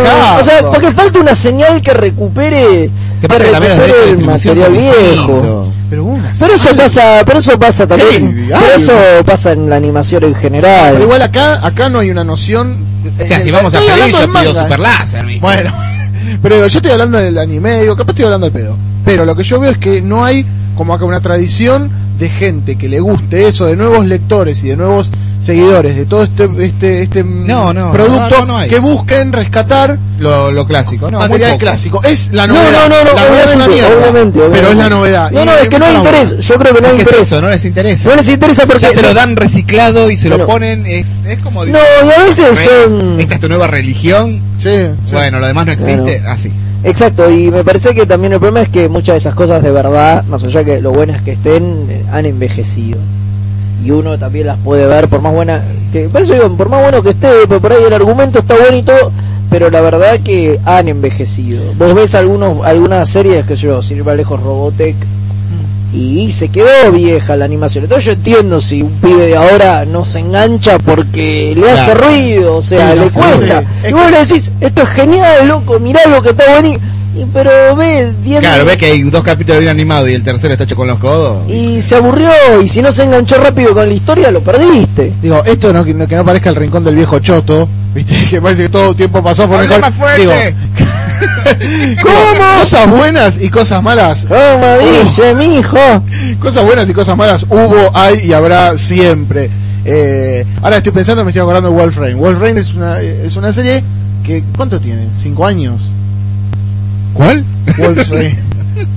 No, O sea, porque falta una señal que recupere, ¿Qué pasa? Que los recupere el material viejo. Pero una Pero eso pasa, pero eso pasa también. Hey, pero eso pasa en la animación en general. Pero igual acá, acá no hay una noción. O sea, si vamos a pedir, yo pido manga. Super Láser. Bueno, pero digo, yo estoy hablando del anime, digo, capaz estoy hablando del pedo. Pero lo que yo veo es que no hay como acá una tradición de gente que le guste eso, de nuevos lectores y de nuevos seguidores de todo este este este No, no, producto no, que busquen rescatar Lo, lo clásico, no, material clásico. Es la No, novedad. no, no, no, la novedad es una mierda, obviamente, pero es la novedad. No, no, es que no interés. bola. Yo creo que no hay ¿Qué es interés. eso? No les interesa. No les interesa porque. ya se lo dan reciclado y se Bueno. lo ponen, es, es como... No, y a veces son. Esta es tu nueva religión, Sí, sí. bueno, lo demás no existe, Bueno. así. Exacto, y me parece que también el problema es que muchas de esas cosas de verdad, más allá que lo buenas que estén, eh, han envejecido. y uno también las puede ver por más buena que por eso digo, por más bueno que esté por ahí el argumento está bueno y todo pero la verdad que han envejecido vos ves algunos algunas series que yo sin ir más lejos Robotech y se quedó vieja la animación entonces yo entiendo si un pibe de ahora no se engancha porque le hace Claro. ruido o sea Sí, no le sé, cuesta sí. y vos le decís esto es genial loco mirá lo que está buenísimo pero ve 10 Claro, ves que hay dos capítulos bien animados y el tercero está hecho con los codos. y se aburrió y si no se enganchó rápido con la historia lo perdiste Digo, esto no, que no, que no parezca el rincón del viejo choto, ¿viste? Que parece que todo el tiempo pasó por mejor. más fuerte. Digo, ¿cómo? Cosas buenas y cosas malas. ¿Cómo dice mi hijo? Cosas buenas y cosas malas hubo, hay y habrá siempre. Eh, ahora estoy pensando, me estoy acordando de Wolf Rain. Wolf Rain es una, es una serie que, ¿cuánto tiene? ¿Cinco años? ¿Cuál? Wolf Rain.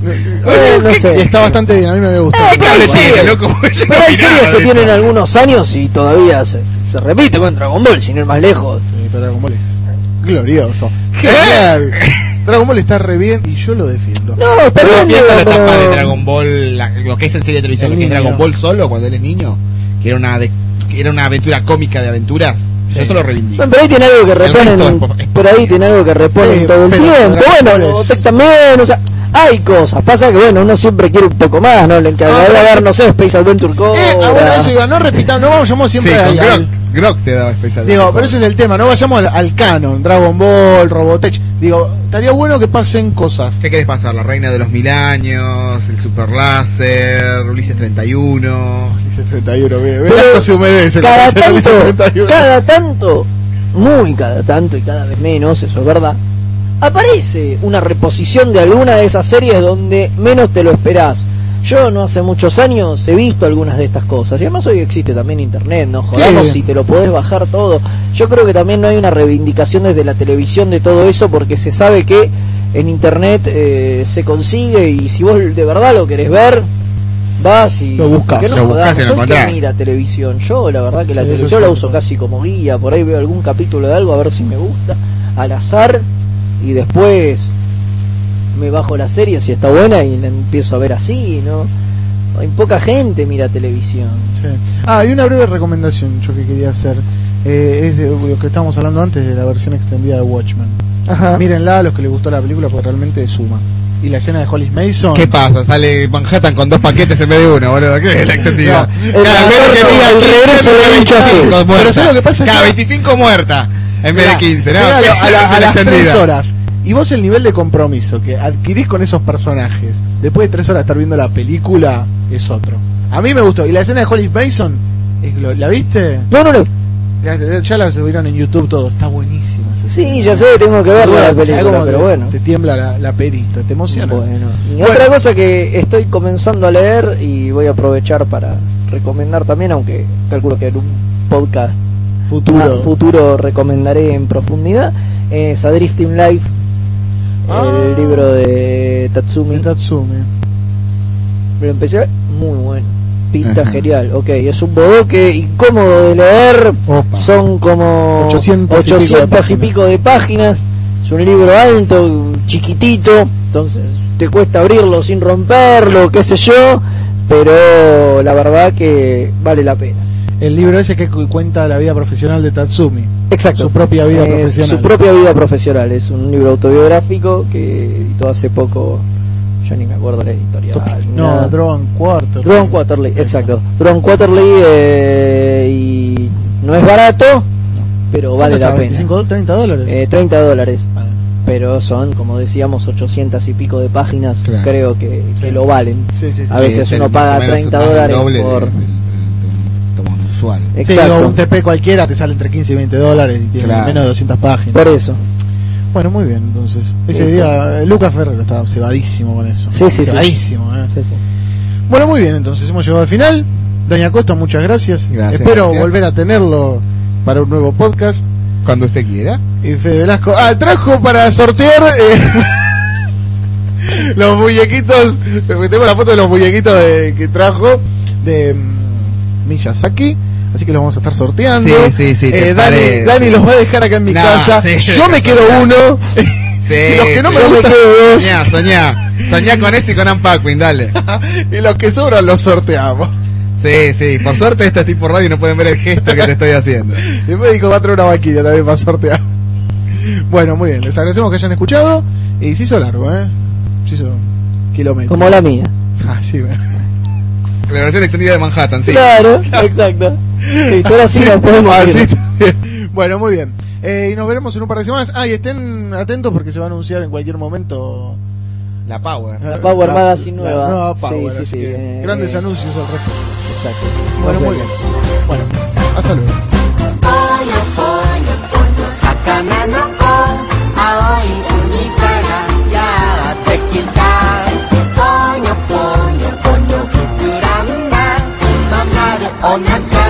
Eh, no sé. Está bastante bien, a mí me gusta. Eh, ¿Qué cable sí. tiene, loco? Yo Pero hay series que tienen eso. algunos años y todavía se, se repite con Dragon Ball, sin ir más lejos. Sí, pero Dragon Ball es glorioso. Genial. Dragon Ball está re bien y yo lo defiendo. No, está Pero bien, la etapa pero- de Dragon Ball, la- lo que es en serie de televisión, El lo que es. Dragon Ball solo cuando él es niño, que era una de- que era una aventura cómica de aventuras, yo eso lo reivindico. Bueno, pero ahí tiene algo que reponen, por ahí tiene algo que reponen Sí, todo el tiempo. Bueno, Robotech también, o sea, hay cosas. Pasa que bueno, uno siempre quiere un poco más, ¿no? Le encargaría Ah, ver, no sé, Space Adventure Cobra. Eh, ah, bueno, eso iba, no repitamos, no vayamos Sí, siempre con al, Grok, te daba especial. Digo, pero ese es el tema, no vayamos al, al canon, Dragon Ball, Robotech. Digo, estaría bueno que pasen cosas. ¿Qué querés pasar? La Reina de los Mil Años, el Super Láser, Ulises 31. Dice 31, ve, ve, se humedece. el cada tanto, 31. cada tanto, muy cada tanto y cada vez menos, eso es verdad, aparece una reposición de alguna de esas series donde menos te lo esperás. Yo no hace muchos años he visto algunas de estas cosas y además hoy existe también internet, no jodamos Sí. si te lo podés bajar todo. Yo creo que también no hay una reivindicación desde la televisión de todo eso porque se sabe que en internet eh, se consigue y si vos de verdad lo querés ver, vas y Lo buscás. que no Lo jodamos, y lo encontrás. mira televisión. Yo la verdad que la Sí, televisión la uso casi como guía, por ahí veo algún capítulo de algo a ver si me gusta, al azar y después me bajo la serie si está buena y la empiezo a ver así, ¿no? Hay poca gente mira televisión. Sí. Ah, hay una breve recomendación yo que quería hacer. Eh, es de lo que estábamos hablando antes de la versión extendida de Watchmen. Ajá. Mírenla a los que les gustó la película porque realmente suma. Y la escena de Hollis Mason. ¿Qué pasa? Sale Manhattan con dos paquetes en vez de uno, boludo. ¿Qué es la extendida? No, Cada vez que diga el regreso de Vincho Azul. 25 Pero muertas. ¿sabes lo que pasa? Cada Que- 25 muertas en vez de Mirá, 15, ¿no? llega a, la- a la- las extendida. tres horas. Y vos el nivel de compromiso que adquirís con esos personajes después de tres horas de estar viendo la película es otro. A mí me gustó. Y la escena de Hollis Mason, ¿la viste? No, no, no. Ya, la subieron en YouTube todo. Está buenísima. esa Sí, ya sé, tengo que ver la ¿sabes película, pero te, bueno. Te tiembla la, la perita, te emocionas. Bueno, y Bueno. otra cosa que estoy comenzando a leer y voy a aprovechar para recomendar también, aunque calculo que en un podcast Futuro. ah, futuro recomendaré en profundidad, es Adrifting Life, Ah. el libro de Tatsumi. De Tatsumi. Lo empecé, a muy bueno, pinta Ajá. genial. Ok, es un bodoque incómodo de leer, Opa. son como 800 y pico de 800 y pico de páginas. Es un libro alto, chiquitito, entonces te cuesta abrirlo sin romperlo, qué sé yo, pero la verdad que vale la pena. El libro ese que cu- cuenta la vida profesional de Tatsumi. Exacto. Su propia vida Es profesional. Su propia vida profesional. Es un libro autobiográfico que editó hace poco. Yo ni me acuerdo la editorial. No, nada. Drogan Quarter. Ron Quaterley, exacto. Ron Quaterley eh, y no es barato, pero vale la pena. 25, 30 dólares. Eh, 30 dólares. Pero son, como decíamos, 800 y pico de páginas. Claro. Creo que, Sí. que lo valen. sí, sí, sí. a veces Sí, uno paga o menos 30 más del dólares por- de- de- mensual. Sí, Exacto. digo, un TP cualquiera te sale entre 15 y 20 dólares y tiene Claro. menos de 200 páginas. Por eso. Bueno, muy bien, entonces. Ese Sí, día, eh, Lucas Ferrero estaba cebadísimo con eso. Sí, sí, sí. Cebadísimo, eh. Sí, sí. Bueno, muy bien, entonces hemos llegado al final. Daña Costa, muchas gracias. Gracias, Espero gracias. volver a tenerlo para un nuevo podcast. Cuando usted quiera. Y Fede Velasco. Ah, trajo para sortear eh, los muñequitos. Tengo la foto de los muñequitos de- que trajo de mm, Miyazaki. Así que los vamos a estar sorteando. Sí, sí, sí, Eh, Dani. Dani los va a dejar acá en mi No, casa. sí, Yo me quedo soñá. uno. Sí, y los que no sí. me gustan. Soñá, soñá. Soñá con ese y con Unpackwin, dale. y los que sobran los sorteamos. Sí, sí, por suerte esto es tipo radio y no pueden ver el gesto que te estoy haciendo. El médico va a traer una vaquilla también para sortear. Bueno, muy bien, les agradecemos que hayan escuchado. Y se hizo largo, ¿eh? Se hizo kilómetros. Como la mía. Ah, sí, bueno. La versión extendida de Manhattan, sí. Claro, exacto. Sí, ahora sí nos podemos Ah, ir. sí, está bien. Bueno, muy bien. Eh, y nos veremos en un par de semanas. Ah, y estén atentos porque se va a anunciar en cualquier momento La Power. La Power la- Magazine la nueva. nueva Sí, Power, sí, así sí, que eh, grandes eh. anuncios al respecto. Exacto. Bueno, Nos muy bien. vemos. Bueno, hasta luego. 魚の子青い海からやってきたぽにょぽにょぽにょ膨らんだまんまるお腹の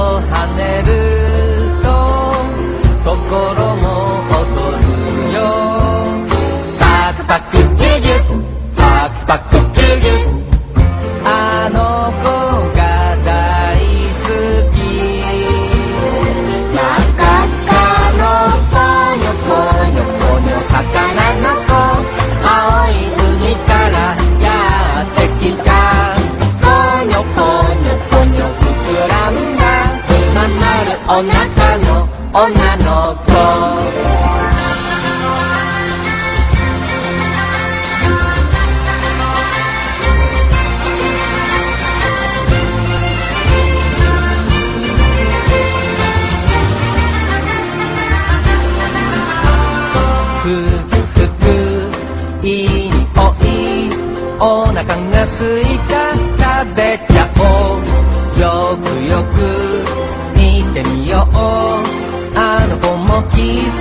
need